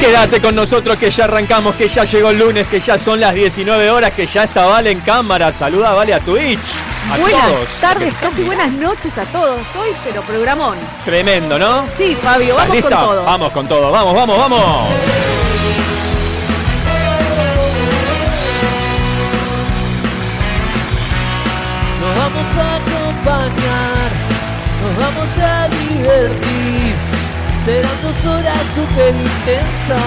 Quédate con nosotros que ya arrancamos, que ya llegó el lunes, que ya son las 19 horas, que ya está Vale en cámara. Saluda Vale a Twitch. A buenas todos. tardes, casi buenas noches a todos. Hoy, pero programón. Tremendo, ¿no? Sí, Fabio, vamos ¿Estás con todo. Vamos con todo, vamos, vamos, vamos. Nos vamos a acompañar, nos vamos a divertir. Serán dos horas súper intensas.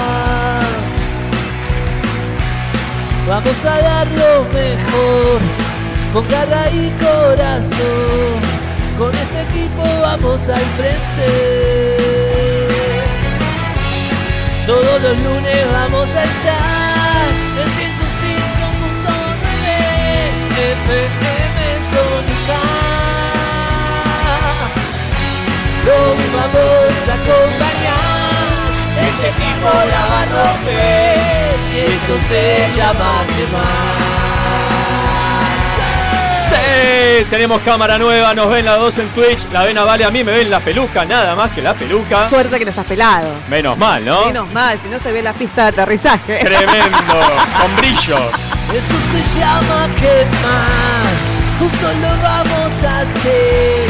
Vamos a dar lo mejor, con garra y corazón. Con este equipo vamos al frente. Todos los lunes vamos a estar Los vamos a acompañar, este equipo la va a romper y esto se llama quemar. Sí, tenemos cámara nueva, nos ven las dos en Twitch, la ven a Vale, a mí me ven la peluca, nada más que la peluca. Suerte que no estás pelado. Menos mal, ¿no? Menos mal, si no se ve la pista de aterrizaje. Tremendo, con brillo. Esto se llama quemar, juntos lo vamos a hacer,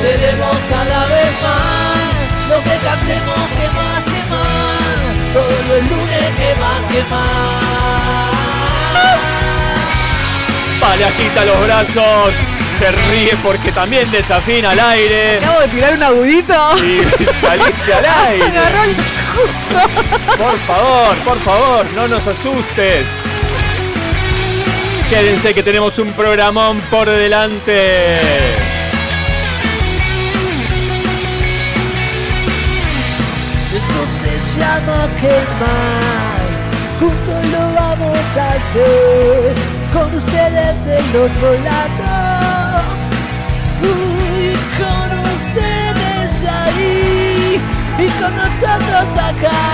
Seremos cada vez más, lo que cantemos que más, que más, todos los lunes que más, que más. Vale, agita los brazos, se ríe porque también desafina al aire. Acabo de tirar un agudito. Y saliste al aire. Por favor, por favor, no nos asustes. Quédense que tenemos un programón por delante. Esto se llama que más, juntos lo vamos a hacer, con ustedes del otro lado, y con ustedes ahí, y con nosotros acá,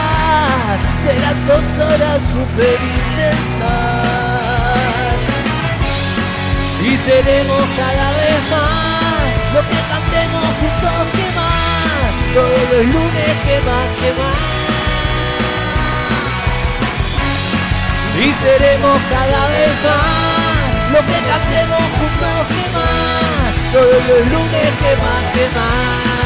serán dos horas super intensas, y seremos cada vez más, lo que cantemos juntos todos los lunes que más, que más. Y seremos cada vez más, lo que cantemos juntos que más, todos los lunes que más, que más.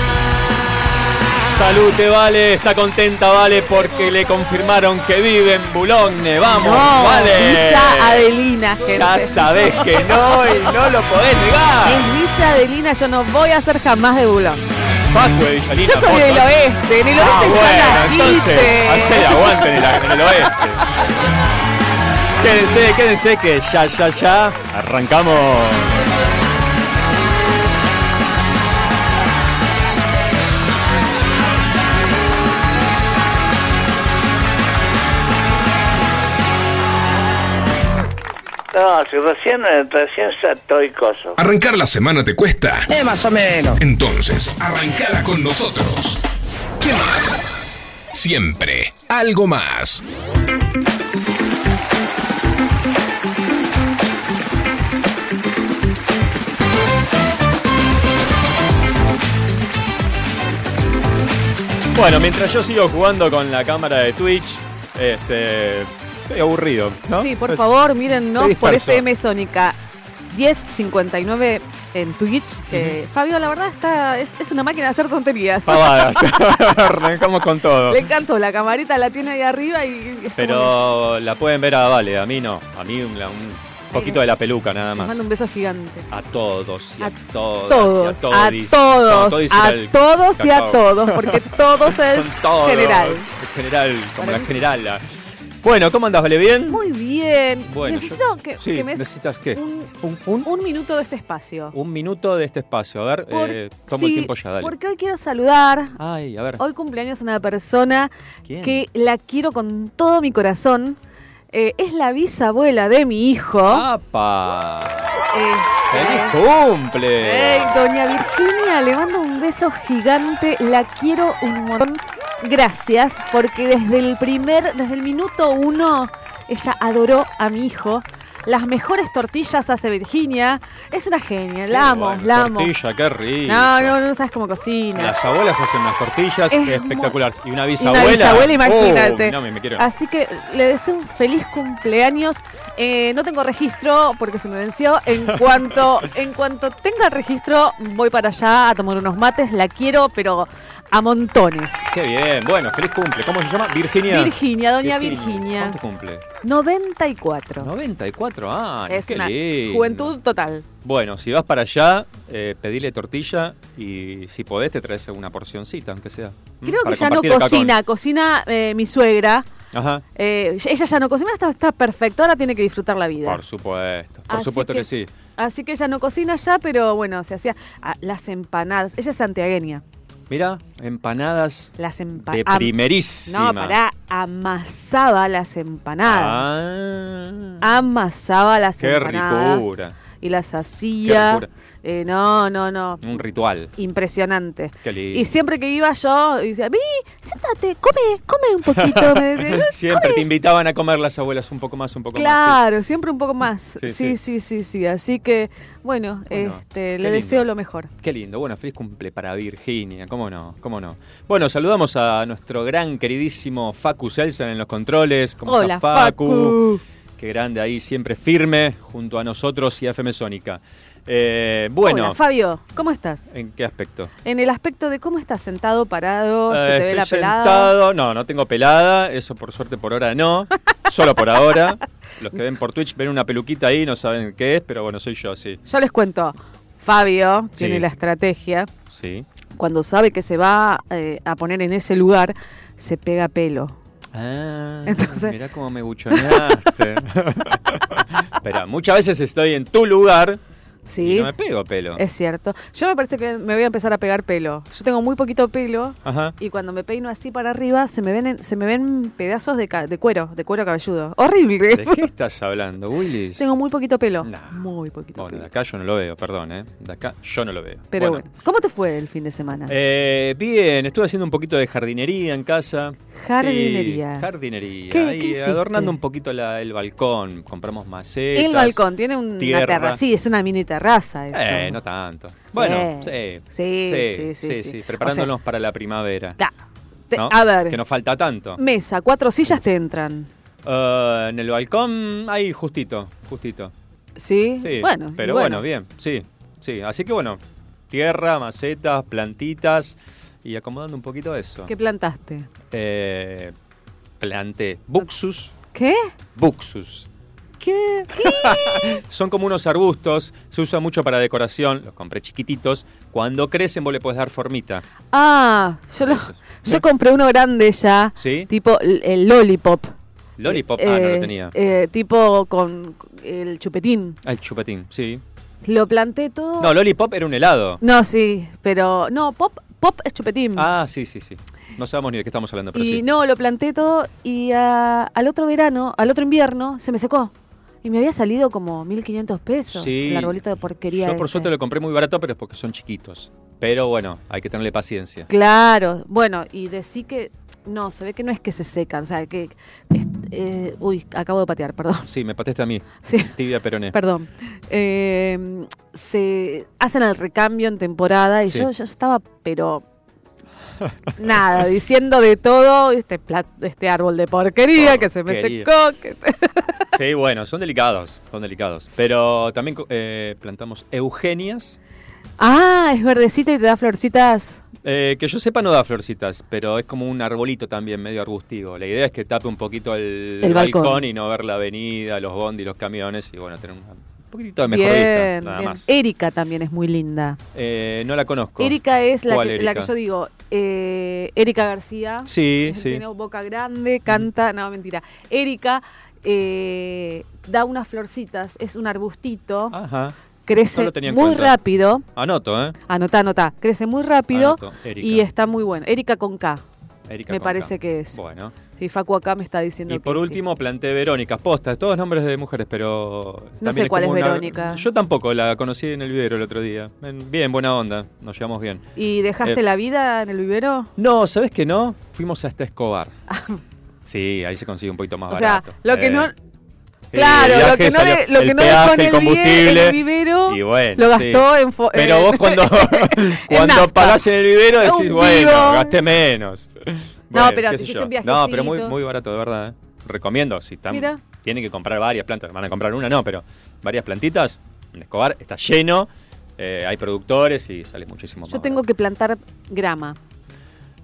Salud te vale, está contenta Vale porque le confirmaron que vive en Boulogne. Vamos, No, Vale. Villa Adelina, gente. Ya sabés que no y no lo podés negar. Es Villa Adelina, yo no voy a ser jamás de bulón. De Villalina. Yo estoy en el oeste, en el Ah, oeste bueno, están las entonces, hacele aguante en el, en el oeste. Quédense, quédense que ya, ya, ya arrancamos. No, si recién, recién estoy coso. ¿Arrancar la semana te cuesta? Eh, más o menos. Entonces, arrancala con nosotros. ¿Qué más? Siempre algo más. Bueno, mientras yo sigo jugando con la cámara de Twitch, este, estoy aburrido, ¿no? Sí, por favor, mírennos por. FM Sónica 1059 en Twitch. Que Fabio, la verdad, está es, es una máquina de hacer tonterías. Pavadas. Arrancamos con todo. Le encantó, la camarita la tiene ahí arriba y. Pero la pueden ver a Vale, a mí no. A mí un, un poquito de la peluca nada Les más. mando un beso gigante. A todos y a, A todas Todos, y a a todis. todos, a era el todos y a todos, porque todos es todos. general. General, como Para la generala. Bueno, ¿cómo andas, Vale? ¿Bien? Muy bien. Bueno, Necesito yo- que, sí, que me ¿necesitas qué? un, ¿Un, un? un minuto de este espacio. Un minuto de este espacio. A ver, Por- eh, tomo sí, el tiempo ya, dale. Porque hoy quiero saludar. Ay, a ver. Hoy cumpleaños una persona ¿Quién? que la quiero con todo mi corazón. Eh, es la bisabuela de mi hijo. ¡Apa! Eh, ¡Feliz cumple! Ey, doña Virginia, le mando un beso gigante, la quiero un montón. Gracias, porque desde el primer, desde el minuto uno, ella adoró a mi hijo. Las mejores tortillas hace Virginia. Es una genia, la amo, bueno, la amo. Tortilla, qué rico. No, no, no sabes cómo cocina. Las abuelas hacen unas tortillas Es espectaculares. Y una Y una bisabuela. bisabuela, imagínate. Uy, no, me, me quiero. Así que le deseo un feliz cumpleaños. Eh, no tengo registro porque se me venció. En cuanto, en cuanto tenga el registro, voy para allá a tomar unos mates. La quiero, pero a montones. Qué bien. Bueno, feliz cumple. ¿Cómo se llama? Virginia. Virginia, doña Virginia. ¿Cuánto cumple? 94. 94 años. es qué una lindo. juventud total. Bueno, si vas para allá, eh, pedile tortilla y si podés te traes una porcioncita, aunque sea. ¿m? Creo que ya no cocina. Cocina eh, mi suegra. Ajá. Eh, ella ya no cocina, está, está perfecto. Ahora tiene que disfrutar la vida. Por supuesto. Por Así supuesto que, que- sí. Así que ella no cocina ya, pero bueno, se hacía ah, las empanadas. Ella es santiagueña. Mira, empanadas Las de empanadas. primerísima. No, pará, amasaba las empanadas. Ah, Amasaba las qué empanadas. ricura. Y las hacía. Qué Eh, no, no, no. Un ritual. Impresionante. Qué lindo. Y siempre que iba yo, decía, vi, siéntate, come, come un poquito. Me decía, Siempre "Come". te invitaban a comer las abuelas un poco más, un poco más. Claro, siempre un poco más. Sí, Sí, sí. sí, sí, sí. Así que, bueno, Bueno, este, le lindo. deseo lo mejor. Qué lindo. Bueno, feliz cumple para Virginia. ¿Cómo no? ¿Cómo no? Bueno, saludamos a nuestro gran queridísimo Facu Selsan en los controles. ¿Cómo Hola, está Facu. Qué grande ahí, siempre firme junto a nosotros y a FM Sónica. Eh, bueno, Hola, Fabio, ¿cómo estás? ¿en qué aspecto? En el aspecto de cómo estás sentado, parado, Eh, se te ve estoy la pelada. sentado, no, no tengo pelada, eso por suerte por ahora no, solo por ahora. Los que ven por Twitch ven una peluquita ahí, no saben qué es, pero bueno, soy yo, sí. Yo les cuento, Fabio Sí. tiene la estrategia, Sí. cuando sabe que se va eh, a poner en ese lugar, se pega pelo. Ah, Entonces- mirá cómo me buchoneaste. Espera, muchas veces estoy en tu lugar ¿Sí? y no me pego pelo. Es cierto. Yo me parece que me voy a empezar a pegar pelo. Yo tengo muy poquito pelo Ajá. y cuando me peino así para arriba se me ven, en- se me ven pedazos de, de cuero, de cuero cabelludo. Horrible. ¿De qué estás hablando, Willis? Tengo muy poquito pelo. Nah. Muy poquito Bueno, de acá yo no lo veo, perdón, ¿eh? De acá yo no lo veo. Pero bueno. ¿cómo te fue el fin de semana? Eh, bien, estuve haciendo un poquito de jardinería en casa. Jardinería. Sí, jardinería. ¿Qué- hiciste? adornando un poquito la- el balcón. Compramos macetas. el balcón tiene una terraza. Sí, es una mini terraza eso. Eh, no tanto. Bueno, sí. Sí, sí, sí, sí. Preparándonos para la primavera. Claro. Te- ¿no? A ver, Que nos falta tanto. mesa, cuatro sillas te entran. Eh, en el balcón, ahí justito, justito. ¿Sí? Sí, bueno. pero y bueno. bien, sí, sí. Así que bueno, tierra, macetas, plantitas y acomodando un poquito eso. ¿Qué plantaste? Eh, planté buxus, ¿Qué? buxus. ¿Qué? Son como unos arbustos, se usa mucho para decoración, los compré chiquititos. Cuando crecen vos le podés dar formita. Ah, yo, lo- yo compré uno grande ya, ¿Sí? tipo el, lollipop. Lollipop, ah, no lo Eh, tenía. eh, tipo con el chupetín. Ah, el chupetín, sí. Lo planté todo. No, Lollipop era un helado. No, sí, pero no, pop, pop es chupetín. Ah, sí, sí, sí. No sabemos ni de qué estamos hablando, pero y sí. no, lo planté todo y ah, al otro verano, al otro invierno, se me secó. Y me había salido como 1500 pesos Sí. el arbolito de porquería. Yo por ese. suerte lo compré muy barato, pero es porque son chiquitos. Pero bueno, hay que tenerle paciencia. Claro, bueno, y decí que. No, se ve que no es que se secan, o sea, que. es- eh, uy, acabo de patear, perdón. Sí, me pateaste a mí. Sí. Tibia peroné. Perdón. Eh, se hacen el recambio en temporada y Sí. yo, yo estaba, pero. Nada, diciendo de todo, este plat- este árbol de porquería que se me secó. que- Sí, bueno, son delicados, son delicados. Pero también eh, plantamos eugenias. Ah, es verdecita y te da florcitas. Eh, que yo sepa no da florcitas, pero es como un arbolito también, medio arbustivo. La idea es que tape un poquito el, El balcón. balcón. y no ver la avenida, los bondis, los camiones y bueno, tener un poquitito de mejor vista, nada bien. más. Erika también es muy linda. Eh, no la conozco. Erika es la ¿Cuál que, la Erika? que yo digo. Eh, Erika García. Sí, sí. Tiene boca grande, canta. No, mentira. Erika eh, da unas florcitas. Es un arbustito. Ajá. Crece no tenía en muy rápido. Anoto, ¿eh? Anotá, anotá. Crece muy rápido. Anoto. Y está muy bueno. Erika con K. Erika me con parece K. que es. Bueno. Sí, Facu acá me está diciendo Y que por sí. último planté Verónica, posta, todos nombres de mujeres, pero... No sé cuál es una- Verónica. Yo tampoco, la conocí en el vivero el otro día. En- Bien, buena onda, nos llevamos bien. ¿Y dejaste Eh, la vida en el vivero? No, ¿sabes qué no? Fuimos hasta Escobar. Sí, ahí se consigue un poquito más o sea, barato. lo que Eh, no... Claro, lo que no, de- lo el que no peaje, en el, en combustible, el vivero Y bueno, lo gastó sí. en... Pero en- vos cuando, cuando nafta. pagás en el vivero decís, bueno, gasté menos. No, pero un No, pero muy, muy barato, de verdad. ¿eh? Recomiendo, si están, Mira. tienen que comprar varias plantas, van a comprar una, no, pero varias plantitas. En Escobar está lleno, eh, hay productores y sale muchísimo más Yo tengo que plantar grama.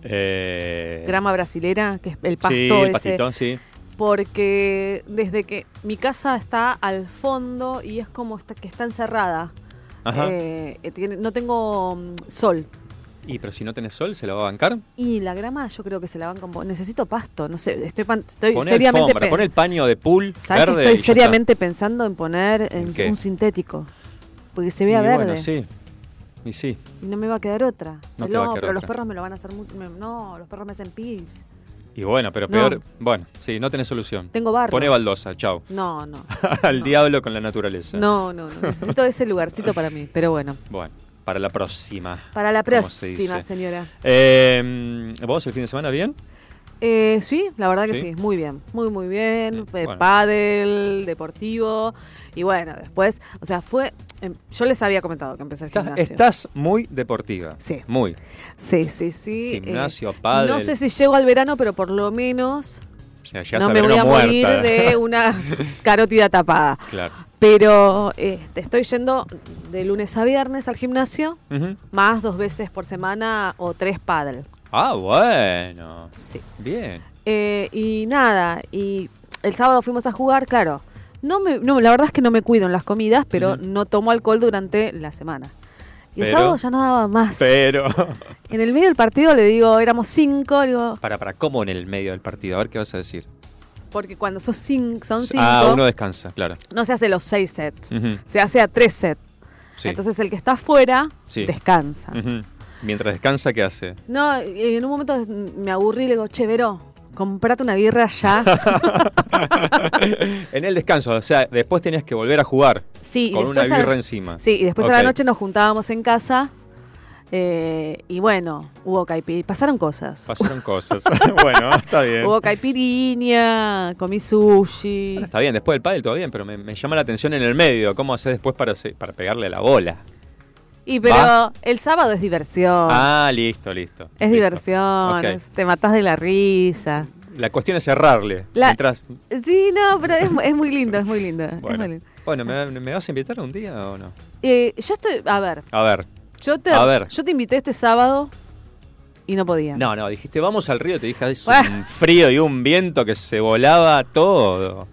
Eh, Grama brasilera, que es el pasto sí, el ese. pastito, sí. Porque desde que mi casa está al fondo y es como está, que está encerrada. Ajá. Eh, eh, tiene- no tengo mm, sol. Y pero si no tenés sol, ¿se la va a bancar? Y la grama yo creo que se la van con... Necesito pasto, no sé, estoy, pan- estoy Poné seriamente... alfombra, pe- pon el paño de pool ¿Sabes que verde. estoy seriamente pensando en poner en ¿En qué? un sintético? Porque se vea Y verde. Bueno, sí. Y sí. Y no me va a quedar otra. No te va a quedar pero los perros me lo van a hacer mucho. No, los perros me hacen pis. Y bueno, pero No. peor. Bueno, sí, no tenés solución. Tengo barro. Pone baldosa, chau. No, no. Al No. diablo con la naturaleza. No, no, no. Necesito ese lugarcito para mí. Pero bueno, Bueno, para la próxima. para la ¿Cómo se próxima, señora. Eh, ¿Vos el fin de semana bien? Eh, sí, la verdad que ¿Sí? sí. Muy bien. Muy, muy bien. Fue bueno. pádel, deportivo. Y bueno, después, o sea, fue... em, yo les había comentado que empecé el Estás, gimnasio. estás muy deportiva. Sí. Muy. Sí, sí, sí. eh, Gimnasio, pádel. No sé si llego al verano, pero por lo menos O sea, no me voy a morir de una carótida tapada. Claro. Pero este, estoy yendo de lunes a viernes al gimnasio, más dos veces por semana o tres paddle. Ah, bueno. Sí. Bien. Eh, y nada, y el sábado fuimos a jugar, claro. No me, no, la verdad es que no me cuido en las comidas, pero no tomo alcohol durante la semana. Y el Pero- sábado ya no daba más. Pero. En el medio del partido le digo, éramos cinco, digo, para, para, ¿cómo en el medio del partido? A ver qué vas a decir. porque cuando sos cin- son cinco, Ah, uno descansa, claro. no se hace los seis sets, se hace a tres sets. Sí. Entonces el que está afuera Sí. descansa. Mientras descansa, ¿qué hace? No, en un momento me aburrí y le digo, che, Vero, comprate una birra ya. en el descanso, o sea, después tenías que volver a jugar sí, con una a- birra encima. Sí, y después a Ok. la noche nos juntábamos en casa. eh, y bueno, hubo caipirinha. Pasaron cosas. Pasaron cosas. bueno, está bien. Hubo caipirinha, comí sushi. Está bien, después del pádel todo bien, pero me, me llama la atención en el medio. ¿Cómo haces después para, para pegarle a la bola? Y pero Va. el sábado es diversión. Ah, listo, listo. Es listo. diversión. Es- te matás de la risa. La cuestión es cerrarle. La- Mientras, Sí, no, pero es, es muy lindo, es muy lindo. bueno, muy lindo. bueno ¿me, me vas a invitar un día o no? Eh, yo estoy, a ver, A ver. yo te, A ver. yo te invité este sábado y no podía. No, no, dijiste vamos al río, te dije, es Bueno. un frío y un viento que se volaba todo.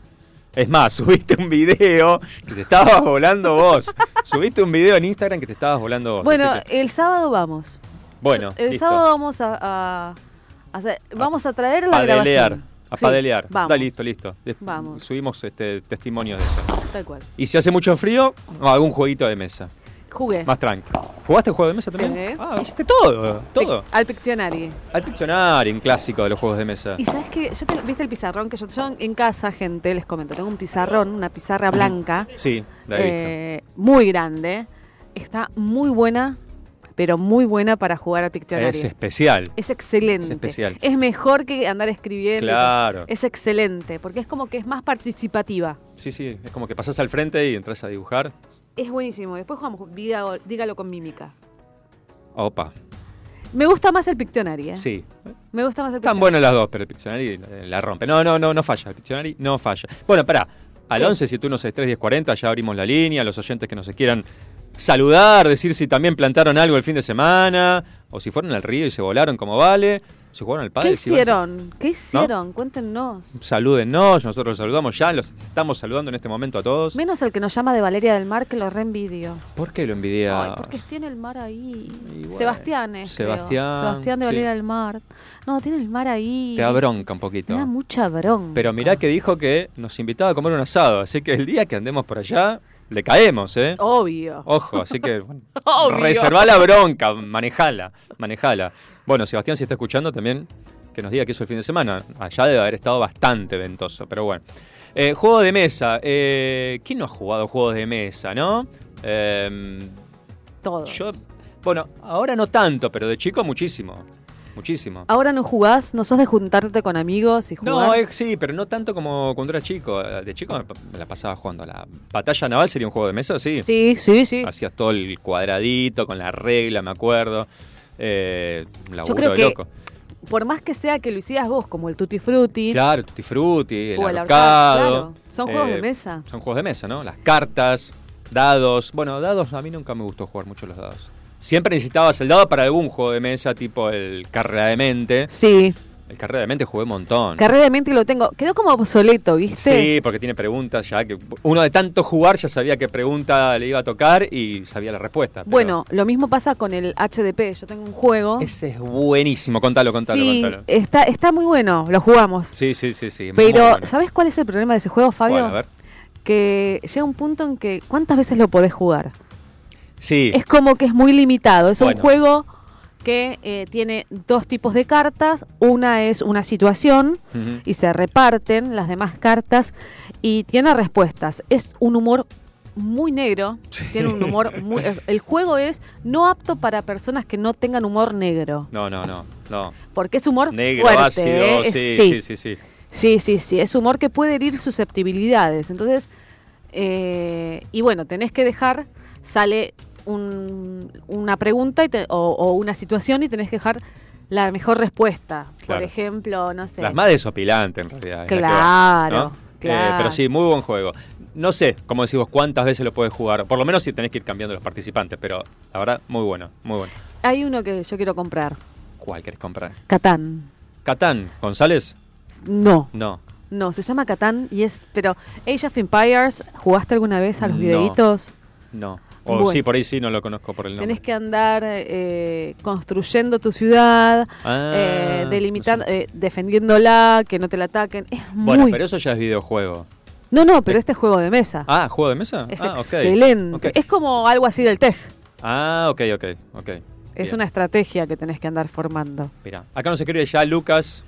Es más, subiste un video que te estabas volando vos. subiste un video en Instagram que te estabas volando vos. Bueno, que- el sábado vamos. bueno, el listo. sábado vamos a, a- a hacer- vamos a traer la padelear, grabación. a Sí, padelear. Vamos. Da, listo, listo. Des- Vamos. Subimos este testimonio de eso. Tal cual. Y si hace mucho frío, algún jueguito de mesa. Jugué. Más tranquilo. ¿Jugaste el juego de mesa también? Sí. Ah, hiciste todo, todo. Pic- Al Pictionary. Al Pictionary, un clásico de los juegos de mesa. Y sabes que yo te- viste el pizarrón que yo, yo en casa, gente, les comento, tengo un pizarrón, una pizarra blanca, Sí, la he visto. eh, muy grande. Está muy buena, pero muy buena para jugar al Pictionary. Es especial. Es excelente. Es especial. Es mejor que andar escribiendo. Claro. Es excelente, porque es como que es más participativa. Sí, sí, es como que pasás al frente y entras a dibujar. Es buenísimo. Después jugamos, dígalo, dígalo con mímica. Opa, Me gusta más el Pictionary, ¿eh? sí. Me gusta más el Están buenas las dos, pero el Pictionary eh, la rompe. No, no, no, no falla. El Pictionary no falla. Bueno, pará. Al ¿Qué? 11 7163 1040, ya abrimos la línea. Los oyentes que nos quieran saludar, decir si también plantaron algo el fin de semana, o si fueron al río y se volaron como vale, si jugaron al ¿Qué padre. si van- hicieron? ¿Qué hicieron? Cuéntenos. Salúdennos, nosotros los saludamos ya, los estamos saludando en este momento a todos. Menos el que nos llama de Valeria del Mar, que lo reenvidio. ¿Por qué lo envidia? Ay, porque tiene el mar ahí. Sebastián es, creo. Sebastián, Sebastián de sí. Valeria del Mar. No, tiene el mar ahí. Te da bronca un poquito. Me da mucha bronca. Pero mirá que dijo que nos invitaba a comer un asado, así que el día que andemos por allá, le caemos, ¿eh? Obvio. Ojo, así que bueno, reservá la bronca, manejala, manejala. Bueno, Sebastián, si está escuchando también, que nos diga que hizo el fin de semana. Allá debe haber estado bastante ventoso, pero bueno. Eh, juego de mesa. Eh, ¿Quién no ha jugado juegos de mesa, no? Eh, Todos. yo, bueno, ahora no tanto, pero de chico muchísimo. Muchísimo. Ahora no jugás, no sos de juntarte con amigos y jugar. No, eh, sí, pero no tanto como cuando era chico. De chico me, la pasaba jugando a la batalla naval, sería un juego de mesa, sí. Sí, sí, sí. Hacías todo el cuadradito con la regla, me acuerdo. Eh, laburo creo de que- loco. Por más que sea que lo hicieras vos, como el Tutti Frutti Claro, Tutti Frutti, el o el claro. Son juegos de eh, mesa. Son juegos de mesa, ¿no? Las cartas, dados. Bueno, dados a mí nunca me gustó jugar mucho los dados. Siempre necesitabas el dado para algún juego de mesa, tipo el Carrera de Mente. Sí. El Carrera de Mente jugué un montón. Carrera de mente lo tengo. Quedó como obsoleto, ¿viste? Sí, porque tiene preguntas ya que uno de tanto jugar ya sabía qué pregunta le iba a tocar y sabía la respuesta. pero Bueno, lo mismo pasa con el HDP. Yo tengo un juego. ese es buenísimo, contalo, contalo, sí, contalo. Está, está muy bueno, lo jugamos. Sí, sí, sí, sí. Pero, bueno. ¿sabes cuál es el problema de ese juego, Fabio? Bueno, a ver. Que llega un punto en que ¿cuántas veces lo podés jugar? Sí, Es como que es muy limitado. Es Bueno. un juego que eh, tiene dos tipos de cartas. Una es una situación y se reparten las demás cartas y tiene respuestas. Es un humor muy negro, tiene un humor muy... El juego es no apto para personas que no tengan humor negro, No, no, no, no. porque es humor Negro, fuerte. ácido, ¿eh? Es- sí, sí, sí, sí, sí. Sí, sí, sí, es humor que puede herir susceptibilidades. Entonces, eh, y bueno, tenés que dejar, sale un- una pregunta y te- o, o una situación y tenés que dejar la mejor respuesta. Por ejemplo, no sé. Las más desopilantes en realidad. va, Claro, ¿no? claro. Eh, pero sí, muy buen juego. No sé, como decimos, cuántas veces lo puedes jugar. Por lo menos si tenés que ir cambiando los participantes, pero la verdad, muy bueno, muy bueno. Hay uno que yo quiero comprar, ¿Cuál querés comprar? Catán. ¿Catán? ¿González? No, No. no, se llama Catán y es, pero Age of Empires, ¿jugaste alguna vez a los No. videitos? No. O Bueno. sí, por ahí sí no lo conozco por el nombre. Tenés que andar eh, construyendo tu ciudad, Ah, eh, delimitando, no sé. eh, defendiéndola, que no te la ataquen. Es Bueno, muy... pero eso ya es videojuego. No, no, pero este es juego de mesa. Ah, ¿juego de mesa? es ah, excelente. Es como algo así del TEG. Ah, ok, ok, ok. Es Bien. una estrategia que tenés que andar formando. Mira, acá nos escribe ya Lucas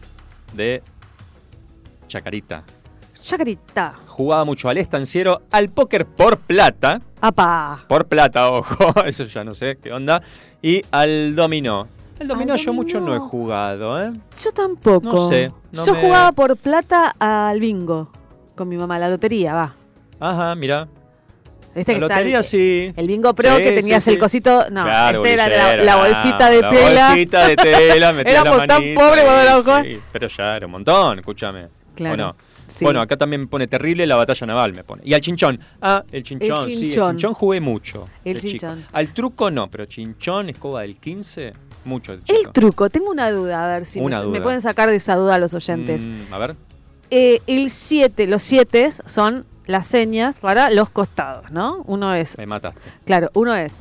de Chacarita. Chacarita. Jugaba mucho al estanciero, al póker por plata. ¡Apa! Por plata, ojo, eso ya no sé qué onda. Y al dominó. El dominó Al yo mucho no he jugado, ¿eh? Yo tampoco. No sé, no Yo me- jugaba por plata al bingo. Con mi mamá, la lotería, va. Ajá, mira. ¿Viste La lotería el, sí. el bingo pro Sí, que tenías sí. el cosito. No, Claro, este era la, la bolsita de la tela. bolsita de tela, metía la Éramos tan pobres cuando la sí, Pero ya era un montón, escúchame. Claro, ¿O no? Sí. Bueno, acá también me pone terrible la batalla naval, me pone. Y al chinchón. Ah, el chinchón, sí, el chinchón. chinchón jugué mucho. El de chico. chinchón. Al truco no, pero chinchón, escoba del 15, mucho El chico. truco, tengo una duda, a ver si me, pueden sacar de esa duda los oyentes. Mm, a ver. Eh, el 7, los 7 son las señas para los costados, ¿no? Uno es, Me mataste. claro, uno es,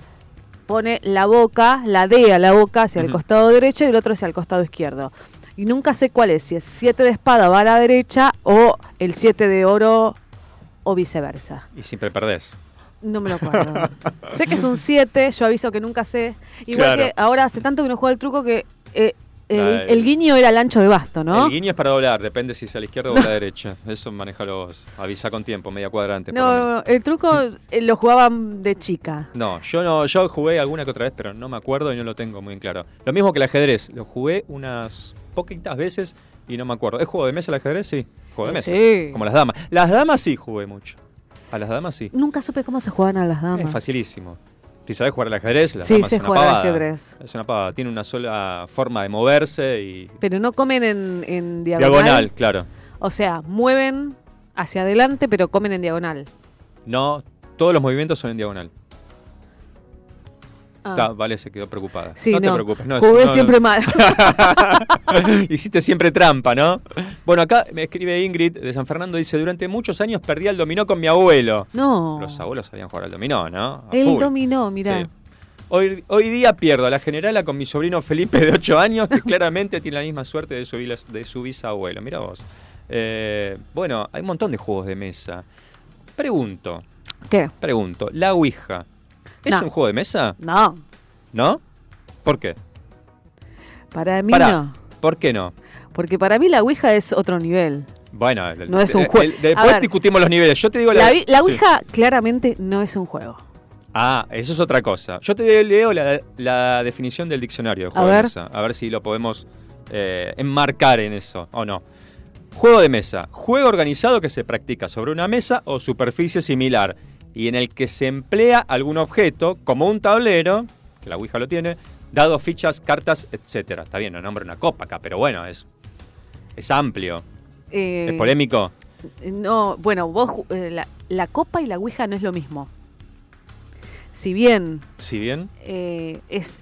pone la boca, la D a la boca hacia el costado derecho y el otro hacia el costado izquierdo. Y nunca sé cuál es, si es 7 de espada va a la derecha o el 7 de oro o viceversa. Y siempre perdés. No me lo acuerdo. sé que es un 7, yo aviso que nunca sé. Igual Claro. que ahora hace tanto que no juego el truco que eh, el, el- el guiño era el ancho de basto, ¿no? El guiño es para doblar, depende si es a la izquierda o a la derecha. Eso manejalo vos. Avisa con tiempo, media cuadrante. no, el truco eh, lo jugaban de chica. No, yo no, yo jugué alguna que otra vez, pero no me acuerdo y no lo tengo muy en claro. Lo mismo que el ajedrez, lo jugué unas poquitas veces y no me acuerdo. ¿Es juego de mesa el ajedrez? Sí, juego de mesa. Sí. Como las damas. Las damas sí jugué mucho. A las damas sí. Nunca supe cómo se jugaban a las damas. Es facilísimo. Si sabes jugar al ajedrez, las Sí, damas sé es una jugar al ajedrez. Es una pavada. Tiene una sola forma de moverse y. Pero no comen en, en diagonal. Diagonal, claro. O sea, mueven hacia adelante, pero comen en diagonal. No, todos los movimientos son en diagonal. Ah. Ta, vale, se quedó preocupada. Sí, no, no. te preocupes. No, Jugué no, siempre mal. Hiciste siempre trampa, ¿no? Bueno, acá me escribe Ingrid de San Fernando, dice, durante muchos años perdí al dominó con mi abuelo. no. Los abuelos sabían jugar al dominó, ¿no? A El full. dominó, mira. Sí. Hoy, hoy día pierdo a la generala con mi sobrino Felipe de 8 años, que claramente tiene la misma suerte de su, de su bisabuelo. Mira vos. Eh, bueno, hay un montón de juegos de mesa. Pregunto, ¿Qué? pregunto, ¿la Ouija es No. un juego de mesa? No, ¿No? ¿Por qué? para mí Pará, no. ¿por qué no? Porque para mí la Ouija es otro nivel. Bueno, el- No es un juego. después A ver. discutimos los niveles. Yo te digo La, la sí. Ouija claramente no es un juego. Ah, eso es otra cosa. Yo te leo la, la definición del diccionario de A juego de ver. mesa. A ver si lo podemos eh, enmarcar en eso o no. Juego de mesa. Juego organizado que se practica sobre una mesa o superficie similar y en el que se emplea algún objeto, como un tablero, que la Ouija lo tiene, dados, fichas, cartas, etcétera. Está bien, no nombra una copa acá, pero bueno, es, es amplio. Eh, ¿Es polémico? No, bueno, vos eh, la, la copa y la Ouija no es lo mismo. Si bien Si bien, eh, es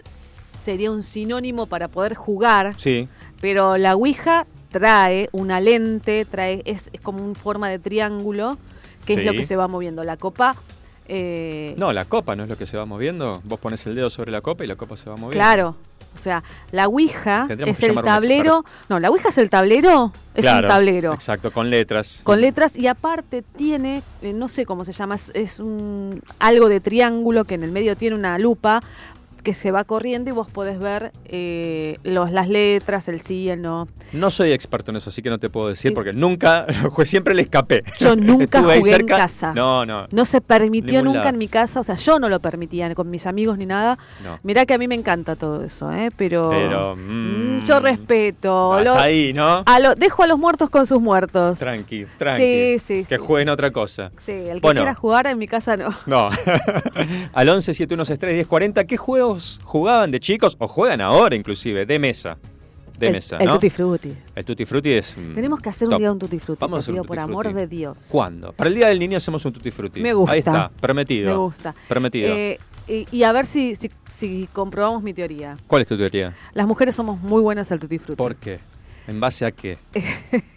sería un sinónimo para poder jugar, sí. pero la Ouija trae una lente, trae es, es como una forma de triángulo, que es lo que se va moviendo. La copa, eh, No, la copa no es lo que se va moviendo. Vos pones el dedo sobre la copa y la copa se va moviendo. claro. O sea, la Ouija es el tablero. No, la Ouija es el tablero, es Claro, un tablero. Exacto, con letras. Con letras y aparte tiene, eh, no sé cómo se llama, es, es un algo de triángulo que en el medio tiene una lupa que se va corriendo y vos podés ver eh, los, las letras, el sí, el no. No soy experto en eso, así que no te puedo decir porque nunca, siempre le escapé. Yo nunca jugué en casa. No, no, No se permitió nunca lado. en mi casa, o sea, yo no lo permitía con mis amigos ni nada. no. Mirá que a mí me encanta todo eso, ¿eh? Pero, Pero, mm, mm, yo respeto. Hasta lo- ahí, ¿no? a lo- dejo a los muertos con sus muertos. Tranqui, tranqui. Sí, sí, Que sí, jueguen otra cosa. Sí, el que Bueno. quiera jugar en mi casa no. No. Al 11 7163 1040, ¿qué juegos jugaban de chicos o juegan ahora inclusive de mesa? De el, mesa, el ¿no? Tutti Frutti. El Tutti Frutti es mm, Tenemos que hacer top. un día un Tutti Frutti, Vamos a hacer un Tutti por amor de Dios. ¿Cuándo? Para el Día del Niño hacemos un Tutti Frutti. Me gusta. Ahí está, prometido. Me gusta. Prometido. Eh, y, y a ver si, si, si comprobamos mi teoría. ¿Cuál es tu teoría? Las mujeres somos muy buenas al Tutti Frutti. ¿Por qué? ¿En base a qué?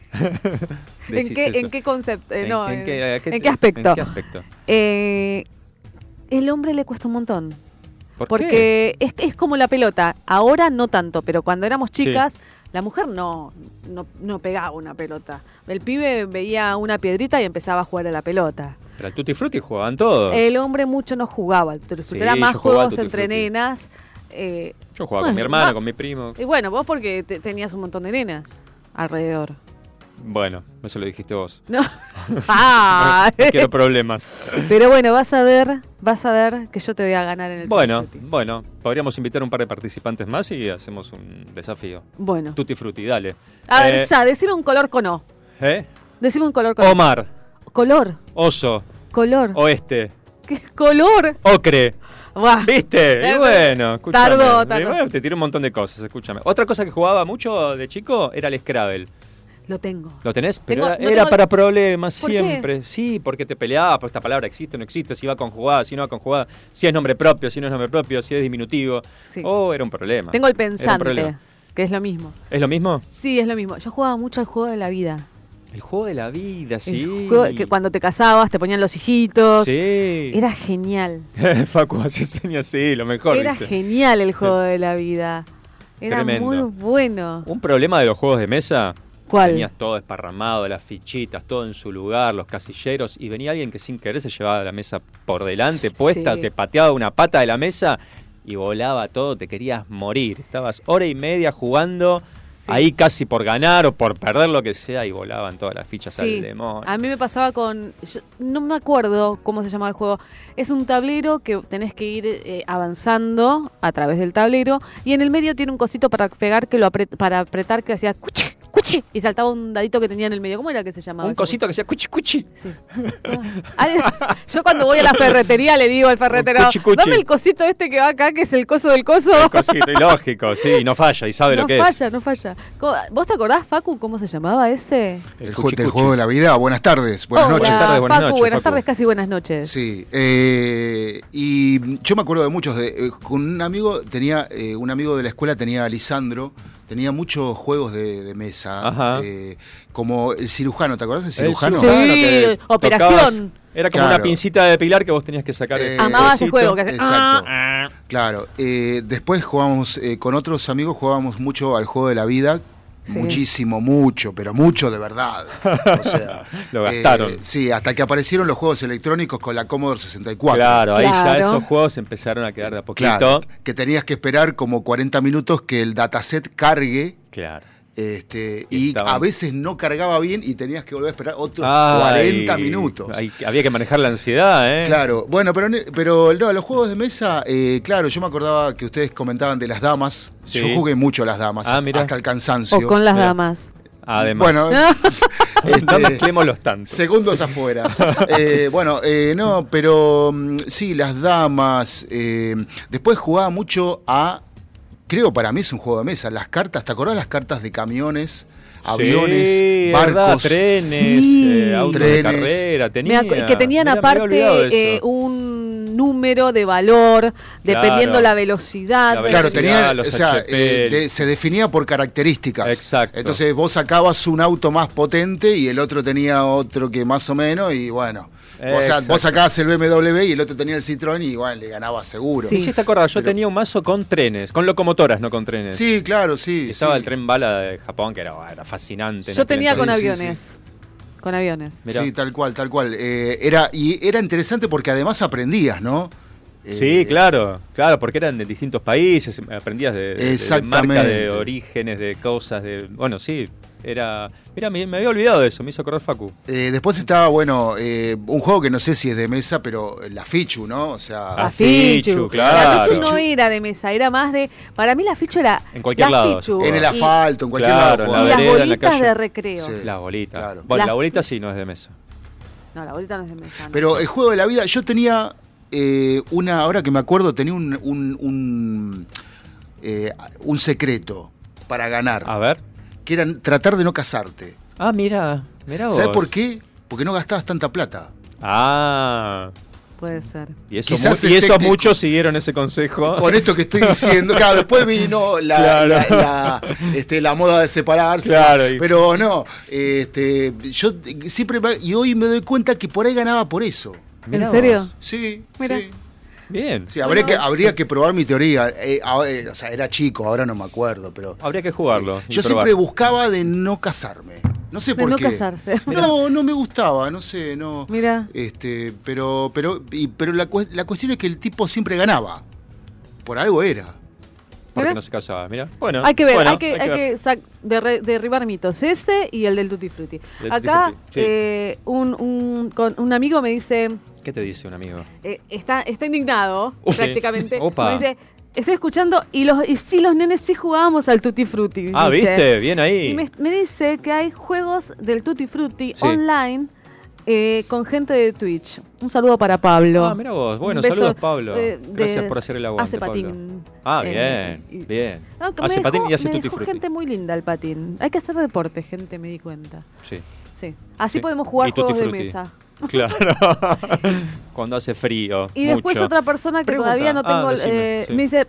¿En qué. ¿En qué concepto? Eh, ¿En- no, en eh, qué- a ¿en qué aspecto? ¿En qué aspecto? Eh, el hombre le cuesta un montón. ¿Por qué? Porque es, es como la pelota. Ahora no tanto, pero cuando éramos chicas, la mujer no, no, no pegaba una pelota. El pibe veía una piedrita y empezaba a jugar a la pelota. Pero al Tutti Frutti jugaban todos. El hombre mucho no jugaba al Tutti Frutti. Sí, Era más juegos entre nenas. eh, Yo jugaba con mi va- con mi primo. y bueno, vos porque te- tenías un montón de nenas alrededor. Bueno, eso lo dijiste vos. No. Ah, No quiero problemas. Pero bueno, vas a ver, vas a ver que yo te voy a ganar en el Bueno, bueno, podríamos invitar un par de participantes más y hacemos un desafío. Bueno. Tutti Frutti, dale. A ver, Eh, ya, decime un color con O. ¿eh? Decime un color con O. Omar, Color, oso, color. oeste, ¿Qué color? ocre. Buah. ¿Viste? Eh, Y bueno, escúchame. tardó, tardó. bueno, te tiré un montón de cosas, escúchame. Otra cosa que jugaba mucho de chico era el Scrabble. Lo tengo. ¿Lo tenés? Pero Tengo- era, no era tengo- para problemas ¿Por qué? siempre. Sí, porque te peleabas, pues esta palabra existe o no existe, si va conjugada, si no va conjugada, si es nombre propio, si no es nombre propio, si es diminutivo. Sí. Oh, era un problema. Tengo el pensante, que es lo mismo. ¿Es lo mismo? Sí, es lo mismo. Yo jugaba mucho al juego de la vida. El juego de la vida, El sí. juego que cuando te casabas te ponían los hijitos. Sí. Era genial. Facu hace señas, sí, lo mejor Era dice. genial el juego de la vida. Era Tremendo. muy bueno. Un problema de los juegos de mesa. ¿Cuál? Tenías todo esparramado, las fichitas, todo en su lugar, los casilleros, y venía alguien que sin querer se llevaba la mesa por delante, puesta, Sí. te pateaba una pata de la mesa y volaba todo, te querías morir. Estabas hora y media jugando, Sí. ahí casi por ganar o por perder lo que sea, y volaban todas las fichas Sí, al demonio. a mí me pasaba con. yo no me acuerdo cómo se llama el juego. Es un tablero que tenés que ir eh, avanzando a través del tablero y en el medio tiene un cosito para pegar que lo apret- para apretar que hacía cuchic, ¡cuchi! Y saltaba un dadito que tenía en el medio. ¿Cómo era que se llamaba? Un cosito que sea cuchi cuchi. Sí. Al- Yo cuando voy a la ferretería le digo al ferretero, Cuchi, cuchi. dame el cosito este que va acá, que es el coso del coso. Cosito, y lógico, sí, no falla y sabe no lo que falla, no falla. ¿Cómo- ¿Vos te acordás, Facu, cómo se llamaba ese? es. El, cuchi, ju- del cuchi. juego de la vida. Buenas tardes, buenas Hola, noches. Buenas tardes, buenas Facu, noches, buenas Facu. tardes, casi buenas noches. Sí, eh, y yo me acuerdo de muchos. De, eh, con un amigo, tenía eh, un amigo de la escuela, tenía a Lisandro, tenía muchos juegos de, de mesa, Ajá. eh, como el cirujano, ¿te acordás del El cirujano? Sí, que operación. tocabas- Era como Claro. una pincita de pilar que vos tenías que sacar. Eh, el Amaba ese juego que hace- Exacto. Ah. Claro. eh, después jugábamos eh, con otros amigos, jugábamos mucho al juego de la vida. Sí. Muchísimo, mucho, pero mucho de verdad. O sea, Lo gastaron. eh, sí, hasta que aparecieron los juegos electrónicos con la Commodore 64. Claro, ahí ya Claro. esos juegos empezaron a quedar de a poquito. Claro, que tenías que esperar como 40 minutos que el dataset cargue Claro. Este, Y a veces no cargaba bien y tenías que volver a esperar otros Ay, 40 minutos. había que manejar la ansiedad, ¿eh? Claro, bueno, pero, pero no, los juegos de mesa, eh, claro, yo me acordaba que ustedes comentaban de las damas. Sí. Yo jugué mucho a las damas, Ah, mira. hasta el cansancio. O con las Mira. damas. Además. Bueno, no este, mezclémoslos tanto. Segundos afuera. Eh, bueno, eh, no, pero mm, sí, las damas. eh, después jugaba mucho a. Creo para mí es un juego de mesa. Las cartas, ¿te acordás las cartas de camiones, aviones, Sí, verdad, barcos? trenes, Sí. eh, autos de Trenes. carrera, tenía. que tenían Mira, aparte eh, eso. Un número de valor, dependiendo Claro. la velocidad. La Claro, tenía, los o sea, HP. eh, de- se definía por características. Exacto. Entonces vos sacabas un auto más potente y el otro tenía otro que más o menos y bueno. O sea, vos sacabas el BMW y el otro tenía el Citroën y igual le ganaba seguro. Sí. Sí, te acordás, yo Pero- tenía un mazo con trenes, con locomotoras, no con trenes. Sí, claro, sí. Y estaba sí. el tren bala de Japón, que era, era fascinante. Yo ¿no? tenía con Sí, sí, aviones. Con aviones. Mirá. Sí, tal cual, tal cual. Eh, era, y era interesante porque además aprendías, ¿no? Eh, Sí, claro, claro, porque eran de distintos países, aprendías de, de- marca, de orígenes, de cosas, de... Bueno, sí, era... Mira, me, me había olvidado de eso, me hizo acordar Facu. eh, después estaba, bueno, eh, un juego que no sé si es de mesa, pero la Fichu, ¿no? O sea, La Fichu. Fichu, La claro. Fichu no era de mesa, era más de. Para mí la Fichu era. En cualquier la lado, Fichu en el y- asfalto, en cualquier Claro, lado. en Y, la jugabas. las vereda, en la bolitas de recreo. Sí. La bolita. claro. Bueno, La- la bolita sí no es de mesa. No, la bolita no es de mesa. no. Pero el juego de la vida, yo tenía eh, una, ahora que me acuerdo, tenía un, un, un, eh, un secreto para ganar, A ver. Que era tratar de no casarte. Ah, mira, mira vos. ¿Sabes por qué? Porque no gastabas tanta plata. Ah, Puede ser. y, eso Quizás mu- y es esos técnico. muchos siguieron ese consejo. Con esto que estoy diciendo, claro, después vino la, Claro. la, la, este, la moda de separarse, Claro, y- pero no, este, yo siempre, y hoy me doy cuenta que por ahí ganaba por eso. ¿En serio? Sí, Mira. sí. Bien. Sí, habría, que, habría que probar mi teoría. Eh, eh, o sea, era chico, ahora no me acuerdo, pero. Habría que jugarlo. eh, yo probar. siempre buscaba de no casarme. No sé De por no qué. casarse. No, no me gustaba, no sé, no. Mira. Este, pero, pero, y- pero la, la cuestión es que el tipo siempre ganaba. Por algo era. Porque Mira. no se casaba, mira. Bueno, Hay que ver, bueno, hay que, hay que sac- derre- derribar mitos. Ese y el del Tutti Frutti. Del Tutti Acá sí. eh, un, un, con- un amigo me dice, ¿Qué te dice un amigo? eh, está, está indignado prácticamente. Opa. Me dice, estoy escuchando y los y sí, los nenes sí jugábamos al Tutti Frutti. Ah, dice. ¿viste? Bien ahí. Y me, me dice que hay juegos del Tutti Frutti Sí. online eh, con gente de Twitch. Un saludo para Pablo. Ah, mira vos. Bueno, beso, saludos, Pablo. eh, Gracias de- por hacer el aguante, Hace Pablo. patín. Ah, Eh, bien, bien. No, hace patín y hace tutti frutti. gente muy linda el patín. Hay que hacer deporte, gente, me di cuenta. Sí. Sí. Así Sí. podemos jugar juegos de mesa. Claro. Cuando hace frío. Y después otra persona que Pregunta. todavía no Ah, tengo. decime, sí. Me dice.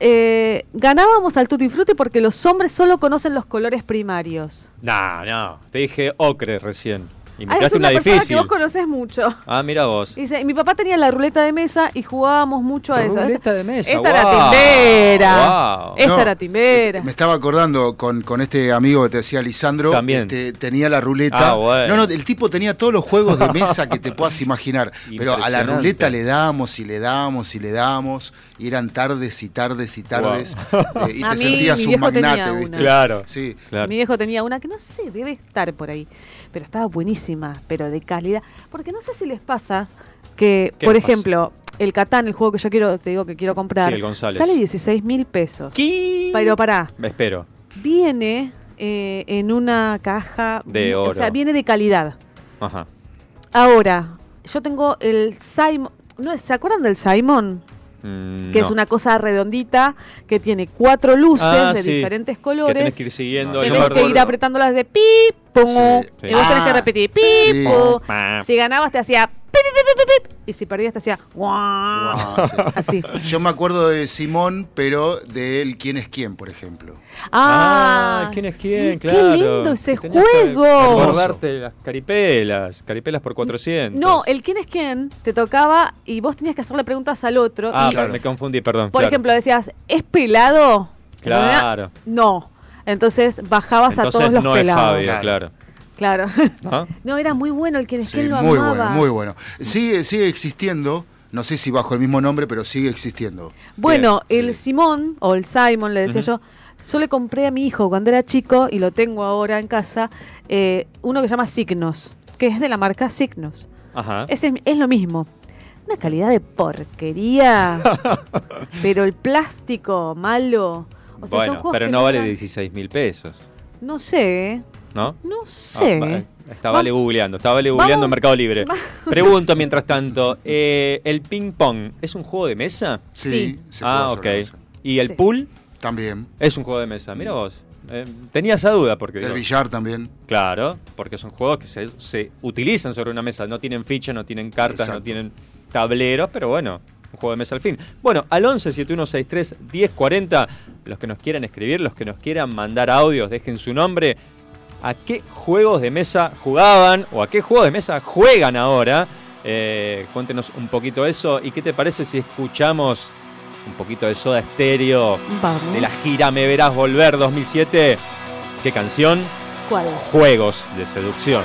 eh, ganábamos al Tutti Frutti porque los hombres solo conocen los colores primarios. No, no. Te dije ocre recién. Y me Ah, es una, una, persona difícil. que vos conoces mucho. Ah, mira vos. Dice, mi papá tenía la ruleta de mesa y jugábamos mucho a eso. Ruleta de mesa, Esta era timbera. guau. Esta No, era timbera. Me estaba acordando con, con este amigo que te decía Lisandro. También. este, tenía la ruleta. Ah, bueno. No, no, el tipo tenía todos los juegos de mesa que te puedas imaginar. Pero a la ruleta le damos y le damos y le damos. Y eran tardes y tardes y tardes. eh, y A te mí, sentías mi un viejo tenía magnate, una. ¿viste? Claro. Sí. claro. Mi viejo tenía una que no sé, debe estar por ahí. Pero estaba buenísima, pero de calidad. Porque no sé si les pasa que, ¿Qué por ejemplo, el Catán, el juego que yo quiero, te digo que quiero comprar, Sí, el González. sale 16 mil pesos. ¿Qué? Pero pará, Me espero. viene eh, en una caja. De O oro. sea, viene de calidad. Ajá. Ahora, yo tengo el Simon. ¿no es- ¿Se acuerdan del Simon? Mm, Que es no. una cosa redondita que tiene cuatro luces Ah, de sí. diferentes Que colores. tenés que ir siguiendo. No, Tenés que ir apretándolas de pip, pum. Sí. Y vos tenés que Ah, repetir pip, sí. pum. Ah. Si ganabas te hacía Y si perdías te hacía guau. Guau, sí. Así. Yo me acuerdo de Simón, pero de él quién es quién, por ejemplo. Ah, Ah, ¿quién es sí, quién? Qué Claro. lindo ese tenías juego. Acordarte las caripelas. Caripelas por 400. No, el quién es quién te tocaba y vos tenías que hacerle preguntas al otro. Ah, y, claro. me confundí, perdón. por claro. ejemplo, decías, ¿es pelado? Claro. No. Entonces bajabas a todos los no pelados. es Fabio, claro. Claro. ¿No? No, era muy bueno el es Sí, lo muy amaba. bueno, muy bueno. Sigue, sigue existiendo, no sé si bajo el mismo nombre, pero sigue existiendo. Bueno, Bien, el sí. Simón, o el Simon, le decía yo, yo le compré a mi hijo cuando era chico, y lo tengo ahora en casa, eh, uno que se llama Signos, que es de la marca Signos. Ajá. Es, es lo mismo. Una calidad de porquería, pero el plástico malo. O sea, bueno, pero que no vale dan- 16 mil pesos, No sé, ¿eh? ¿no? no Ah, sé. va- está vale Vamos- googleando, está vale googleando Vamos- en Mercado Libre. Pregunto mientras tanto, eh, ¿el ping pong es un juego de mesa? Sí, Sí. se ah, ok. mesa. ¿Y el Sí. pool? También. Es un juego de mesa. Mira vos. Eh, tenía esa duda porque... El digo, billar también. Claro, porque son juegos que se, se utilizan sobre una mesa. No tienen fichas, no tienen cartas, no tienen tableros, pero bueno, un juego de mesa al fin. Bueno, al 11 7163 1040, los que nos quieran escribir, los que nos quieran mandar audios, dejen su nombre. ¿A qué juegos de mesa jugaban o a qué juegos de mesa juegan ahora? Eh, cuéntenos un poquito eso. ¿Y qué te parece si escuchamos un poquito de Soda Stereo Vamos. de la gira Me Verás Volver 2007? ¿Qué canción? ¿Cuál? Juegos de seducción.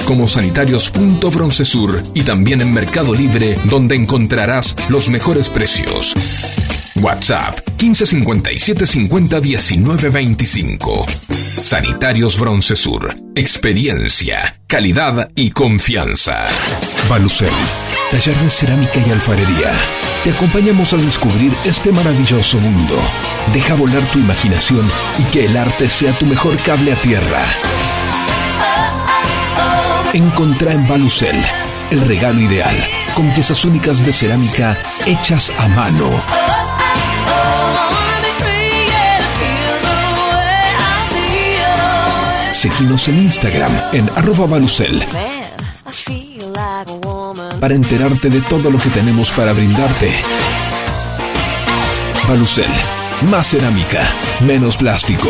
como sanitarios.broncesur y también en Mercado Libre donde encontrarás los mejores precios. WhatsApp 1557 50 19 25. Sanitarios Broncesur. Experiencia, calidad y confianza. Balucel. Taller de cerámica y alfarería. Te acompañamos a descubrir este maravilloso mundo. Deja volar tu imaginación y que el arte sea tu mejor cable a tierra. Encontrá en Balucel el regalo ideal, con piezas únicas de cerámica hechas a mano. Seguimos en Instagram en arroba balucel para enterarte de todo lo que tenemos para brindarte. Balucel, más cerámica, menos plástico.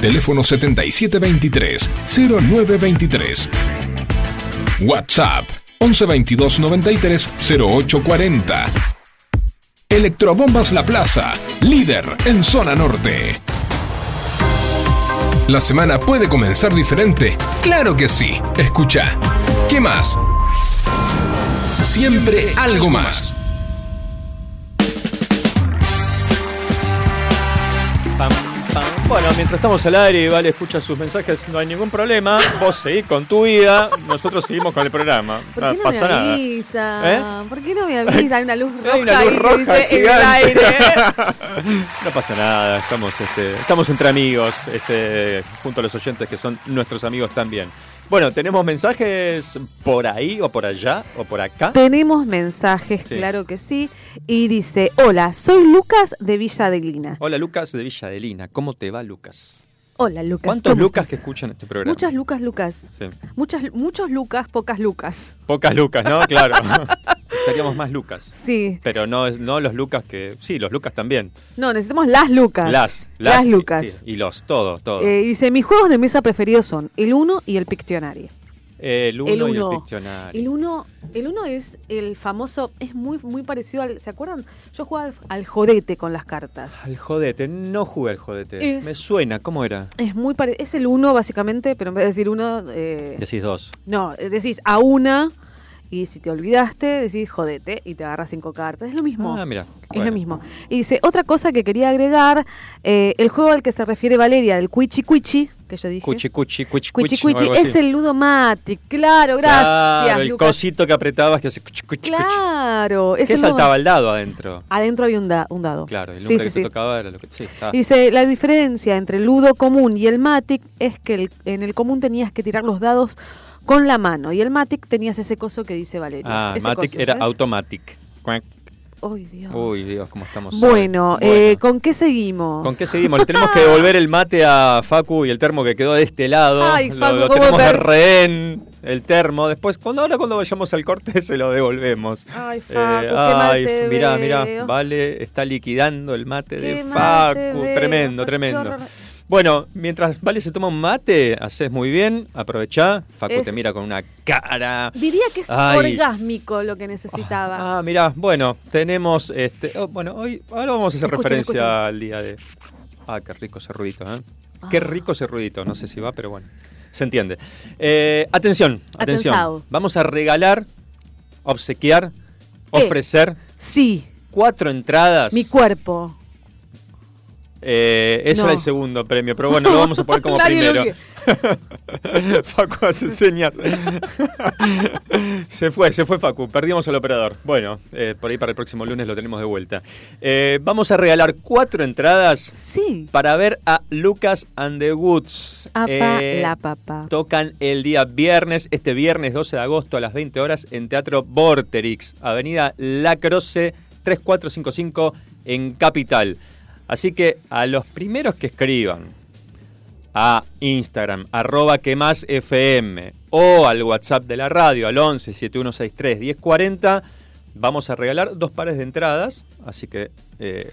Teléfono 7723-0923. WhatsApp 1122 93 0840. Electrobombas La Plaza, líder en zona norte. ¿La semana puede comenzar diferente? Claro que sí. Escucha. ¿Qué más? Siempre algo más. Bueno, mientras estamos al aire y Vale escucha sus mensajes, no hay ningún problema. Vos seguís con tu vida, nosotros seguimos con el programa. ¿Por No qué no pasa me nada. ¿Eh? ¿Por qué no me avisa? Hay una luz roja Hay una luz ahí que roja dice en el aire. No pasa nada, estamos, este, estamos entre amigos, este, junto a los oyentes que son nuestros amigos también. Bueno, tenemos mensajes por ahí o por allá o por acá. Tenemos mensajes, Sí. claro que sí. Y dice, hola, soy Lucas de Villa Adelina. Hola Lucas de Villa Adelina, ¿cómo te va Lucas? Hola, Lucas. ¿Cuántos ¿cómo Lucas estás? que escuchan este programa? Muchas Lucas, Lucas. Sí. Muchas, muchos Lucas, pocas Lucas. Pocas Lucas, ¿no? Claro. Estaríamos más Lucas. Sí. Pero no, es- no los Lucas que... Sí, los Lucas también. No, necesitamos las Lucas. Las, Las, las, y- Lucas. sí, y los, todo, todo. Eh, dice, mis juegos de mesa preferidos son el 1 y el Pictionary. el uno el y el uno. Pictionary. El 1 el uno es el famoso, es muy muy parecido al, ¿se acuerdan? Yo jugaba al, al jodete con las cartas. Al jodete, no jugué al jodete. Es- Me suena, ¿cómo era? Es muy pare- es el 1 básicamente, pero en vez de decir uno, eh, Decís dos. no, decís a una y si te olvidaste decís jodete y te agarras cinco cartas. Es lo mismo. Ah, mira. Es bueno. lo mismo. Y dice, otra cosa que quería agregar, eh, el juego al que se refiere Valeria, el Cuichi Cuichi, que yo dije. Cuchi, cuchi, cuchi, Cuichi cuchi, algo es el Ludomatic, claro, gracias. Claro, el Lucas. cosito que apretabas que hace cuchi, cuchi, cuchi. Claro, es ¿Qué el saltaba Ludo- el dado adentro? Adentro había un, da- un dado. Claro, el Sí, sí, que sí. tocaba era lo que... Sí, está. Dice, la diferencia entre el ludo común y el matic es que el- en el común tenías que tirar los dados con la mano y el matic tenías ese coso que dice Valeria. Ah, Ese Matic coso, era ¿ves? automatic. Uy, Dios. Uy, Dios, cómo estamos. Bueno, eh, ¿con qué seguimos? ¿Con qué seguimos? Le tenemos que devolver el mate a Facu y el termo que quedó de este lado. Ay, lo, Facu, lo ¿cómo tenemos de per- rehén, el termo. Después, cuando ahora cuando vayamos al corte, se lo devolvemos. Ay, Eh, Facu, qué mal ay, te mirá, mirá, veo. Vale, está liquidando el mate Qué de Facu. veo, Tremendo, tremendo. Bueno, mientras Vale se toma un mate, haces muy bien, aprovechá. Facu Es- te mira con una cara. Diría que es Ay. orgásmico lo que necesitaba. Ah, mirá, bueno, tenemos este. oh, bueno, hoy ahora vamos a hacer Escuchen, referencia escuchen. al día de. Ah, qué rico ese ruidito, ¿eh? Qué Ah. rico ese ruidito, no sé si va, pero bueno. Se entiende. Eh, atención, atención. Atensado. Vamos a regalar, obsequiar, ¿Qué? ofrecer Sí, cuatro entradas. mi cuerpo. Eh, ese No. era el segundo premio, pero bueno, lo vamos a poner como primero. Facu hace señas. se fue, se fue Facu. Perdimos al operador. Bueno, eh, por ahí para el próximo lunes lo tenemos de vuelta. Eh, vamos a regalar cuatro entradas Sí. para ver a Lucas and the Woods. Apa, Eh, la papa. Tocan el día viernes, este viernes 12 de agosto a las 20 horas en Teatro Vorterix, Avenida La Croce 3455 en Capital. Así que a los primeros que escriban a Instagram, arroba que más FM o al WhatsApp de la radio al 11 7163 1040, vamos a regalar dos pares de entradas. Así que eh,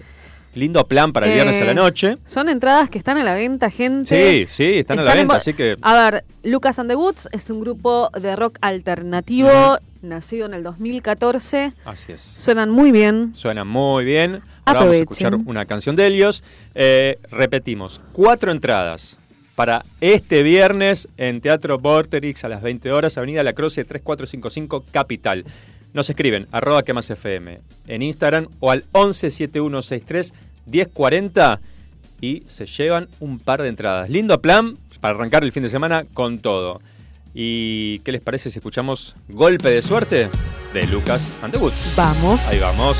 lindo plan para el viernes a la Eh, noche. Son entradas que están a la venta, gente. Sí, sí, están a la en venta, así que A ver, Lucas and the Woods es un grupo de rock alternativo, nacido en el 2014. así es. Suenan muy bien. Suena muy bien. Ahora vamos a escuchar una canción de Helios. Eh, repetimos, cuatro entradas para este viernes en Teatro Vorterix a las 20 horas, Avenida La Croce 3455 Capital. Nos escriben arroba que más FM en Instagram o al 117163 1040 y se llevan un par de entradas. Lindo plan para arrancar el fin de semana con todo. ¿Y qué les parece si escuchamos Golpe de Suerte de Lucas and the Woods? Vamos. Ahí vamos.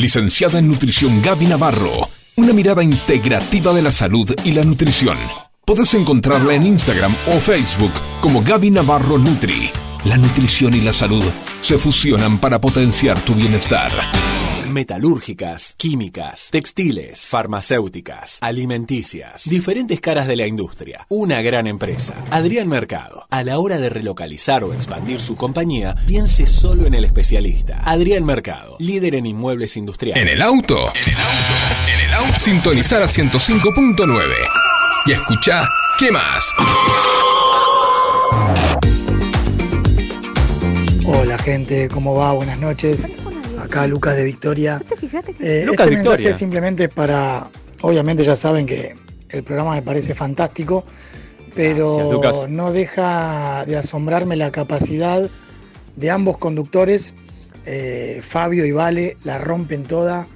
Licenciada en Nutrición Gaby Navarro. Una mirada integrativa de la salud y la nutrición. Puedes encontrarla en Instagram o Facebook como Gaby Navarro Nutri. La nutrición y la salud se fusionan para potenciar tu bienestar. Metalúrgicas, químicas, textiles, farmacéuticas, alimenticias, diferentes caras de la industria. Una gran empresa. Adrián Mercado. A la hora de relocalizar o expandir su compañía, piense solo en el especialista. Adrián Mercado, líder en inmuebles industriales. En el auto. En el auto. En el auto. Sintonizar a 105.9. Y escucha, ¿qué más? Hola gente, ¿cómo va? Buenas noches. Acá Lucas de Victoria. Eh, Lucas este de Victoria. mensaje simplemente es para, obviamente ya saben que el programa me parece fantástico, pero Gracias, Lucas. no deja de asombrarme la capacidad de ambos conductores, eh, Fabio y Vale, la rompen toda,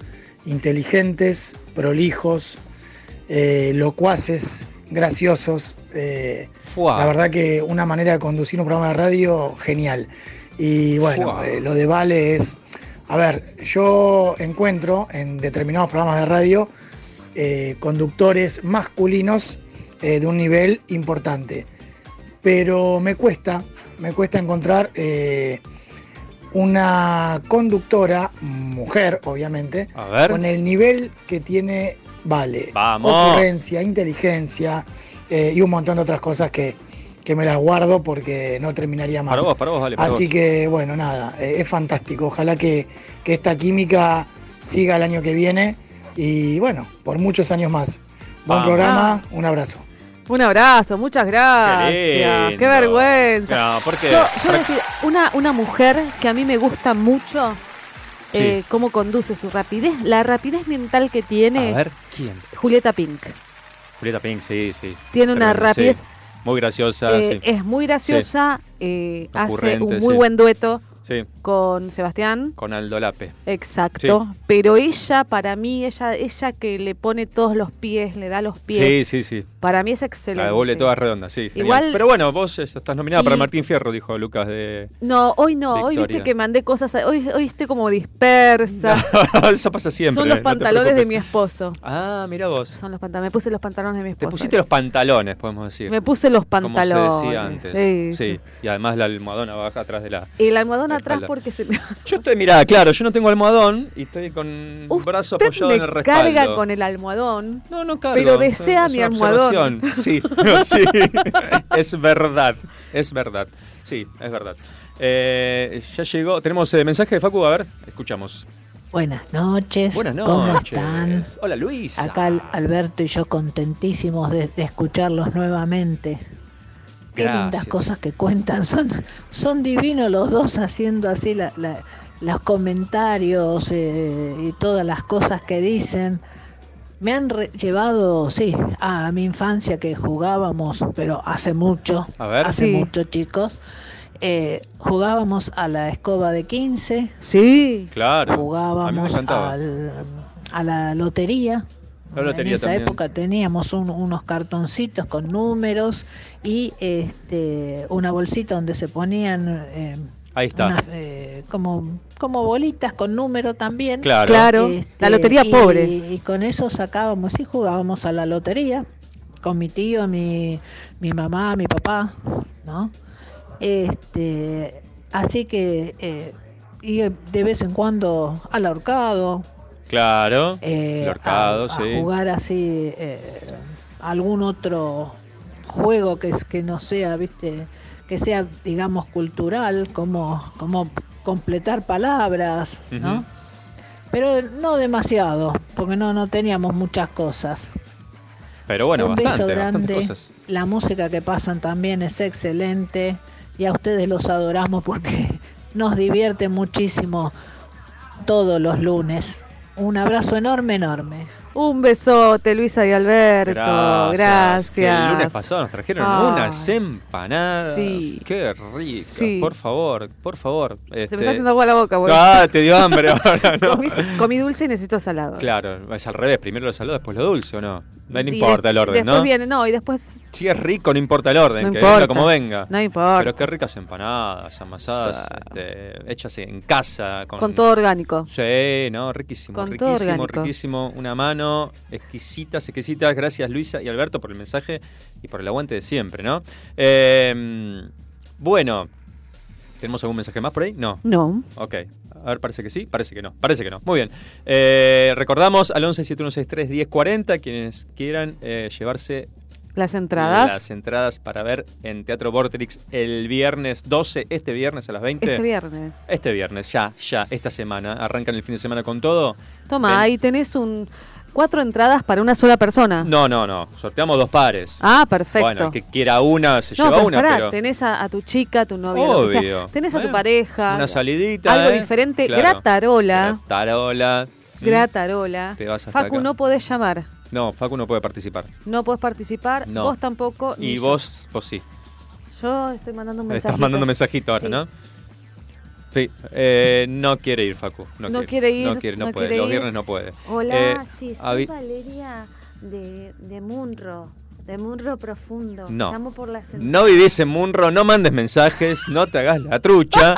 inteligentes, prolijos, eh, locuaces, graciosos. eh, la verdad que una manera de conducir un programa de radio genial. Y bueno, eh, lo de Vale es, a ver, yo encuentro en determinados programas de radio eh, conductores masculinos eh, de un nivel importante, pero me cuesta, me cuesta encontrar eh, una conductora, mujer obviamente, A ver. con el nivel que tiene Vale. Vamos. Ocurrencia, inteligencia eh, y un montón de otras cosas que, que me las guardo porque no terminaría más. Para vos, para vos, vale. para Así vos. que bueno, nada, eh, es fantástico. Ojalá que, que esta química siga el año que viene y bueno, por muchos años más. Buen Vamos. programa, un abrazo. Un abrazo, muchas gracias. Qué, vergüenza. No, porque Yo, yo decir, una, una mujer que a mí me gusta mucho eh, Sí. cómo conduce su rapidez, la rapidez mental que tiene A ver, ¿quién? Julieta Pink. Julieta Pink, sí, sí. Tiene una Tremendo, rapidez, sí. Muy graciosa, eh, sí. es muy graciosa, eh, hace un muy buen dueto. Sí, con Sebastián. con Aldo Lape. Exacto, pero ella, para mí, ella, ella que le pone todos los pies, le da los pies, Sí, sí, sí. para mí es La excelente. devuelve toda redonda, sí. genial. Igual- Pero bueno, vos estás nominada para Martín Fierro, dijo Lucas de. No, hoy no, hoy viste que mandé cosas, hoy, hoy estoy como dispersa. Eso pasa siempre. Son los no te pantalones de mi esposo. Ah, mira vos. Son los pantalones, me puse los pantalones de mi Te esposo. pusiste los pantalones, podemos decir. Me puse los Como pantalones. se decía antes. Sí, Sí, sí. Y además la almohadona baja atrás de la. Y La atrás espalda. Porque se me... Yo estoy, mirá, claro, yo no tengo almohadón y estoy con un brazo Usted apoyado me en el respaldo. carga con el almohadón. No, no cargo. Pero desea es mi almohadón. Sí, sí. es verdad, es verdad. Sí, es verdad. Eh, ya llegó. Tenemos eh, mensaje de Facu, a ver, escuchamos. Buenas noches. Buenas ¿Cómo noches. están? Hola Luisa. Acá Al- Alberto y yo contentísimos de, de escucharlos nuevamente. Qué lindas Gracias. cosas que cuentan. Son, son divinos los dos haciendo así la- la- los comentarios eh, y todas las cosas que dicen. Me han re- llevado, sí, a mi infancia que jugábamos, pero hace mucho, A ver. hace Sí. mucho chicos. Eh, jugábamos a la escoba de 15, Sí. Claro. A mí me jugábamos al- a la lotería. En esa también. época teníamos un- unos cartoncitos con números y este, una bolsita donde se ponían eh, Ahí está. unas, eh, como, como bolitas con número también. Claro. Claro. Este, la lotería y- pobre. Y con eso sacábamos y jugábamos a la lotería con mi tío, mi, mi mamá, mi papá, ¿no? Este, así que eh, y de vez en cuando al ahorcado, Claro. eh, el ahorcado, a, a sí. jugar así eh, algún otro juego que es que no sea, viste, que sea digamos cultural, como como completar palabras, ¿no? Pero no demasiado, porque no no teníamos muchas cosas. Pero bueno, Un bastante, beso grande. cosas. La música que pasan también es excelente y a ustedes los adoramos porque nos divierte muchísimo todos los lunes. Un abrazo enorme, enorme. Un besote, Luisa y Alberto. Gracias. Que el lunes pasado nos trajeron Ah. unas empanadas. Sí. Qué ricas. Sí. Por favor, por favor. Se me Este- está haciendo agua la boca, güey. Ah, te dio hambre ahora, ¿no? comí, comí dulce y necesito salado. Claro, es al revés. Primero lo salado, después lo dulce, ¿o no? No, importa el orden, después ¿no? viene, no, y después Si es rico, no importa el orden, No que importa. venga como venga. No importa. Pero qué ricas empanadas, amasadas, este, hechas en casa. Con, con todo orgánico. Sí, no, riquísimo, Con riquísimo, riquísimo. Una mano, exquisitas, exquisitas. Gracias Luisa y Alberto por el mensaje y por el aguante de siempre, ¿no? Eh, bueno, ¿tenemos algún mensaje más por ahí? No. No. Ok. A ver, parece que sí, parece que no, parece que no. Muy bien. Eh, recordamos al 1171631040 quienes quieran eh, llevarse Las entradas. las entradas para ver en Teatro Vorterix el viernes 12, este viernes a las 20. Este viernes. Este viernes, ya, ya, esta semana. Arrancan el fin de semana con todo. Toma, Ven. ahí tenés un cuatro entradas para una sola persona. No, no, no. Sorteamos dos pares. Ah, perfecto. Bueno, el que quiera una se no, lleva pero una, pará, pero. tenés a, a tu chica, a tu novio, lo que sea. Obvio. tenés a tu pareja. Una salidita. Algo ¿eh? diferente. Claro. Gratarola. Gratarola. Mm. Gratarola. Te vas hasta Facu, acá. no podés llamar. No, Facu no puede participar. No podés participar. No. Vos tampoco. Y yo. vos, vos sí. Yo estoy mandando un Me mensaje. estás mandando mensajito ahora, Sí. ¿no? Sí. Eh, no quiere ir, Facu. No, No quiere ir, No quiere, no, no puede. quiere Los viernes no puede. Hola, Eh, sí, soy Valeria de, de Munro, de Munro Profundo. No. Por No vivís en Munro, no mandes mensajes, no te hagas la trucha,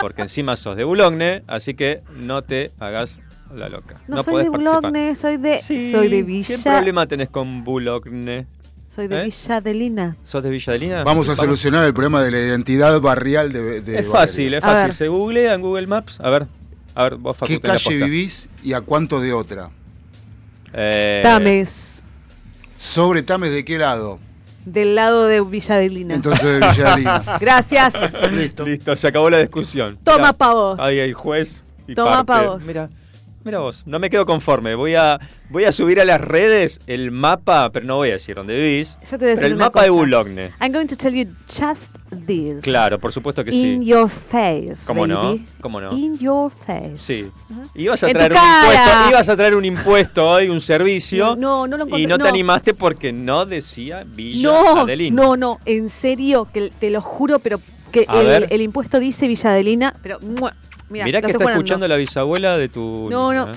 porque encima sos de Boulogne, así que no te hagas la loca. No, No, soy podés de. Boulogne, soy de, Sí, soy de ¿Qué Villa. problema tenés con Boulogne? Soy de ¿Eh? Villa Adelina. ¿Sos de Villa Adelina? Vamos a solucionar el problema de la identidad barrial de, de Es fácil, es A fácil. Se googlea en Google Maps. A ver, a ver, vos Facu, ¿Qué calle vivís y a cuánto de otra? Eh, Tames, ¿Sobre Tames de qué lado? del lado de Villa Adelina. Entonces de Villa Adelina. Gracias. Listo. Listo, se acabó la discusión. Toma Mirá, pa' vos. Ahí hay juez y Toma parte. pa' vos. Mira, mira vos. No me quedo conforme. Voy a, voy a subir a las redes el mapa, pero no voy a decir dónde vivís. Yo te voy a decir pero el una mapa de. Boulogne. I'm going to tell you just this. Claro, por supuesto que In sí. your face, ¿Cómo no? ¿Cómo no? In your face. Sí. Ibas a En traer un cara. impuesto, ibas a traer un impuesto hoy, un servicio. No, no lo encontré. Y no, no. te animaste porque no decía Villa No, Adelina. no, no, en serio, que te lo juro, pero que el, el impuesto dice Villa Adelina, pero. Mirá que está jurando. escuchando la bisabuela de tu. No, no, ¿eh?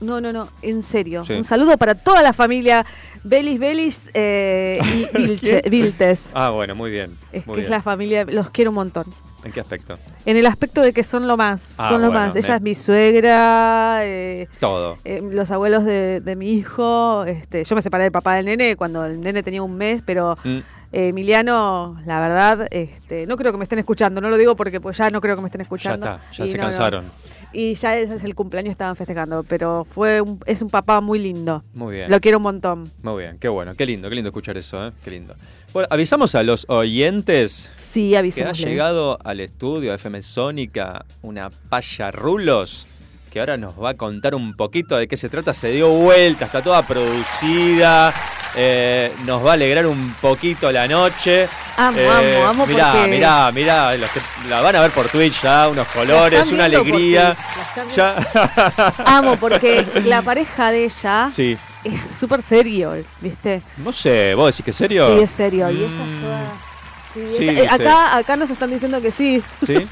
no, no, no, en serio. Sí. Un saludo para toda la familia Belis Belis eh, y Vilche- Viltes. Ah, bueno, muy bien. Es muy que es la familia, los quiero un montón. ¿En qué aspecto? En el aspecto de que son lo más, Ah, son lo bueno, más. Ella me- es mi suegra, eh, Todo. eh, los abuelos de, de mi hijo. Este, yo me separé del papá del nene cuando el nene tenía un mes, pero Mm. Eh, Emiliano, la verdad, este, no creo que me estén escuchando. No lo digo porque pues ya no creo que me estén Ya escuchando. está, ya Y se no, no. cansaron. Y ya ese es el cumpleaños, estaban festejando. Pero fue un- es un papá muy lindo. Muy bien. Lo quiero un montón. Muy bien, qué bueno, qué lindo, qué lindo escuchar eso, ¿eh? Qué lindo. Bueno, avisamos a los oyentes Sí, que ha llegado al estudio FM Sónica una paya rulos que ahora nos va a contar un poquito de qué se trata. Se dio vuelta, está toda producida, eh, nos va a alegrar un poquito la noche. Amo, Eh, amo, amo Mirá, porque- mirá, mirá, los que la van a ver por Twitch ya, unos colores, una por alegría. Twitch, Ya. Amo porque la pareja de ella Sí. es súper serio, ¿viste? No sé, ¿vos decís que es serio? Sí, es serio. Y ella es Mm. toda... sí, Sí, ella- eh, acá, acá nos están diciendo que sí. ¿Sí?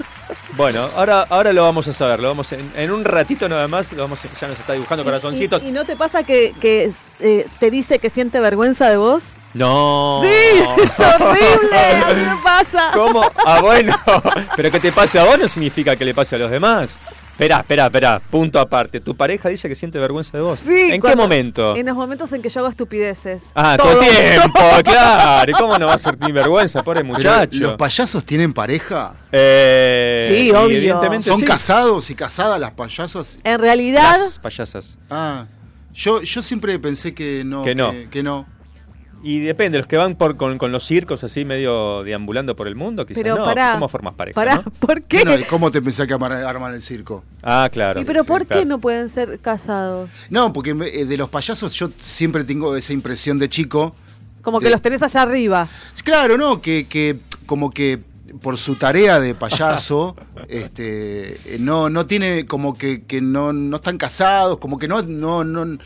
Bueno, ahora, ahora lo vamos a saber. Lo vamos en, en un ratito nada más. Lo vamos, ya nos está dibujando corazoncitos. ¿Y, y no te pasa que, que, eh, te dice que siente vergüenza de vos? No. Sí, es horrible, a mí me pasa. ¿Cómo? Ah, bueno. Pero que te pase a vos no significa que le pase a los demás. Esperá, esperá, esperá. Punto aparte. Tu pareja dice que siente vergüenza de vos. Sí, ¿En qué momento? En los momentos en que yo hago estupideces. Ah, Todo. todo el tiempo, claro. ¿Y cómo no va a sentir vergüenza, pobre Pero, muchacho? ¿Los payasos tienen pareja? Eh, Sí, obvio. Evidentemente ¿Son sí. casados y casadas las payasos? En realidad, Las payasas. Ah, yo, yo siempre pensé que no. Que no. que no. Y depende, los que van por, con, con los circos así medio deambulando por el mundo, quizás Pero no. pará, ¿Cómo formas pareja? pará, no? ¿por qué? Bueno, ¿y ¿Cómo te pensás que arman el circo? Ah, claro. ¿Y pero sí, por qué no pueden ser casados? No, porque eh, de los payasos yo siempre tengo esa impresión de chico. Como que los tenés allá arriba. Claro, ¿no? Que, que como que por su tarea de payaso, este, eh, no, no tiene como que, que no, no están casados, como que no, no, no,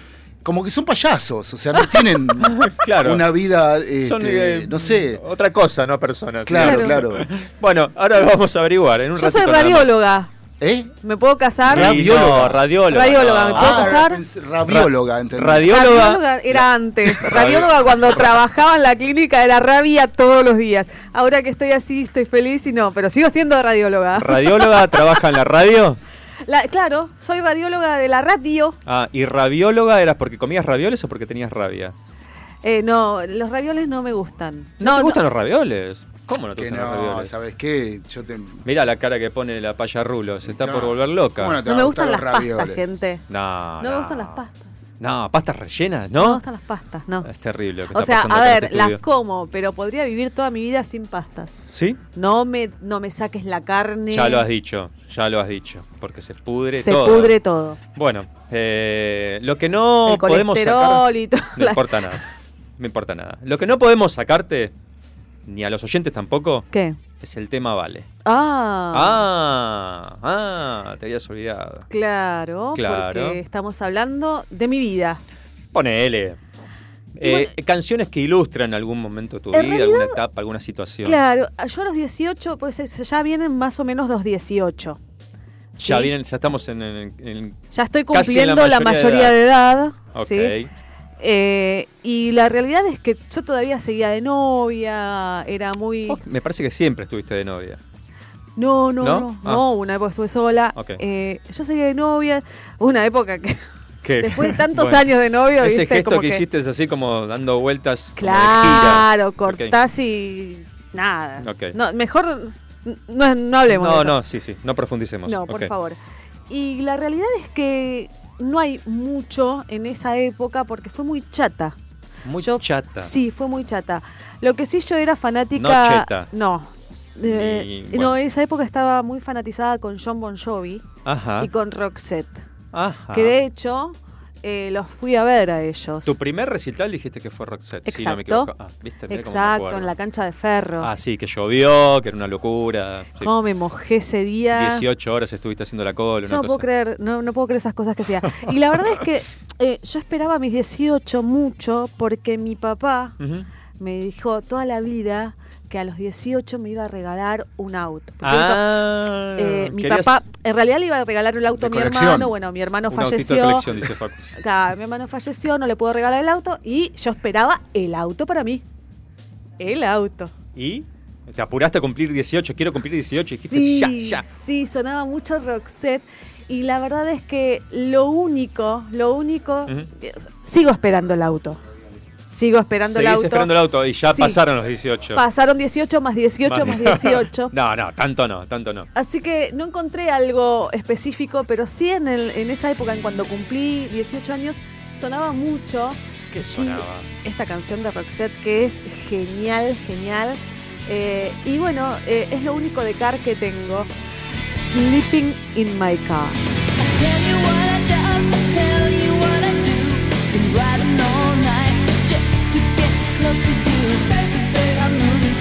como que son payasos, o sea, no tienen Claro. una vida, este, Son, eh, no sé. Otra cosa, no personas. Claro, Claro. claro. Bueno, ahora lo vamos a averiguar en un Yo soy radióloga. ¿Eh? ¿Me puedo casar? Radióloga. No, radióloga. Radióloga, ¿me puedo Ah, casar? rabióloga, entendí. Radióloga. Radióloga era antes. Radióloga cuando trabajaba en la clínica era rabia todos los días. Ahora que estoy así, estoy feliz y no, pero sigo siendo radióloga. Radióloga trabaja en la radio. La- claro, soy radióloga de la radio. Ah, y rabióloga eras porque comías ravioles o porque tenías rabia. Eh, no, los ravioles no me gustan. ¿No, te gustan los ravioles? ¿Cómo no te Que gustan los no, ravioles? ¿sabes qué? Yo te. Mira la cara que pone la paya rulo, se está No. por volver loca. ¿Cómo no No me gustan las los pastas, gente. No, No me gustan las pastas. No, pastas rellenas, No, me ¿no? gustan las pastas, no. Es terrible lo que O está sea, a ver, este las como, pero podría vivir toda mi vida sin pastas. ¿Sí? No me, no me saques la carne. Ya lo has dicho, ya lo has dicho, porque se pudre Se todo. pudre todo. Bueno, eh, lo que no El podemos sacar... y todo. No importa nada, no importa nada. Lo que no podemos sacarte, ni a los oyentes tampoco, ¿Qué? es el tema Vale. Ah, Ah, ah, te habías olvidado. claro, Claro. porque estamos hablando de mi vida. Ponele. Eh, Canciones que ilustran algún momento de tu vida, alguna etapa, alguna situación. Claro, yo a los 18, pues eh, ya vienen más o menos los 18. Ya vienen, ya estamos en, en- en- Ya estoy cumpliendo la mayoría de edad. Ok. ¿sí? Eh, y la realidad es que yo todavía seguía de novia, era muy... Me parece que siempre estuviste de novia. No, no, ¿No? no, Ah. no, una época estuve sola. Ok. Eh, yo seguía de novia, una época que ¿Qué? después de tantos Bueno, años de novio, Ese viste, gesto como que, que, hiciste es así como dando vueltas como claro, de gira. Ok. cortás y nada. No, mejor no, no hablemos No, no, sí, sí, no profundicemos. No, por favor. Y la realidad es que no hay mucho en esa época porque fue muy chata. Muy Yo- chata. Sí, fue muy chata. Lo que sí yo era fanática. No cheta. No. Eh, bueno. en esa época estaba muy fanatizada con John Bon Jovi Ajá. y con Roxette. Ajá. Que de hecho eh, los fui a ver a ellos. Tu primer recital dijiste que fue Roxette, si no me Exacto. equivoco. Ah, ¿viste? Mirá cómo me Exacto, en la cancha de ferro. Ah, sí, que llovió, que era una locura. Sí. Cómo me mojé ese día. 18 horas estuviste haciendo la cola. Yo no puedo cosa. creer, no, no puedo creer esas cosas que hacía. Y la verdad es que eh, yo esperaba mis 18 mucho porque mi papá me dijo toda la vida que a los 18 me iba a regalar un auto. Porque mi Ah, Eh, mi papá, en realidad le iba a regalar el auto a mi hermano. Bueno, mi hermano un autito de falleció. colección, dice Facu. Claro, mi hermano falleció, no le puedo regalar el auto. Y yo esperaba el auto para mí. El auto. ¿Y? ¿Te apuraste a cumplir 18? Quiero cumplir 18. Y dijiste, Sí, ya, ya. sí, sonaba mucho Roxette. Y la verdad es que lo único, lo único. Sigo esperando el auto. Sigo esperando el auto. esperando el auto y ya Sí. pasaron los 18. Pasaron 18 más 18 más 18. no, no, tanto no, tanto no. Así que no encontré algo específico, pero sí en, el, en esa época, en cuando cumplí 18 años, sonaba mucho ¿Qué sí, sonaba? esta canción de Roxette que es genial, genial. Eh, y bueno, eh, es lo único de Car que tengo. Sleeping in my car.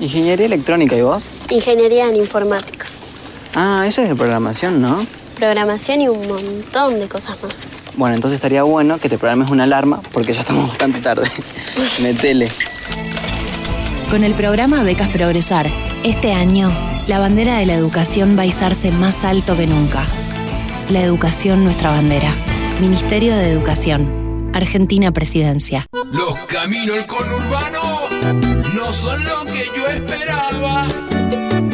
Ingeniería electrónica, ¿y vos? Ingeniería en informática, Ah, eso es de programación, ¿no? programación y un montón de cosas más. Bueno, entonces estaría bueno que te programes una alarma porque ya estamos bastante tarde. Metele. Con el programa Becas Progresar, este año, la bandera de la educación va a izarse más alto que nunca. La educación, nuestra bandera. Ministerio de Educación. Argentina Presidencia. Los caminos del conurbano no son lo que yo esperaba,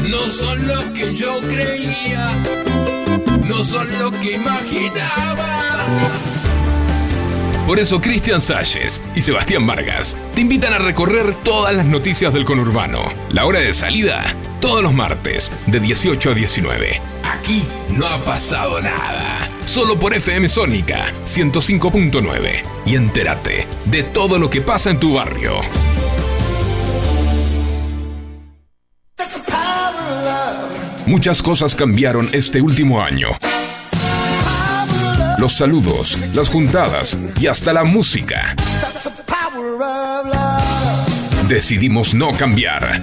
no son lo que yo creía, no son lo que imaginaba. Por eso Cristian Salles y Sebastián Vargas te invitan a recorrer todas las noticias del conurbano. La hora de salida, todos los martes, de 18 a 19. Aquí no ha pasado nada. Solo por FM Sónica 105.9. Y entérate de todo lo que pasa en tu barrio. Muchas cosas cambiaron este último año. Los saludos, las juntadas y hasta la música. Decidimos no cambiar.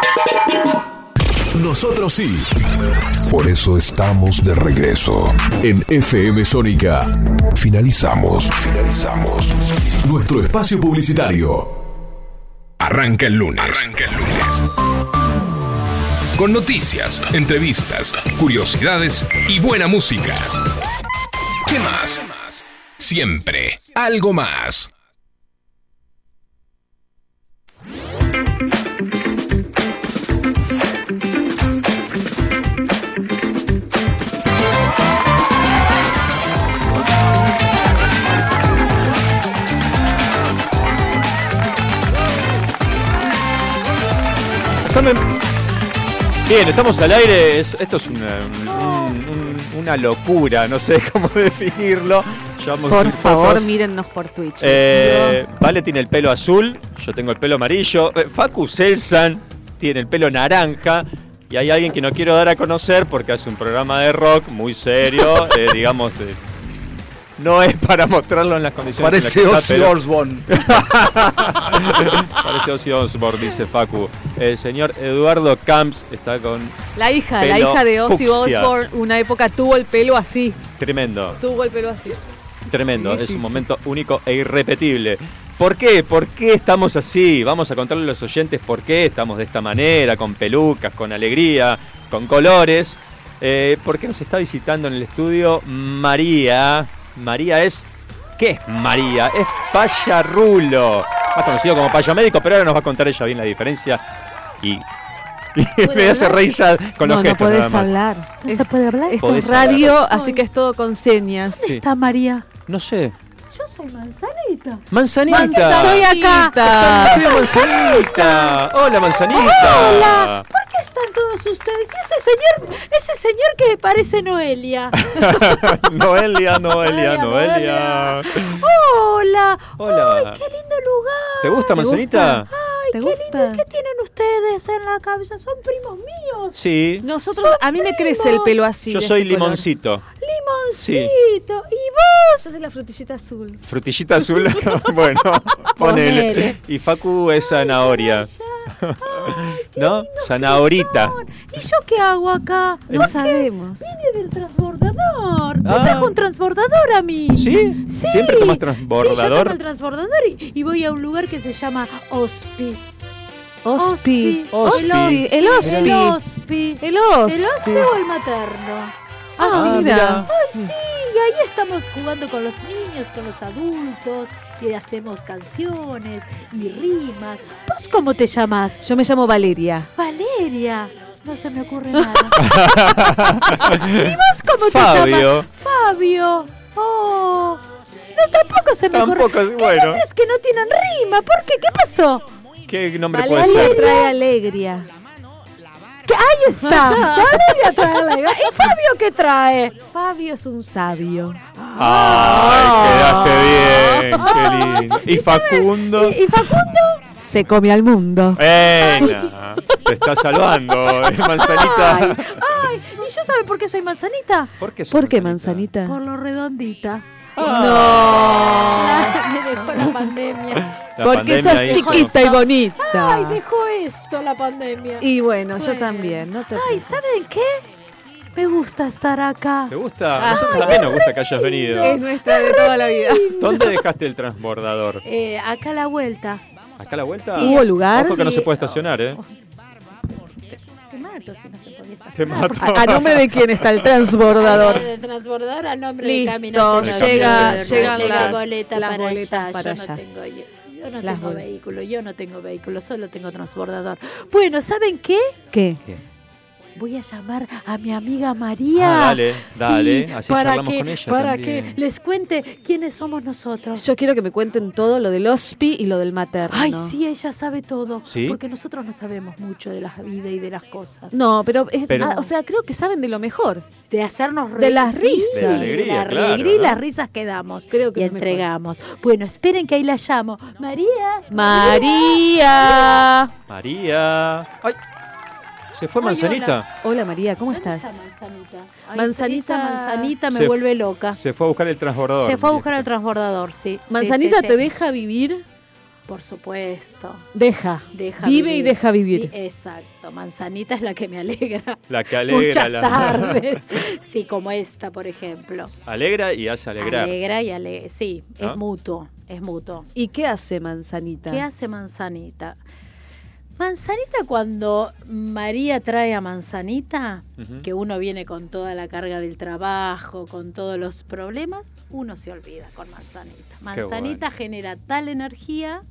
Nosotros sí. Por eso estamos de regreso. En FM Sónica. Finalizamos. Finalizamos. Nuestro espacio publicitario. Arranca el lunes. Arranca el lunes. Con noticias, entrevistas, curiosidades y buena música. ¿Qué más? Siempre algo más. Bien, estamos al aire. es- esto es una, un- un- una locura, no sé cómo definirlo. Llevamos Por favor, fotos. mírennos por Twitch. Eh, vale tiene el pelo azul, yo tengo el pelo amarillo. eh, Facu Selsan tiene el pelo naranja. Y hay alguien que no quiero dar a conocer porque hace un programa de rock muy serio, eh, digamos, eh, no es para mostrarlo en las condiciones Parece que Ozzy Osbourne. Parece Ozzy Osbourne, dice Facu. El señor Eduardo Camps está con La hija, la hija de Ozzy. Osbourne, una época tuvo el pelo así. tremendo. Tuvo el pelo así. Tremendo, Sí, es sí, un sí. momento único e irrepetible. ¿Por qué? ¿Por qué estamos así? Vamos a contarle a los oyentes por qué estamos de esta manera, con pelucas, con alegría, con colores. Eh, porque nos está visitando en el estudio María. María es. ¿Qué es María? Es Payarulo. Más conocido como Paya Médico, pero ahora nos va a contar ella bien la diferencia. Y. y me hace reír ya con no, los no gestos. nada podés más. hablar. ¿No se puede hablar? Esto es radio, hablar. así que es todo con señas. Sí. está María? No sé. Yo soy manzanita. Manzanita. Estoy acá. ¡Qué manzanita! Hola, manzanita. Hola. ¿Por qué están todos ustedes? Y ese señor, ese señor que parece Noelia. Noelia, Noelia, Noelia, Noelia. Hola. Hola. Ay, qué lindo lugar. ¿Te gusta, manzanita? Ay, qué lindo. ¿Qué tienen ustedes en la cabeza? Son primos míos. Sí. Nosotros, a mí me crece el pelo así. Yo de soy este color. limoncito. Sí. Limoncito. ¿Y vos? Sos de la frutillita azul. Frutillita azul. bueno, ponele. Ponele. Y Facu es zanahoria. ¿No? Zanahorita. ¿Y yo qué hago acá? No sabemos. Vine del transbordador. Me Ah. trajo un transbordador a mí. ¿Sí? Sí. ¿Siempre tomas Sí, yo transbordador? tomo el transbordador y, y voy a un lugar que se llama Ospi. Ospi. Ospi. El Ospi. El Ospi. El Ospi. ¿El Ospi o el materno? Ah, mira. mira. Ay, sí, y ahí estamos jugando con los niños, con los adultos, y hacemos canciones y rimas. ¿Vos cómo te llamas? Yo me llamo Valeria. Valeria. No se me ocurre nada. ¿Y vos cómo te Fabio. llamas? Fabio. Oh. No, tampoco se me Tampoco, ocurre. ¿Qué bueno. nombres que no tienen rima? ¿Por qué? ¿Qué pasó? ¿Qué nombre puede Valeria ser? trae alegría. Ahí está. Valeria trae la idea. ¿Y Fabio qué trae? Fabio es un sabio. Ay, quedaste bien. Qué lindo. ¿Y Facundo? ¿Y, y Facundo? Se come al mundo. Venga, te está salvando, eh, manzanita. Ay, ay, ¿y yo sabe por qué soy manzanita? ¿Por qué, sos ¿Por qué, manzanita? Por lo redondita. No. me dejó la pandemia. La Porque pandemia sos hizo- chiquita y bonita. Ay, dejó esto la pandemia. Y bueno, yo Bueno. también. No te Ay, ¿saben qué? Me gusta estar acá. ¿Te gusta? A nosotros también nos gusta que hayas venido. Es nuestra de toda la vida. ¿Dónde dejaste el transbordador? Eh, acá a la vuelta. ¿Acá a la vuelta? Sí. ¿Hubo lugar? Ojo que no Sí. se puede estacionar, ¿eh? Te mato si no te estar. Te mato. ¿A, a nombre de quién está el transbordador? El transbordador a nombre Listo, de Caminante llega- llega las- boleta las para boletas allá. para yo allá. no tengo, yo, yo no Las tengo vehículo, yo no tengo vehículo, solo tengo transbordador. Bueno, ¿saben qué? ¿Qué? Voy a llamar a mi amiga María. Ah, dale, dale, Sí, así para charlamos que, con ella Para también. que les cuente quiénes somos nosotros. Yo quiero que me cuenten todo lo del OSPI y lo del materno. Ay, sí, ella sabe todo. ¿Sí? Porque nosotros no sabemos mucho de la vida y de las cosas. No, pero, es- Pero- ah, o sea, creo que saben de lo mejor. De hacernos reír. De las risas. De la alegría, la claro, alegría y ¿no? las risas que damos. Creo que y mejor. entregamos. Bueno, esperen que ahí la llamo. María. María. María. Ay, ¿se fue Ay, manzanita? Hola María, ¿cómo ¿Dónde estás? está manzanita? Ay, Manzanita- esa manzanita me Se- vuelve loca. Se fue a buscar el transbordador. Se fue a buscar el transbordador, sí. ¿Manzanita Sí, sí, te sí. deja vivir? Por supuesto. Deja. Deja Vive vivir. y deja vivir. Vi- Exacto. Manzanita es la que me alegra. La que alegra. Muchas la- tardes. Sí, como esta, por ejemplo. Alegra y hace alegrar. Alegra y ale Sí, ¿No? es mutuo. Es mutuo. ¿Y qué hace Manzanita? ¿Qué hace Manzanita? Manzanita cuando María trae a Manzanita, que uno viene con toda la carga del trabajo, con todos los problemas, uno se olvida con Manzanita. Manzanita bueno. genera tal energía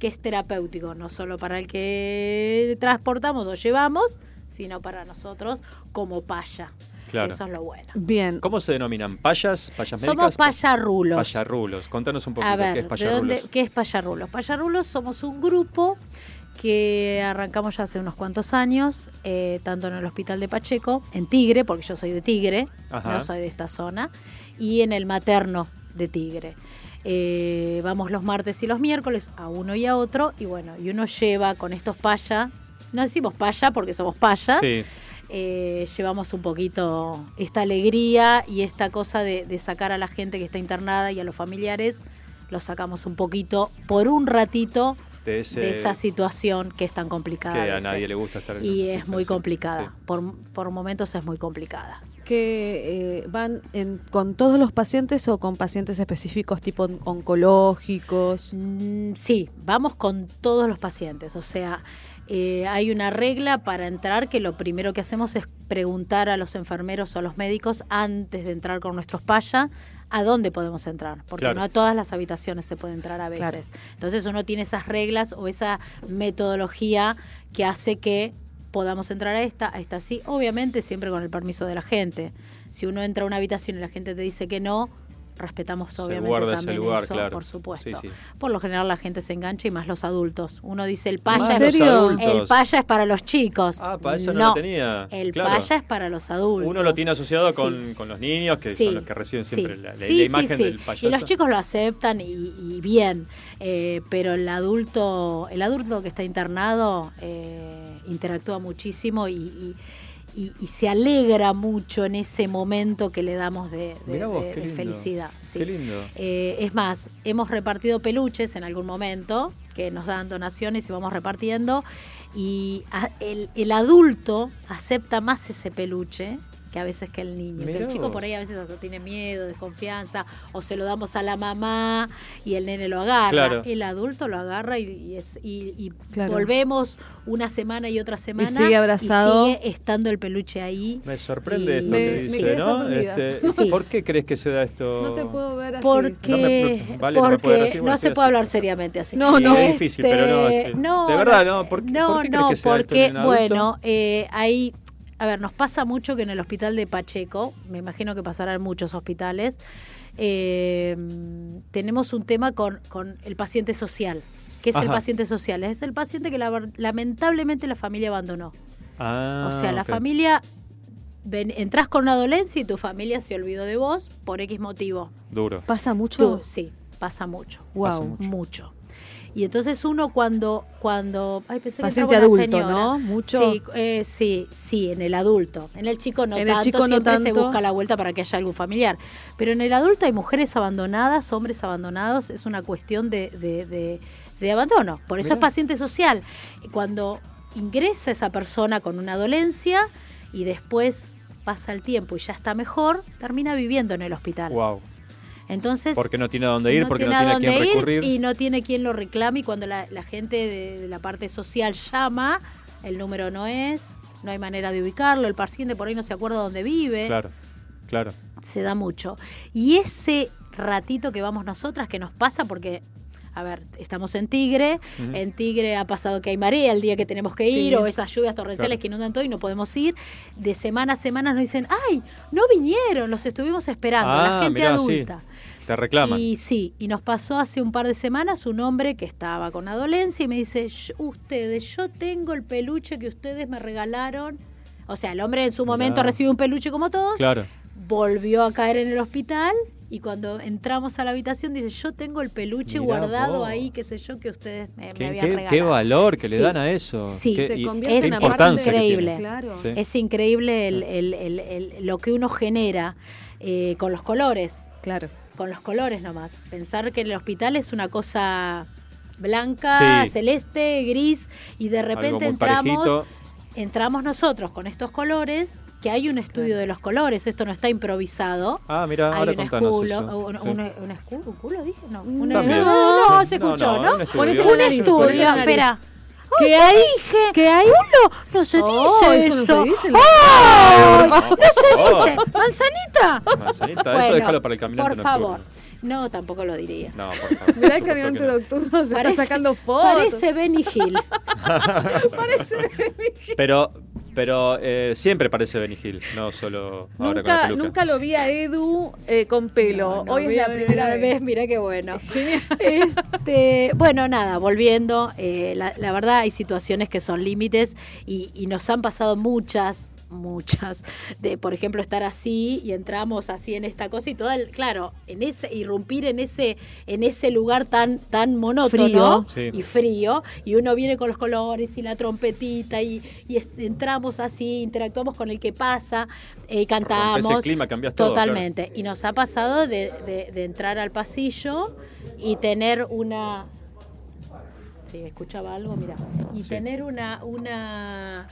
que es terapéutico, no solo para el que transportamos o llevamos, sino para nosotros como paya. Claro. Eso es lo bueno. Bien. ¿Cómo se denominan? ¿Payas? ¿Payas Somos médicas? payarrulos. Payarrulos. Contanos un poquito ver, qué es ¿de payarrulos. dónde, ¿qué es Payarrulos? Payarrulos somos un grupo que arrancamos ya hace unos cuantos años, eh, tanto en el Hospital de Pacheco, en Tigre, porque yo soy de Tigre, Ajá. no soy de esta zona, y en el materno de Tigre. Eh, vamos los martes y los miércoles a uno y a otro, y bueno, y uno lleva con estos paya, no decimos paya porque somos paya, Sí. eh, llevamos un poquito esta alegría y esta cosa de, de sacar a la gente que está internada y a los familiares, los sacamos un poquito por un ratito De ese- de esa situación que es tan complicada. que a veces. nadie le gusta estar en Y es muy complicada. Por, por momentos es muy complicada. que eh, van en- con todos los pacientes o con pacientes específicos tipo on- oncológicos. Mm, Sí, vamos con todos los pacientes. O sea, eh, hay una regla para entrar que lo primero que hacemos es preguntar a los enfermeros o a los médicos antes de entrar con nuestros paya a dónde podemos entrar, porque Claro. no a todas las habitaciones se puede entrar a veces. Claro. Entonces uno tiene esas reglas o esa metodología que hace que podamos entrar a esta, a esta sí, obviamente siempre con el permiso de la gente. Si uno entra a una habitación y la gente te dice que no, respetamos Se obviamente guarda ese también lugar, eso, claro. por supuesto. Sí, sí. Por lo general la gente se engancha y más los adultos. Uno dice el paya, adultos. el paya es para los chicos. Ah, para eso no, lo tenía. El Claro. paya es para los adultos. Uno lo tiene asociado Sí. con, con los niños, que son los que reciben siempre la, imagen del payaso. Y los chicos lo aceptan y, y bien, Eh, pero el adulto, el adulto que está internado eh, interactúa muchísimo y, y- y- y se alegra mucho en ese momento que le damos de, de- Mirá vos, de- qué de lindo. felicidad. sí. Qué lindo. Eh, es más, hemos repartido peluches en algún momento, que nos dan donaciones y vamos repartiendo, y a- el, el adulto acepta más ese peluche que a veces que el niño. Que el chico por ahí a veces hasta tiene miedo, desconfianza, o se lo damos a la mamá y el nene lo agarra. Claro. El adulto lo agarra y, y es, y, y Claro. volvemos una semana y otra semana. sigue abrazado. y sigue estando el peluche ahí. Me sorprende Y- esto Me- que dice, ¿no? sorprendida. Este, Sí. ¿Por qué crees que se da esto? No te puedo ver así. Porque, No me- vale, no ver porque así, no, bueno, se estoy puede así. hablar seriamente así. No, no. Es difícil, pero no, Este, este, no, de verdad, no. ¿Por qué, no, por qué crees no, que se da esto porque, en un adulto? bueno, eh, hay, a ver, nos pasa mucho que en el hospital de Pacheco, me imagino que pasará en muchos hospitales, eh, tenemos un tema con, con el paciente social. ¿Qué es el paciente social? Es el paciente que la- lamentablemente la familia abandonó. Ah, o sea, la familia, ven, entras con una dolencia y tu familia se olvidó de vos por X motivo. Duro. ¿Pasa mucho? Tú, sí, pasa mucho. Wow. Pasa mucho. Y entonces uno cuando cuando ay, pensé que Paciente una adulto, señora. ¿no? Mucho. Sí, eh, sí, sí, en el adulto. En el chico no En el tanto, chico no siempre se tanto. busca la vuelta para que haya algún familiar. Pero en el adulto hay mujeres abandonadas, hombres abandonados, es una cuestión de, de, de- de abandono. Por eso Mirá. es paciente social. Cuando ingresa esa persona con una dolencia y después pasa el tiempo y ya está mejor, termina viviendo en el hospital. Wow. Entonces, Porque no tiene a dónde ir, no porque no tiene a dónde quién ir recurrir. y no tiene quien lo reclame y cuando la, la gente de, de la parte social llama, el número no es, no hay manera de ubicarlo, el paciente por ahí no se acuerda dónde vive, Claro, claro. se da mucho. Y ese ratito que vamos nosotras, que nos pasa porque... A ver, estamos en Tigre, en Tigre ha pasado que hay marea el día que tenemos que ir Sí. o esas lluvias torrenciales Claro. que inundan todo y no podemos ir. De semana a semana nos dicen, ay, no vinieron, los estuvimos esperando, la Ah, gente mirá, adulta. sí. Te reclaman. Y sí, y nos pasó hace un par de semanas un hombre que estaba con una dolencia y me dice, "Yo- ustedes, yo tengo el peluche que ustedes me regalaron. O sea, el hombre en su momento recibió un peluche como todos, Claro. volvió a caer en el hospital y cuando entramos a la habitación dice, yo tengo el peluche Mirá guardado vos. ahí, qué sé yo, que ustedes me, me ¿Qué, habían qué- regalado. qué valor que le dan a eso. Sí, Qué- se y- convierte qué en una importancia que increíble. Claro. Sí. Es increíble el- el- el- el- lo que uno genera eh, con los colores. Claro. Con los colores nomás. Pensar que el hospital es una cosa blanca, Sí. celeste, gris, y de repente entramos, parejito. entramos nosotros con estos colores, que hay un estudio de los colores, esto no está improvisado. Ah, mira, hay ahora un contanos esculo, eso. un, Sí. un- un escu- ¿un culo dije? No, un, no, no, se escuchó, no, ¿no? un estudio. Espera. ¿Qué hay? dije? ¿Qué hay? ¡Culo! No se Oh, dice eso no eso. se dice, ¡Ay! no. No se dice. ¿Manzanita? Manzanita, eso Bueno, déjalo para el caminante Por nocturno. favor. No, tampoco lo diría. No, por favor. Mirá el caminante nocturno se Parece- está sacando fotos. Parece Benny Hill. Parece que- Pero, pero eh, siempre parece Benny Hill, no solo ahora con la Nunca, peluca. nunca lo vi a Edu eh, con pelo. Hoy es la primera vez. Mira qué bueno. Este, bueno, nada, volviendo. eh, la, la verdad hay situaciones que son límites y, y nos han pasado muchas, muchas, de por ejemplo estar así y entramos así en esta cosa y todo el, claro, en ese, irrumpir en ese, en ese lugar tan, tan monótono Frío. Sí. y frío, y uno viene con los colores y la trompetita y, entramos así, interactuamos con el que pasa, eh, cantamos. El clima, cambias todo, Totalmente. Y nos ha pasado de, de- de entrar al pasillo y tener una. Sí, escuchaba algo, mira. Y tener una, una,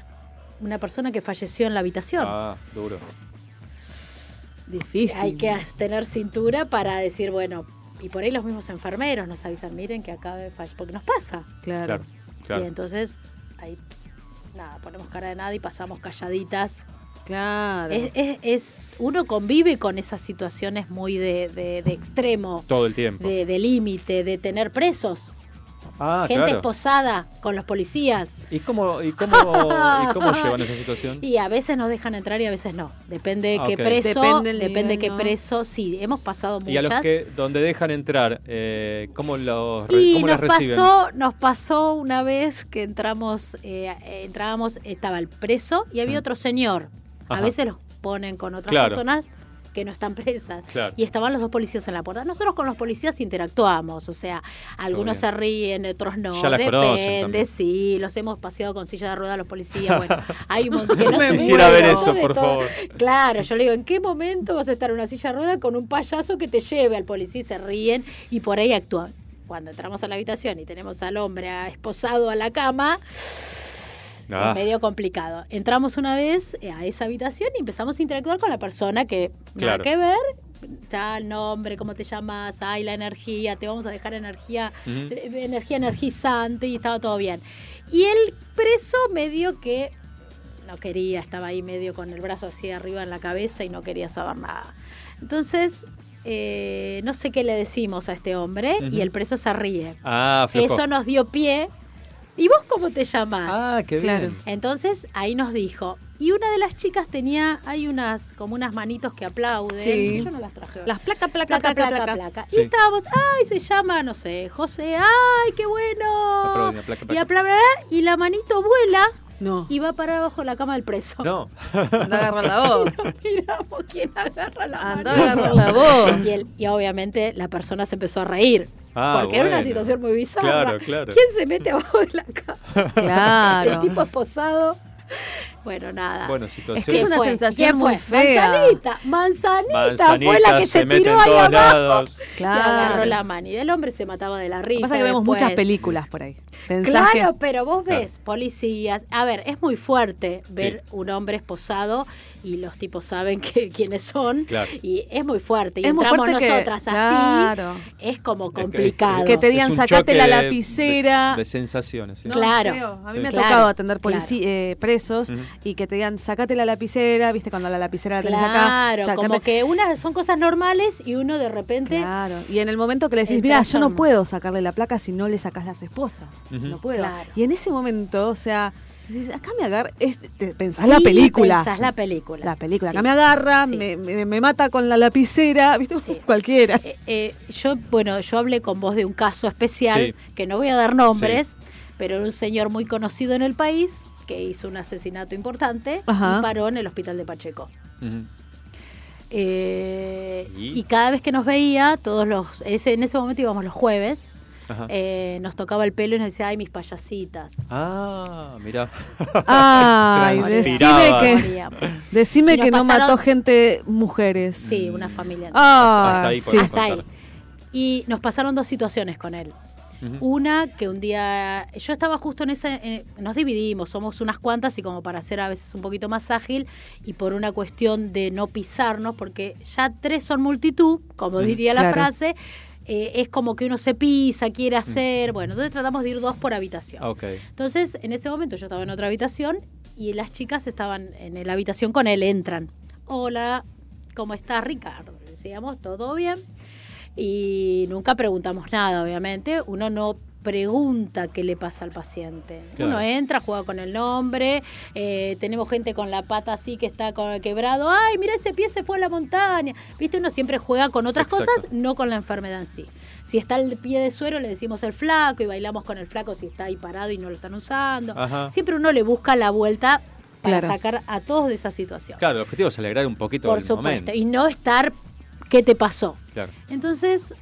una persona que falleció en la habitación. Ah, duro. Difícil. Hay que tener cintura para decir, bueno, y por ahí los mismos enfermeros nos avisan, miren que acaba de fallecer, porque nos pasa. Claro. Claro, claro. Y entonces, ahí, nada, ponemos cara de nada y pasamos calladitas. Claro. Es, es- es- uno convive con esas situaciones muy de, de- de extremo, Todo el tiempo. de de límite, de tener presos, Ah, gente claro. esposada con los policías. ¿Y cómo, y, cómo, ¿Y cómo llevan esa situación? Y a veces nos dejan entrar y a veces no. Depende de Ah, qué preso, Depende el depende nivel, qué ¿no? preso. Sí, hemos pasado muchas. Y a los que donde dejan entrar, eh, ¿cómo los re- Y cómo nos las reciben? pasó, nos pasó una vez que entramos, eh, entrábamos, estaba el preso y había otro señor. A veces los ponen con otras Claro. personas que no están presas. Claro. Y estaban los dos policías en la puerta. Nosotros con los policías interactuamos, o sea, algunos se ríen, otros no. Ya Depende, sí. Los hemos paseado con silla de ruedas los policías. Bueno, hay un montón que no se Quisiera ver eso, por todo. favor. Claro, yo le digo, ¿en qué momento vas a estar en una silla de rueda con un payaso que te lleve al policía? Y se ríen y por ahí actúan. Cuando entramos a la habitación y tenemos al hombre esposado a la cama, Ah, medio complicado. Entramos una vez eh, a esa habitación y empezamos a interactuar con la persona que nada Claro. que ver. Ya el nombre, cómo te llamas, ay, la energía, te vamos a dejar energía, Ujú. eh, energía energizante y estaba todo bien. Y el preso medio que no quería, estaba ahí medio con el brazo así arriba en la cabeza y no quería saber nada. Entonces, eh, no sé qué le decimos a este hombre y el preso se ríe. Ah. Eso nos dio pie. ¿Y vos cómo te llamás? Ah, qué Claro. bien. Entonces ahí nos dijo. Y una de las chicas tenía, hay unas, como unas manitos que aplauden. Sí. Yo no las traje. hoy. Las placa, placa, placa, placa, placa, placa. placa. Sí. Y estábamos, ay, se llama, no sé, José, ay, qué bueno. Aplauden, placa, Y aplaudirá y la manito vuela No. y va para abajo de la cama del preso. No. Anda a agarrar la voz. Miramos quién agarra la Anda mano. a agarrar la voz. Y, él- y obviamente la persona se empezó a reír. Ah, porque era una situación muy bizarra. Claro, claro. ¿Quién se mete abajo de la cama? Claro. El tipo esposado. Bueno, nada. Bueno, Es situación. que Es una fue? sensación ¿Quién muy fue? fea. Manzanita, manzanita, Manzanita fue la que se, tiró ahí abajo lados. y Claro. agarró la mano. Y el hombre se mataba de la Lo risa. que pasa es que vemos muchas películas por ahí. Pensás Claro, que- pero vos ves policías. A ver, es muy fuerte ver Sí. un hombre esposado y los tipos saben que, quiénes son. Claro. Y es muy fuerte. Y Es muy fuerte que- nosotras claro. así. Es como Es que- complicado. Que te digan, "Sacate la lapicera". De, de sensaciones. sí. No, Claro. A mí me ha Claro, tocado atender claro. eh, presos y que te digan, sacate la lapicera, viste cuando la lapicera la tenés acá. Claro, como que unas son cosas normales y uno de repente. Claro. Y en el momento que le decís, mira, yo no puedo sacarle la placa si no le sacás las esposas. No puedo. Claro. Y en ese momento, o sea, acá me agarra, es- te pensás Sí, la película. pensás la película. La película. Sí. Acá me agarra, Sí. me, me- me mata con la lapicera, viste, cualquiera. Eh, eh, yo, bueno, yo hablé con vos de un caso especial, Sí. que no voy a dar nombres, pero era un señor muy conocido en el país que hizo un asesinato importante Ajá. y paró en el hospital de Pacheco. Eh, ¿Y? ¿Y? cada vez que nos veía, todos los, ese, en ese momento íbamos los jueves. Eh, nos tocaba el pelo y nos decía, ay, mis payasitas. Ah, mira. Ay, decime que, decime que no mató gente, mujeres. Sí, una familia. Ah, Hasta ahí sí. Hasta ahí. Y nos pasaron dos situaciones con él. Una que un día, yo estaba justo en ese, eh, nos dividimos, somos unas cuantas y como para ser a veces un poquito más ágil y por una cuestión de no pisarnos, porque ya tres son multitud, como diría la claro. frase, eh, es como que uno se pisa, quiere hacer, bueno, entonces tratamos de ir dos por habitación. Entonces, en ese momento yo estaba en otra habitación y las chicas estaban en la habitación con él, entran. Hola, ¿cómo estás, Ricardo? Decíamos, ¿todo bien? Y nunca preguntamos nada, obviamente. Uno no pregunta qué le pasa al paciente. Claro. Uno entra, juega con el nombre, eh, tenemos gente con la pata así que está con quebrado, ay, mira ese pie se fue a la montaña. Viste, uno siempre juega con otras Exacto. cosas, no con la enfermedad en sí. Si está el pie de suero, le decimos el flaco y bailamos con el flaco si está ahí parado y no lo están usando. Ajá. Siempre uno le busca la vuelta para Claro. sacar a todos de esa situación. Claro, el objetivo es alegrar un poquito Por el supuesto. momento. Y no estar, ¿qué te pasó? Claro. Entonces,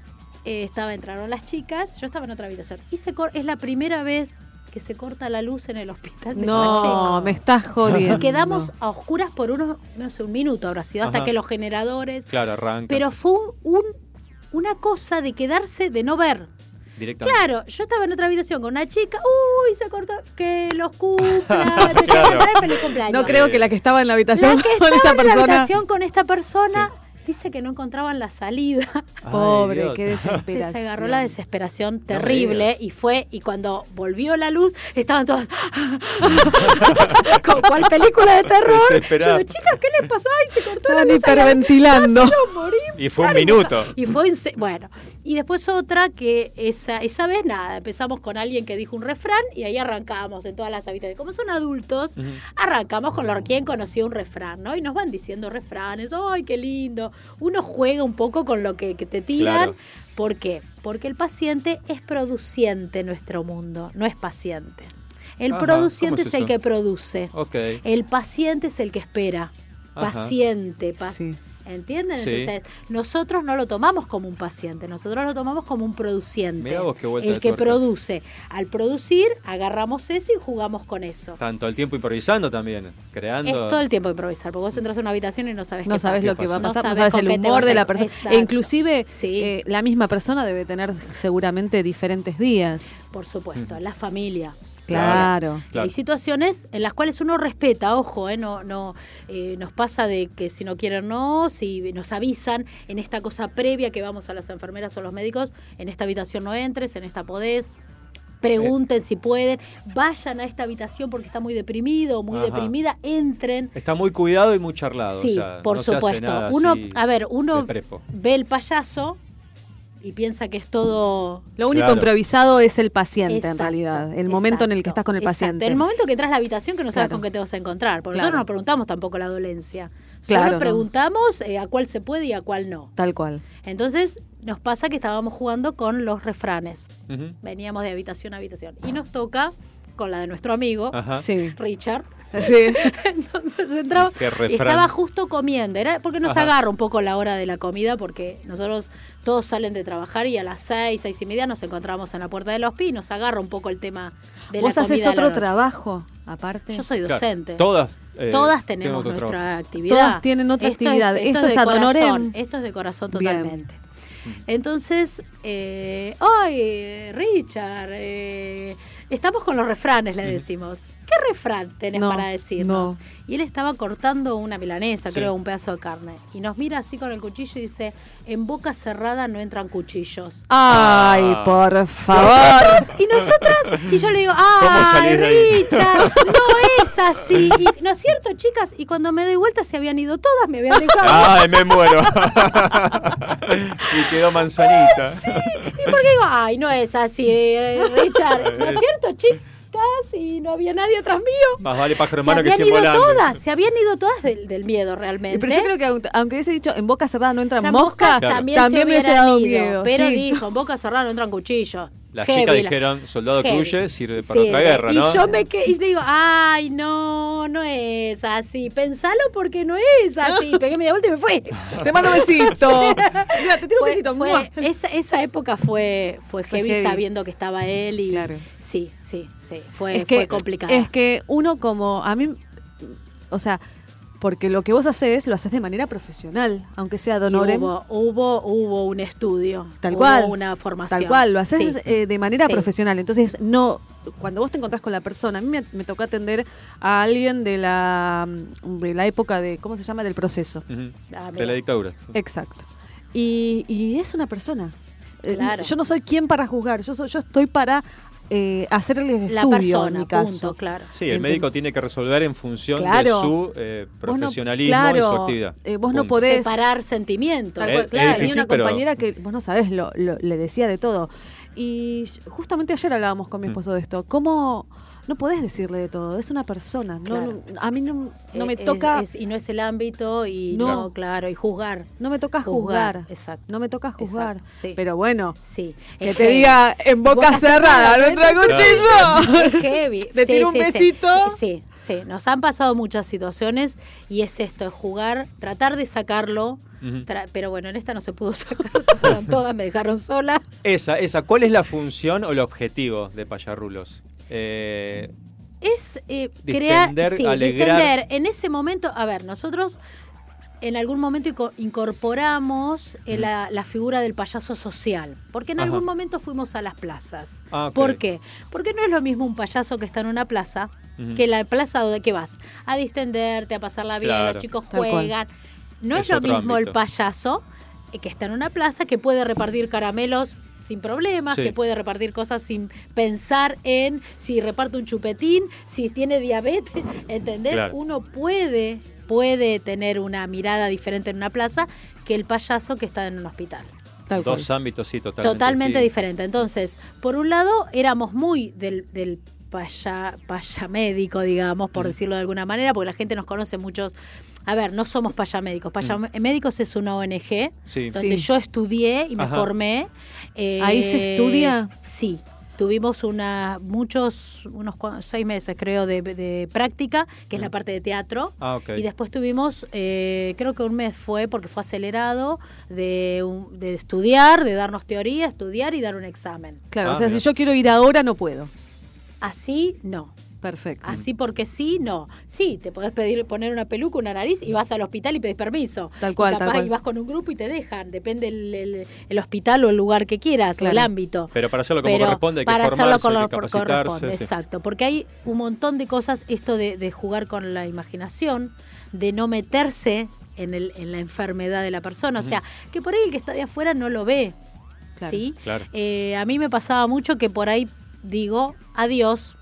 eh, estaba, entraron las chicas, yo estaba en otra habitación. Y se es la primera vez que se corta la luz en el hospital de No, Pacheco. me estás jodiendo. Y quedamos a oscuras por unos, no sé, un minuto habrá sido, hasta Ajá. que los generadores. Claro, arranca. Pero fue un, un- una cosa de quedarse, de no ver. directamente. Claro, yo estaba en otra habitación con una chica, uy, se cortó, que los cumpla, Claro. feliz cumpleaños. No creo que la que estaba en la habitación La que con estaba esta en la persona. habitación con esta persona dice que no encontraban la salida. Pobre, Dios. qué desesperación. se agarró la desesperación terrible y fue, y cuando volvió la luz, estaban todos como cual película de terror. Yo chicas, ¿qué les pasó? Ay, se cortó la Estaban luz. hiperventilando. Y fue un minuto. Y fue un se- bueno, y después otra que esa esa vez nada, empezamos con alguien que dijo un refrán y ahí arrancamos en todas las habitaciones. Como son adultos, arrancamos con lo quien conoció un refrán, ¿no? Y nos van diciendo refranes, ¡ay, qué lindo! Uno juega un poco con lo que, que te tiran. Claro. ¿Por qué? Porque el paciente es produciente en nuestro mundo, no es paciente. El Ajá, produciente ¿cómo es, es el que produce. Ok. El paciente es el que espera. Ajá. Paciente. pa- Sí. ¿Entienden? Sí. Entonces, nosotros no lo tomamos como un paciente, nosotros lo tomamos como un produciente. Mirá vos qué vuelta el de que tuerca. produce. Al producir, agarramos eso y jugamos con eso. Tanto el tiempo improvisando también, creando. Es todo el tiempo improvisar, porque vos entras a una habitación y no sabes No qué sabes pasa. lo que va a pasar, no sabes el humor de la persona. E inclusive Sí. eh, la misma persona debe tener seguramente diferentes días. Por supuesto, la familia. Claro. Hay situaciones en las cuales uno respeta, ojo, eh, no, no eh, nos pasa de que si no quieren no, si nos avisan en esta cosa previa que vamos a las enfermeras o los médicos, en esta habitación no entres, en esta podés. Pregunten si pueden, vayan a esta habitación porque está muy deprimido o muy Ajá. deprimida, entren. Está muy cuidado y muy charlado. Sí, o sea, por no se hace supuesto. nada Uno, así a ver, uno ve el payaso y piensa que es todo Lo único Claro. improvisado es el paciente en realidad, el momento en el que estás con el Exacto. paciente. En el momento que entras a la habitación que no sabes Claro. con qué te vas a encontrar. Porque Claro. nosotros no preguntamos tampoco la dolencia. Claro, Solo no. preguntamos eh, a cuál se puede y a cuál no. Tal cual. Entonces nos pasa que estábamos jugando con los refranes. Veníamos de habitación a habitación. Y nos toca con la de nuestro amigo. Sí. Richard. Sí. Entonces Qué y estaba justo comiendo. Era porque nos Ajá. agarra un poco la hora de la comida porque nosotros todos salen de trabajar y a las seis, seis y media nos encontramos en la puerta del hospital y nos agarra un poco el tema de Vos la haces comida otro trabajo, aparte. Yo soy Claro, docente. todas. eh, Todas tenemos nuestra trabajo. actividad. Todas tienen otra Esto actividad. Es, Esto es es de corazón. Esto es de corazón Bien. totalmente. Entonces, eh, ¡ay, Richard! eh, estamos con los refranes, le decimos. ¿Qué refrán tenés No, para decirnos? no. Y él estaba cortando una milanesa, Sí. creo, un pedazo de carne. Y nos mira así con el cuchillo y dice, en boca cerrada no entran cuchillos. Ay, Ah. por favor. Y nosotras, y yo le digo, ¿Cómo ¡ay, ahí?" Richard! No es así. Y, ¿No es cierto, chicas? Y cuando me doy vuelta se habían ido todas, me habían dejado. ¡Ay, me muero! y quedó manzanita. ¿Y por qué digo, ay, no es así, eh, Richard? ¿No es cierto, chicas? Y no había nadie atrás mío. Más vale pájaro Se hermano que ido volando. todas, se habían ido todas del, del miedo realmente. Pero yo creo que aunque- hubiese dicho en boca cerrada no entran moscas, también, también se me hubiese dado ido, miedo. Pero sí. dijo, en boca cerrada no entran cuchillos. Las Heavy, chicas dijeron, soldado heavy. Cruye sirve para Sí, otra guerra, y ¿no? yo me quedé y le digo, ay, no, no es así. Pensalo porque no es así. Pegué media vuelta y me fui. Te mando un besito. Mira, te tiro un Fue- besito. fue- esa, esa época fue, fue Fue heavy, heavy. sabiendo que estaba él y Claro. Sí, sí, sí, fue, es que, fue complicado. Es que uno como, a mí, o sea, porque lo que vos haces lo haces de manera profesional, aunque sea donorem. hubo, hubo, hubo un estudio, Tal hubo cual. una formación. Tal cual, lo haces Sí. eh, de manera Sí. profesional. Entonces, no, cuando vos te encontrás con la persona, a mí me, me tocó atender a alguien de la, de la época de, ¿cómo se llama? Del proceso. Ah, de la dictadura. Exacto. Y, y es una persona. Eh, Claro. Yo no soy quien para juzgar, yo, soy- yo estoy para eh, hacerle el La persona, en mi caso. punto, claro. Sí, el médico tiene que resolver en función Claro. de su eh, Vos no- profesionalismo y su actividad. eh, vos no podés Separar sentimientos. Tal Es- cual, es claro, difícil, tenía una pero- compañera que, vos no sabés, lo, lo- le decía de todo. Y justamente ayer hablábamos con mi Mm. esposo de esto. ¿Cómo no podés decirle de todo, es una persona. No, Claro. no- a mí no, no me Eh, es- toca. es- y no es el ámbito y No. no, claro, y juzgar. No me toca juzgar. Exacto. No me toca juzgar. Exacto, sí. Pero bueno, Sí. que Es te heavy. diga en boca, cerrada, no entra cuchillo. Es heavy. Te Sí, tiro un besito. Sí, sí. Nos han pasado muchas situaciones y es esto, es jugar, tratar de sacarlo. Tra- pero bueno, en esta no se pudo sacar, fueron todas, me dejaron sola. Esa, esa. ¿Cuál es la función o el objetivo de Payarrulos? Eh, Es eh, crear, sí, alegrar. distender. En ese momento, a ver, nosotros en algún momento inco- incorporamos eh, la, la figura del payaso social, porque en Ajá. algún momento fuimos a las plazas. Ah. ¿Por qué? Porque no es lo mismo un payaso que está en una plaza que la plaza donde que vas a distenderte, a pasarla bien, Claro. los chicos juegan. No es, Es lo mismo el payaso eh, que está en una plaza que puede repartir caramelos sin problemas, Sí. que puede repartir cosas sin pensar en si reparte un chupetín, si tiene diabetes, ¿entendés? Claro. Uno puede puede tener una mirada diferente en una plaza que el payaso que está en un hospital. Tal cual. dos ámbitos, sí, totalmente. Totalmente diferente. Entonces, por un lado, éramos muy del, del paya, payamédico, digamos, por decirlo de alguna manera, porque la gente nos conoce muchos. A ver, no somos payamédicos. Payamédicos es una ONG Sí. donde Sí. yo estudié y me Ajá. formé. Eh, ¿Ahí se estudia? Sí. Tuvimos una, muchos, unos seis meses creo de, de práctica, que es la parte de teatro. Ah, ok. Y después tuvimos, eh, creo que un mes fue, porque fue acelerado, de, un- de estudiar, de darnos teoría, estudiar y dar un examen. Claro, Ah, o sea, mira. si yo quiero ir ahora, no puedo. Así no. Perfecto. Así porque sí, no. Sí, te podés pedir poner una peluca, una nariz y vas al hospital y pedís permiso. Tal Y cual, capaz tal cual. y vas con un grupo y te dejan. Depende el, el- el hospital o el lugar que quieras o el ámbito. Pero para hacerlo como Pero corresponde hay que para formarse, hacerlo con hay que corresponde, sí. exacto. Porque hay un montón de cosas, esto de, de jugar con la imaginación, de no meterse en, el, en la enfermedad de la persona. O sea, que por ahí el que está de afuera no lo ve. Claro. ¿sí? Claro. Eh, a mí me pasaba mucho que por ahí digo adiós,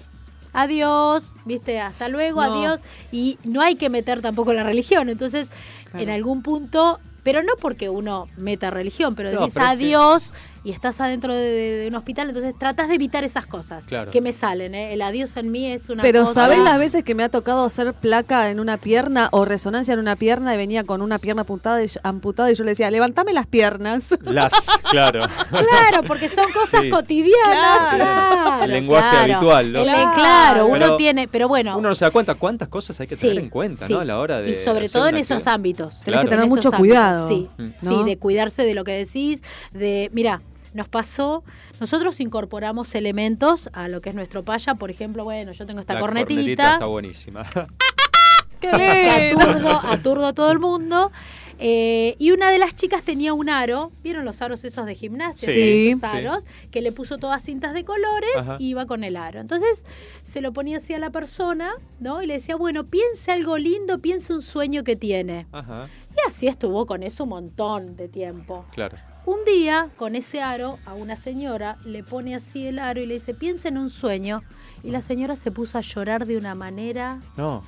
adiós, viste, hasta luego, No. adiós, y no hay que meter tampoco la religión, entonces Claro. en algún punto, pero no porque uno meta religión, pero No, decís pero es que- adiós y estás adentro de, de- de un hospital, entonces tratas de evitar esas cosas Claro. que me salen, ¿eh? el adiós en mí es una Pero cosa... ¿sabés las veces que me ha tocado hacer placa en una pierna o resonancia en una pierna y venía con una pierna amputada y, yo- amputada y yo le decía, levantame las piernas? Las, claro. Claro, porque son cosas Sí. cotidianas, Claro. claro. El lenguaje claro. habitual, ¿no? El- Claro. claro, uno Pero tiene, pero bueno, Uno no se da cuenta cuántas cosas hay que tener Sí, en cuenta, sí. ¿no? A la hora de. Y sobre todo en esos ámbitos. Tenés Claro. que tener En mucho cuidado. Sí, ¿no? sí, de cuidarse de lo que decís, de, mira, nos pasó, nosotros incorporamos elementos a lo que es nuestro paya, por ejemplo, bueno, yo tengo esta La cornetita, está buenísima. ¡Qué lindo! aturdo, aturdo a todo el mundo. eh, y una de las chicas tenía un aro, ¿vieron los aros esos de gimnasia? Sí. Esos Sí. aros, que le puso todas cintas de colores Ajá. y iba con el aro. Entonces se lo ponía así a la persona, ¿no? Y le decía, bueno, piense algo lindo, piense un sueño que tiene. Ajá, Y así estuvo con eso un montón de tiempo. claro. Un día, con ese aro, a una señora le pone así el aro y le dice, piensa en un sueño. Y la señora se puso a llorar de una manera No.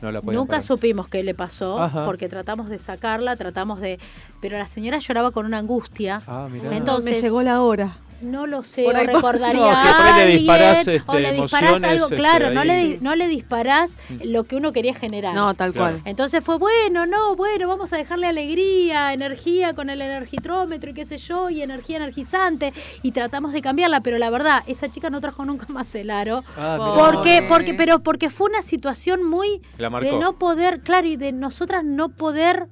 No la Nunca parar. supimos qué le pasó, Ajá. porque tratamos de sacarla, tratamos de... Pero la señora lloraba con una angustia. Ah, mirá. Entonces, me llegó la hora. No lo sé, Por o recordaría No, a ahí le disparás, este, o le disparás algo, este, claro, no, le, no le disparás lo que uno quería generar. No, tal Claro. cual. Entonces fue bueno, no, bueno, vamos a dejarle alegría, energía con el energitrómetro y qué sé yo, y energía energizante, y tratamos de cambiarla, pero la verdad, esa chica no trajo nunca más el aro. Ah. Porque, porque, pero porque fue una situación muy La de no poder, claro, y de nosotras no poder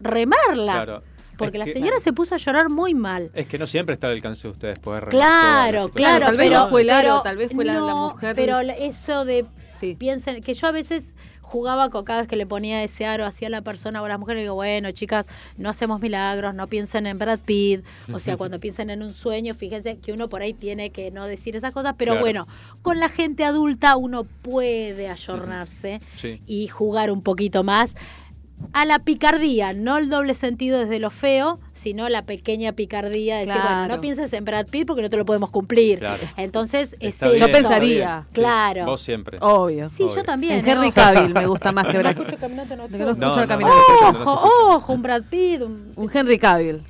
remarla. Claro. Porque Es la que- señora se puso a llorar muy mal. Es que no siempre está al alcance de ustedes poder Claro, claro, Tal vez pero no fue el aro, pero tal vez fue la- la no, mujer Pero eso de Sí. piensen que yo a veces jugaba con cada vez que le ponía ese aro hacia la persona o a la mujer, le digo, bueno, chicas, no hacemos milagros, no piensen en Brad Pitt, o sea, cuando piensen en un sueño, fíjense que uno por ahí tiene que no decir esas cosas, pero Claro. bueno, con la gente adulta uno puede ayornarse Sí. y jugar un poquito más a la picardía, no el doble sentido desde lo feo, sino la pequeña picardía de decir, bueno, no pienses en Brad Pitt porque no te lo podemos cumplir. Claro. Entonces, es bien, Yo pensaría. Sí, Claro. Vos siempre. Obvio. Sí, Obvio. yo también. En Henry. Cavill me gusta más que Brad No escucho caminante No, nocturno. no escucho No, el no, caminante. no. Ojo, ojo, un Brad Pitt. un- Un Henry Cavill.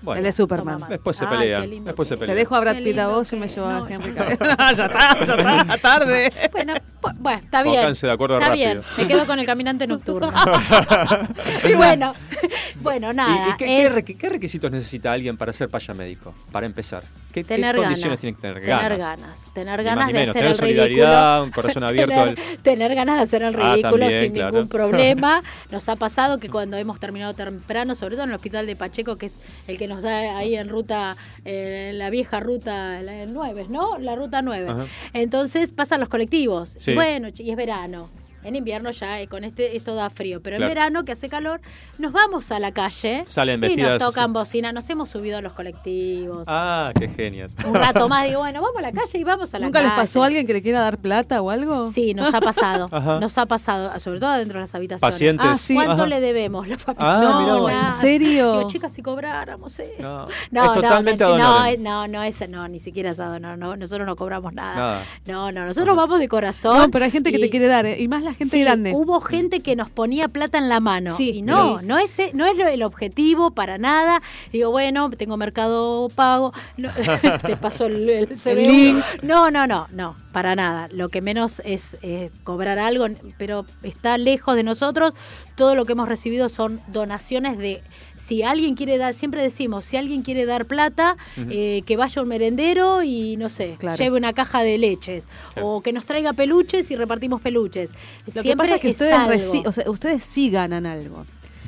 Bueno, el de Superman. Después se Ay, lindo Después se Te pelean. dejo a Brad Pitt a vos y me llevo a Henry no. Cavill. ya está, ya está, tarde. Bueno, bueno, está bien. Pónganse de acuerdo está rápido. bien. Me quedo con el caminante nocturno. y bueno, bueno, ¿Y- nada. ¿Y, qué, qué es requi- qué requisitos necesita alguien para ser paya médico? Para empezar. ¿Qué, qué tener condiciones ganas. tiene que tener? Tener ganas. Tener ganas ni de hacer Tener el solidaridad, ridículo. un corazón abierto tener, al- tener ganas de hacer el Ah, ridículo también, sin claro. ningún problema. Nos ha pasado que cuando hemos terminado temprano, sobre todo en el hospital de Pacheco, que es el que nos da ahí en ruta, eh, en la vieja ruta la 9, ¿no? La ruta 9. Ajá. Entonces pasan los colectivos. Sí. Bueno, y es verano. En invierno ya eh, con este esto da frío, pero Claro. en verano que hace calor, nos vamos a la calle Salen y nos vestidas tocan así. bocina, nos hemos subido a los colectivos. Ah, qué genias. Un rato más digo, bueno, vamos a la calle y vamos a la ¿Nunca calle. les pasó a alguien que le quiera dar plata o algo? Sí, nos ha pasado. Ajá. nos ha pasado, sobre todo dentro de las habitaciones. Pacientes. Ah, sí. ¿Cuánto Ajá. le debemos la familia? Ah, mirá vos. nada. ¿En serio? Digo, chicas, si cobráramos esto. No, No, es totalmente no, ad no, eh, no, no, es, no, ni siquiera es ad honorem, no, nosotros no cobramos nada. Nada. No, no, nosotros vamos de corazón. No, pero hay gente que y- te quiere dar, ¿eh? y más la gente Sí, grande. Hubo gente que nos ponía plata en la mano. Sí, y no, no es, no es el objetivo para nada. Digo, bueno, tengo mercado pago. no, te paso el, el link. No, no, no, no, para nada. Lo que menos es eh, cobrar algo, pero está lejos de nosotros. Todo lo que hemos recibido son donaciones de. Si alguien quiere dar, siempre decimos, si alguien quiere dar plata, eh, que vaya a un merendero y no sé, Claro. lleve una caja de leches. O que nos traiga peluches y repartimos peluches. Lo que pasa es que ustedes, o sea, ustedes sí ganan algo.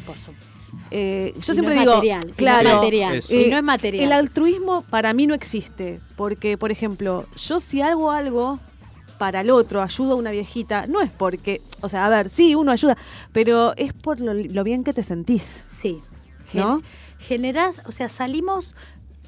Por supuesto. Eh, yo Y siempre no es digo, material, y no es claro, material, Eso. y no es material. El altruismo para mí no existe, porque, por ejemplo, yo si hago algo para el otro, ayudo a una viejita, no es porque, o sea, a ver, sí, uno ayuda, pero es por lo, lo bien que te sentís. Sí. ¿No? Gen- generás, o sea, salimos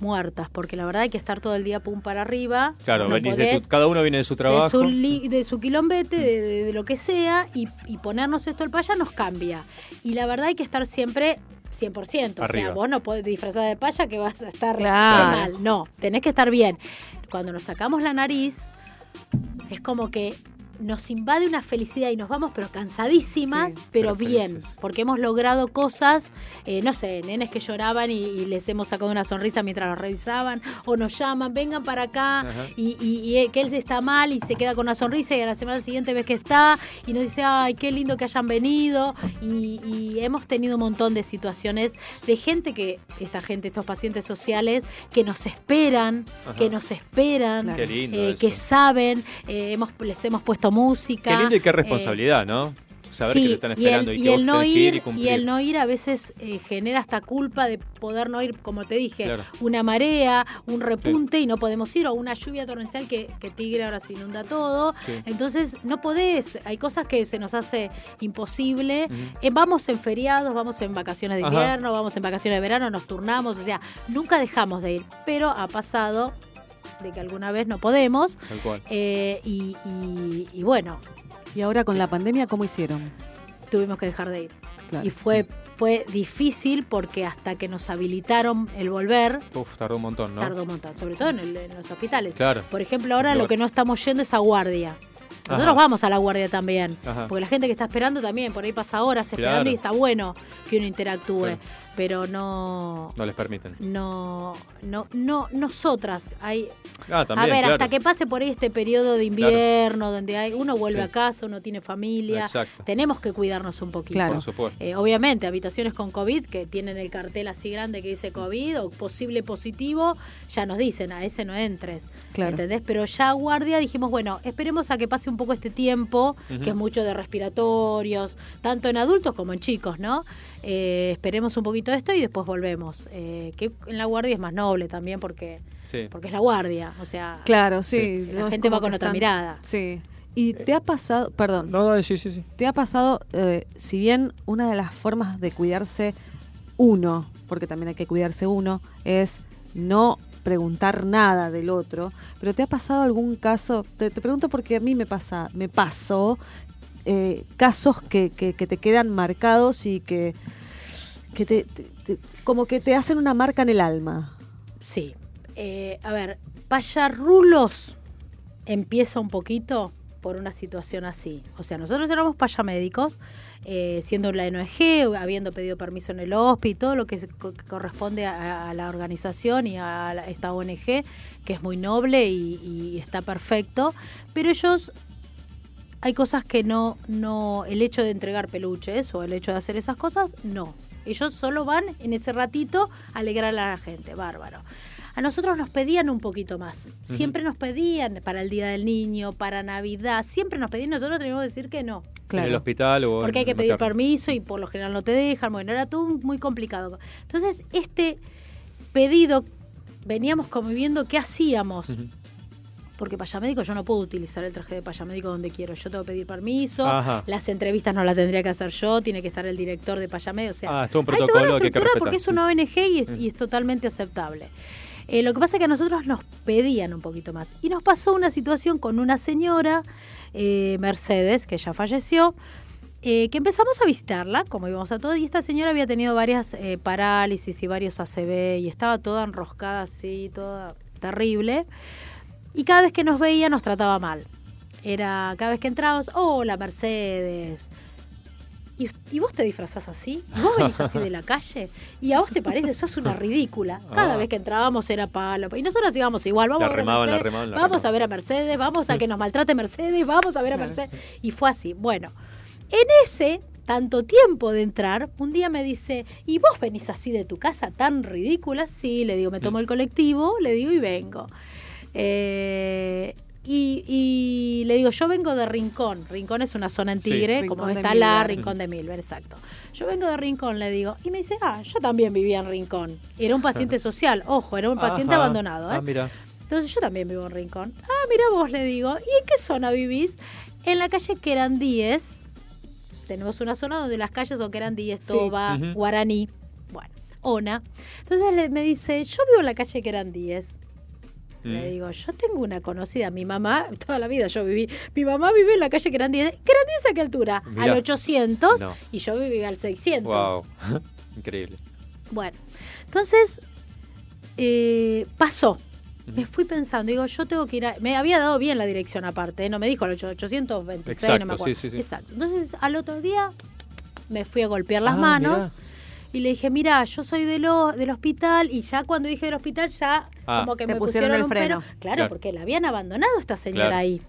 muertas, porque la verdad hay que estar todo el día pum para arriba. Claro, No venís de tu- cada uno viene de su de trabajo. su, li- de su quilombete, de, de- de lo que sea, y, y ponernos esto el paya nos cambia. Y la verdad hay que estar siempre 100%. O Arriba. sea, vos no podés disfrazar de paya que vas a estar Claro. mal. No, tenés que estar bien. Cuando nos sacamos la nariz, es como que nos invade una felicidad y nos vamos pero cansadísimas, Sí, pero, pero bien, felices. porque hemos logrado cosas, eh, no sé, nenes que lloraban y, y les hemos sacado una sonrisa mientras los revisaban, o nos llaman, vengan para acá, y, y- y, eh, que él está mal y se queda con una sonrisa y a la semana siguiente ves que está y nos dice, ay, qué lindo que hayan venido, y, y hemos tenido un montón de situaciones de gente que, esta gente, estos pacientes sociales, que nos esperan, Ajá. que nos esperan, Qué lindo eh, que saben, eh, hemos, les hemos puesto música. Qué lindo y qué eh, responsabilidad, ¿no? Saber sí, que te están y esperando el, y, y que el vos no tenés que ir y ir y cumplir. el no ir a veces eh, genera hasta culpa de poder no ir, como te dije, Claro. una marea, un repunte y no podemos ir, o una lluvia torrencial que, que Tigre ahora se inunda todo. Sí. Entonces no podés, hay cosas que se nos hace imposible. Eh, vamos en feriados, vamos en vacaciones de Ajá. invierno, vamos en vacaciones de verano, nos turnamos, o sea, nunca dejamos de ir, pero ha pasado de que alguna vez no podemos. Tal cual. eh, y, y- y bueno, Y ahora con la pandemia, ¿cómo hicieron? tuvimos que dejar de ir. Claro. Y fue, fue difícil porque hasta que nos habilitaron el volver, Uf, tardó un montón, ¿no? tardó un montón, sobre todo en, el- en los hospitales. Claro. Por ejemplo, ahora Lo- lo que no estamos yendo es a guardia. Nosotros Ajá. vamos a la guardia también, Ajá. porque la gente que está esperando también, por ahí pasa horas esperando Claro. y está bueno que uno interactúe, Claro. Pero no, No les permiten. no, no, no, nosotras, hay, Ah, también, a ver, claro. hasta que pase por ahí este periodo de invierno, donde hay, uno vuelve Sí. a casa, uno tiene familia, Exacto. tenemos que cuidarnos un poquito. Claro. Por supuesto. Eh, obviamente, habitaciones con COVID que tienen el cartel así grande que dice COVID o posible positivo, ya nos dicen, a ese no entres. Claro. ¿Entendés? Pero ya guardia dijimos, bueno, esperemos a que pase un poco este tiempo, que es mucho de respiratorios, tanto en adultos como en chicos, ¿no? Eh, esperemos un poquito esto y después volvemos. Eh, que en la guardia es más noble también porque, Sí. porque es la guardia, o sea, Claro, sí. la no gente va con otra están- mirada. Sí. ¿Y te ha pasado, perdón, No, dale, sí, sí, sí. te ha pasado, eh, si bien una de las formas de cuidarse uno, porque también hay que cuidarse uno, es no preguntar nada del otro, pero ¿te ha pasado algún caso? Te, te pregunto porque a mí me pasa, me pasó eh, casos que, que, te quedan marcados y que, que te, como que te hacen una marca en el alma. Sí. Eh, a ver, payarrulos empieza un poquito, por una situación así. O sea, nosotros éramos payamédicos, eh, siendo la NOG, habiendo pedido permiso en el HOSPI y todo lo que, corresponde a, la organización y a esta ONG, que es muy noble y está perfecto, pero ellos hay cosas que no, no, el hecho de entregar peluches o el hecho de hacer esas cosas, no. Ellos solo van en ese ratito a alegrar a la gente, bárbaro. A nosotros nos pedían un poquito más. Siempre nos pedían para el Día del Niño, para Navidad, siempre nos pedían, nosotros teníamos que decir que no. En el hospital o Porque hay que pedir permiso y por lo general no te dejan. Bueno, era todo muy complicado. Entonces, este pedido, veníamos conviviendo qué hacíamos. Porque payamédico yo no puedo utilizar el traje de payamédico donde quiero. Yo tengo que pedir permiso. Ajá. Las entrevistas no las tendría que hacer yo. Tiene que estar el director de payamédico. O sea, Ah, es un protocolo que hay que respetar. porque es una ONG y es, y es totalmente aceptable. Eh, lo que pasa es que a nosotros nos pedían un poquito más. Y nos pasó una situación con una señora, eh, Mercedes, que ya falleció, eh, que empezamos a visitarla, como íbamos a todo, y esta señora había tenido varias eh, parálisis y varios ACV, y estaba toda enroscada así, toda terrible. Y cada vez que nos veía nos trataba mal. Era cada vez que entrábamos, hola Mercedes. ¿Y, y vos te disfrazás así? ¿Y vos venís así de la calle? ¿Y a vos te parece? Sos una ridícula. Cada Ah. vez que entrábamos era palo. Y nosotros íbamos igual. Vamos La a ver a remaban, la Mercedes, remaban, la vamos remaban. a ver a Mercedes, vamos a que nos maltrate Mercedes, vamos a ver a Mercedes. Y fue así. Bueno, en ese tanto tiempo de entrar, un día me dice, ¿y vos venís así de tu casa tan ridícula? Sí, le digo, me tomo el colectivo, le digo y vengo. Eh, y, y le digo, yo vengo de Rincón. Rincón es una zona en Sí. Tigre, como está la. Rincón de Milver, exacto. Yo vengo de Rincón, le digo. Y me dice, ah, yo también vivía en Rincón. Era un paciente social, ojo, era un paciente Ajá. abandonado. ¿eh? Ah, mira. Entonces yo también vivo en Rincón. Ah, mira vos, le digo. ¿Y en qué zona vivís? En la calle Querandíes. Tenemos una zona donde las calles son Querandíes, Sí. Toba, Ujú. Guaraní. Bueno, Ona. Entonces le- me dice, yo vivo en la calle Querandíes. Le digo, yo tengo una conocida, mi mamá, toda la vida yo viví, mi mamá vive en la calle Querandíes. ¿Querandíes a qué altura? Mirá. Al 800 No. y yo viví al 600. Wow. Increíble. Bueno, entonces eh, pasó. Me fui pensando, digo, yo tengo que ir a... Me había dado bien la dirección aparte, ¿eh? no me dijo el 826, no Exacto, me acuerdo. sí, sí, sí. Exacto. Entonces, al otro día me fui a golpear las Ah, manos mirá. Y le dije, mira, yo soy de lo, del hospital y ya cuando dije del hospital ya Ah. como que me pusieron pusieron, el un freno. pero. Claro, Claro. porque la habían abandonado esta señora Claro. ahí.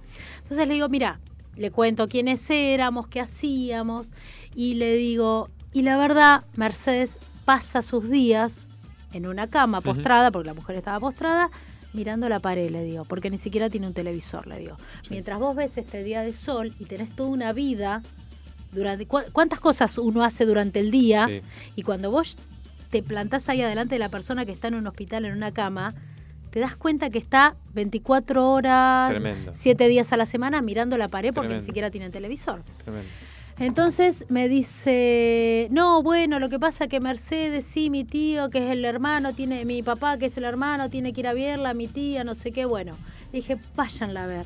Entonces le digo, mira, le cuento quiénes éramos, qué hacíamos y le digo, y la verdad, Mercedes pasa sus días en una cama postrada, porque la mujer estaba postrada, mirando la pared, le digo, porque ni siquiera tiene un televisor, le digo. Mientras vos ves este día de sol y tenés toda una vida, durante cu- ¿cuántas cosas uno hace durante el día? Sí. Y cuando vos te plantás ahí adelante de la persona que está en un hospital, en una cama, te das cuenta que está 24 horas, Tremendo. 7 días a la semana mirando la pared porque Tremendo. ni siquiera tiene televisor. Tremendo. Entonces me dice, no, bueno, lo que pasa que Mercedes, sí, mi tío, que es el hermano, tiene, mi papá, que es el hermano, tiene que ir a verla, mi tía, no sé qué, bueno. Le dije, váyanla a ver,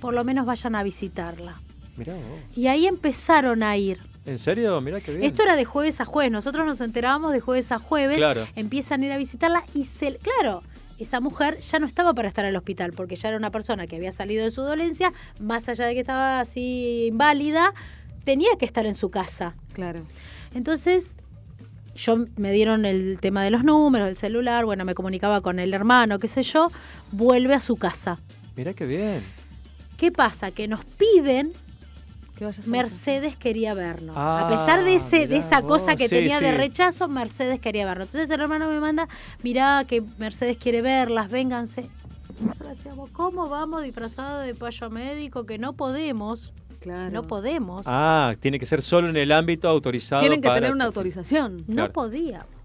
por lo menos vayan a visitarla. Mirá vos. Y ahí empezaron a ir. ¿En serio? Mirá qué bien. Esto era de jueves a jueves, nosotros nos enterábamos de jueves a jueves, Claro. empiezan a ir a visitarla y se, claro, esa mujer ya no estaba para estar en el hospital porque ya era una persona que había salido de su dolencia, más allá de que estaba así inválida, tenía que estar en su casa. Claro. Entonces, yo me dieron el tema de los números, del celular, bueno, me comunicaba con el hermano, qué sé yo, vuelve a su casa. Mirá qué bien. ¿Qué pasa? Que nos piden Mercedes quería vernos. Ah, a pesar de ese de esa cosa que sí, tenía de rechazo, Mercedes quería vernos. Entonces el hermano me manda, mirá que Mercedes quiere verlas, vénganse. Nosotros decíamos, ¿cómo vamos disfrazados de payo médico? Que no podemos. Claro. No podemos. Ah, tiene que ser solo en el ámbito autorizado. Tienen que para- tener una autorización. No Claro. podía. Bueno,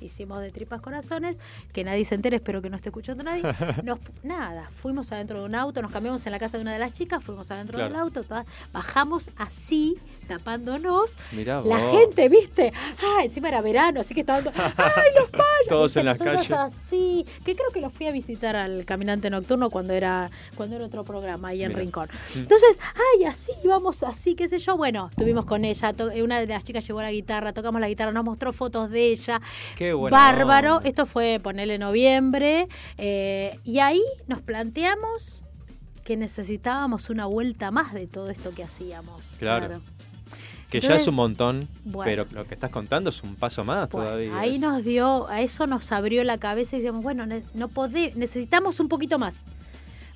hicimos de tripas corazones, que nadie se entere, espero que no esté escuchando nadie. Nos- nada, fuimos adentro de un auto, nos cambiamos en la casa de una de las chicas, fuimos adentro Claro. del auto, todas- bajamos así, tapándonos. Mirá La vos. gente, ¿viste? Ah, encima era verano, así que estaban todos, ¡ay, los payos! Todos en las calles. así, que creo que lo fui a visitar al Caminante Nocturno cuando era cuando era otro programa ahí en Mira. Rincón. Mm. Entonces, ay, así, íbamos así, qué sé yo. Bueno, estuvimos con ella, una de las chicas llevó la guitarra, tocamos la guitarra, nos mostró fotos de ella. Qué Bárbaro. Esto fue ponerle noviembre. eh, y ahí nos planteamos que necesitábamos una vuelta más de todo esto que hacíamos. Claro. Que ya es un montón, bueno. pero lo que estás contando es un paso más todavía. Ahí Es- nos dio, a eso nos abrió la cabeza y decíamos, bueno, ne- no podé, necesitamos un poquito más.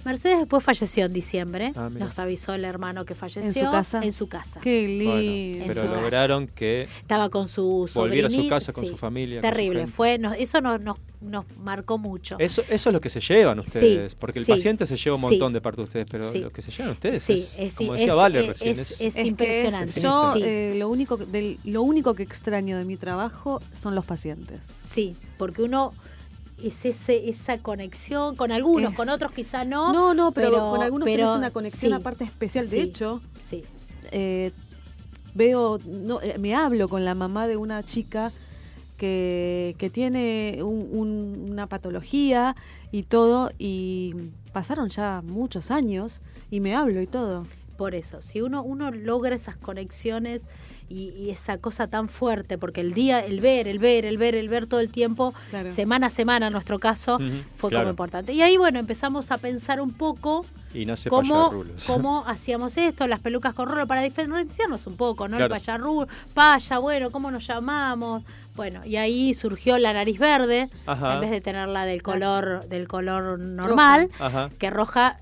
Mercedes después falleció en diciembre. Ah, nos avisó el hermano que falleció. ¿En su casa? En su casa. Qué Bueno, lindo. pero casa. lograron que Estaba con su volviera a su casa con sí, su familia. su Terrible, fue, eso nos, nos, nos marcó mucho. Eso, eso es lo que se llevan ustedes, porque el sí, paciente se lleva un sí. montón de parte de ustedes, pero Sí. lo que se llevan ustedes Sí, es, es- como es- decía Vale es- recién, es- es, es impresionante. yo Sí. eh, lo único que- del- lo único que extraño de mi trabajo son los pacientes. Sí, porque uno es ese, esa conexión con algunos, Es- con otros quizá no. No, no, pero, con algunos pero tenés una conexión sí, aparte especial. De sí, hecho, sí. eh, veo, no, eh, me hablo con la mamá de una chica que, que tiene un- un- una patología y todo, y pasaron ya muchos años y me hablo y todo. Por eso, si uno, uno logra esas conexiones y, y esa cosa tan fuerte, porque el día, el ver, el ver, el ver, el ver todo el tiempo, Claro. semana a semana en nuestro caso, fue claro. como importante. Y ahí, bueno, empezamos a pensar un poco y nace cómo, cómo hacíamos esto, las pelucas con rulo, para diferenciarnos un poco, ¿no? Claro. El payarrulo, paya, bueno, ¿cómo nos llamamos? Bueno, y ahí surgió la nariz verde, Ajá. en vez de tenerla del color, del color normal, Ajá. que roja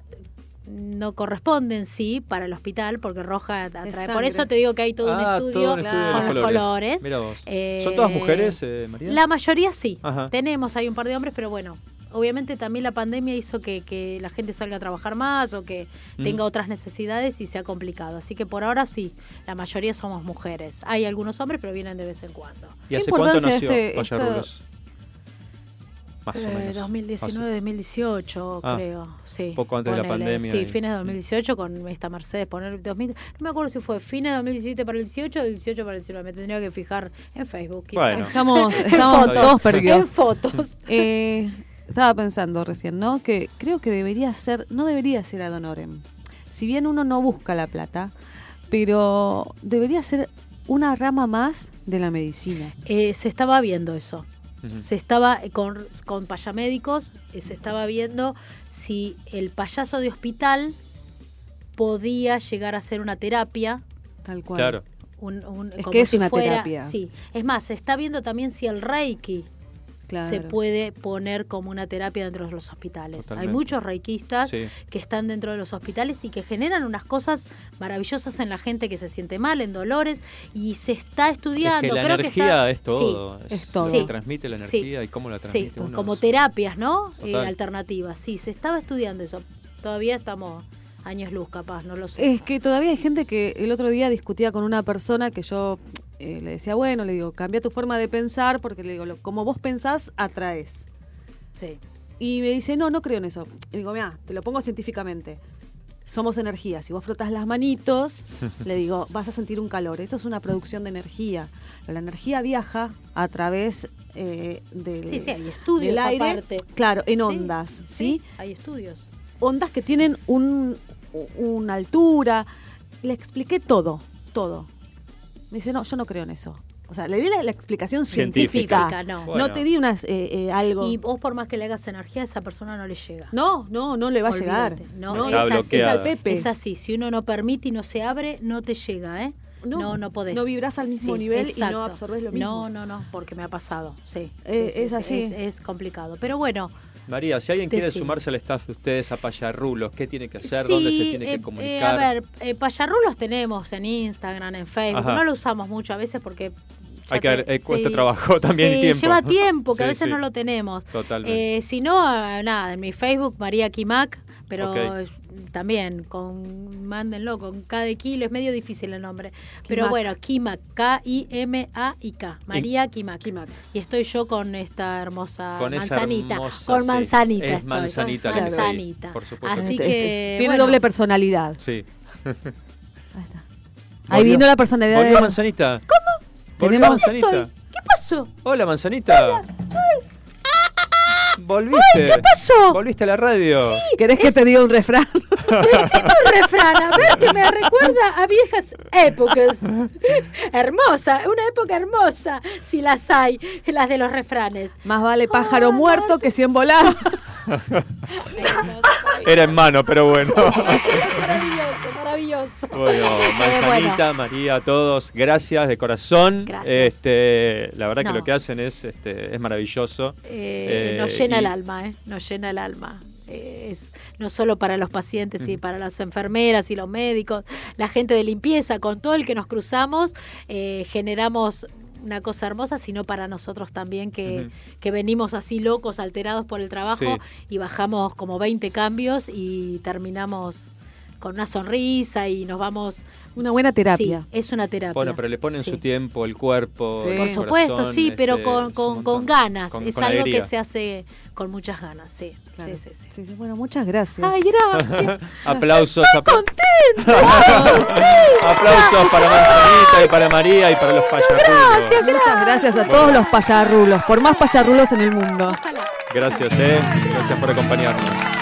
no corresponde en sí para el hospital porque roja atrae. Por eso te digo que hay todo un Ah, estudio, todo un estudio de con los los colores. colores. Mira vos. Eh, ¿Son todas mujeres, eh, María? La mayoría sí. Ajá. Tenemos, hay un par de hombres, pero bueno. Obviamente también la pandemia hizo que, que la gente salga a trabajar más o que Mm. tenga otras necesidades y sea complicado. Así que por ahora sí, la mayoría somos mujeres. Hay algunos hombres, pero vienen de vez en cuando. ¿Y ¿Qué hace cuánto importancia nació este- Payarrulos? Más o Eh, menos. 2019, 2018, Ah, creo. Sí. poco antes de la pandemia Sí, fines de 2018 con esta Mercedes. Poner 2000, no me acuerdo si fue fines de 2017 para el 18 o 18 para el 19. Me tendría que fijar en Facebook. Bueno. Estamos, En estamos fotos. todos perdidos. En fotos. Eh, estaba pensando recién, ¿no? Que creo que debería ser, no debería ser ad honorem. Si bien uno no busca la plata, pero debería ser una rama más de la medicina. Eh, se estaba viendo eso. Se estaba con, con payamédicos, eh, se estaba viendo si el payaso de hospital podía llegar a ser una terapia. Tal cual. Claro. un- un- Es como que es si una fuera- terapia. Sí, es más, se está viendo también si el Reiki Claro. se puede poner como una terapia dentro de los hospitales. Totalmente. Hay muchos reikistas Sí. que están dentro de los hospitales y que generan unas cosas maravillosas en la gente que se siente mal, en dolores, y se está estudiando. Es que la Creo energía está- es todo. Sí, es todo. Lo que transmite la Sí. energía y cómo la Sí, transmite uno como es- terapias, ¿no? Eh, alternativas. Sí, se estaba estudiando eso. Todavía estamos años luz, capaz, no lo sé. Es que todavía hay gente que el otro día discutía con una persona que yo eh, le decía, bueno, le digo, cambia tu forma de pensar porque le digo, lo- como vos pensás, atraes. Sí. Y me dice, no, no creo en eso. Y digo, mira, te lo pongo científicamente. Somos energía. Si vos frotas las manitos, le digo, vas a sentir un calor. Eso es una producción de energía. La energía viaja a través eh, del, Sí, sí, hay estudios del aire. aparte. Claro, en Sí, ondas, ¿sí? Hay estudios. Ondas que tienen un, una altura. Le expliqué todo, todo. Me dice, no, yo no creo en eso. O sea, le di la, la explicación científica. Científica, no. No te di unas, eh, eh, algo. Y vos por más que le hagas energía, a esa persona no le llega. No, no, no le va a llegar. No, No, es, así, es al Pepe. es así. Si uno no permite y no se abre, no te llega, ¿eh? No, no, no podés. no vibrás al mismo Sí, nivel y exacto. no absorbés lo mismo. No, no, no, porque me ha pasado, sí. Eh, Sí, sí, es sí, así. Es, es complicado. Pero bueno, María, si alguien quiere sumarse al staff de ustedes a Payarrulos, ¿qué tiene que hacer? sí, ¿Dónde se tiene eh, que eh, comunicar? a ver, eh, payarrulos tenemos en Instagram, en Facebook. Ajá. No lo usamos mucho a veces porque... Hay que eh, cuesta sí. trabajo también y Sí, tiempo. lleva tiempo, que a veces sí. no lo tenemos. Totalmente. Eh, si no, nada, en mi Facebook, María Kimac, pero. También, con mándenlo, con K de kilo, es medio difícil el nombre. Pero Kimac. bueno, Kimac, K-I-M-A-I-K, María Kimac. Y estoy yo con esta hermosa Con manzanita. hermosa, con sí. manzanita. Es estoy. manzanita está ahí, Manzanita. por supuesto. Así Este- que. Tiene bueno, doble personalidad. Sí. Ahí vino la personalidad Volvió de- Manzanita. ¿Cómo? Tenemos- Manzanita. estoy? ¿Qué pasó? Hola, Manzanita. ¿Volviste? ¿qué pasó? ¿Volviste a la radio? ¿Querés que te diga un refrán? Decime un refrán, a ver, que me recuerda a viejas épocas. hermosa, una época hermosa, si las hay, las de los refranes. Más vale pájaro muerto que cien volados. Era en mano, pero bueno. Maravilloso, maravilloso. Bueno, Eh, Manzanita, bueno. María, a todos, gracias de corazón. Gracias. Este, la verdad que lo que hacen es, este, es maravilloso. Eh, Eh, nos llena y- el alma, ¿eh? Nos llena el alma. Eh, es no solo para los pacientes, y Ujú. para las enfermeras y los médicos, la gente de limpieza, con todo el que nos cruzamos, eh, generamos una cosa hermosa, sino para nosotros también que, venimos así locos, alterados por el trabajo Sí. y bajamos como 20 cambios y terminamos con una sonrisa y nos vamos... Una buena terapia. Sí, es una terapia. Bueno, pero le ponen Sí. su tiempo, el cuerpo. Sí. el Por supuesto, corazón, sí, pero este, con, un con, con ganas. Con- es con algo alegría. que se hace con muchas ganas, sí. Claro. Sí, sí, sí. Sí, sí, Bueno, muchas gracias. Ay, gracias. Aplausos. apla- contenta! Aplausos para Manzanita y para María y para los payarrulos. Muchas gracias a todos los payarrulos, por más payarrulos en el mundo. Gracias, eh. Gracias por acompañarnos.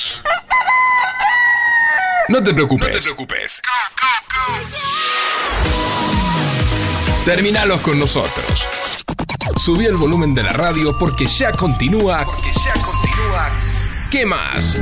No te preocupes. No te preocupes. Terminalos con nosotros. Subí el volumen de la radio porque ya continúa. Porque ya continúa. ¿Qué más?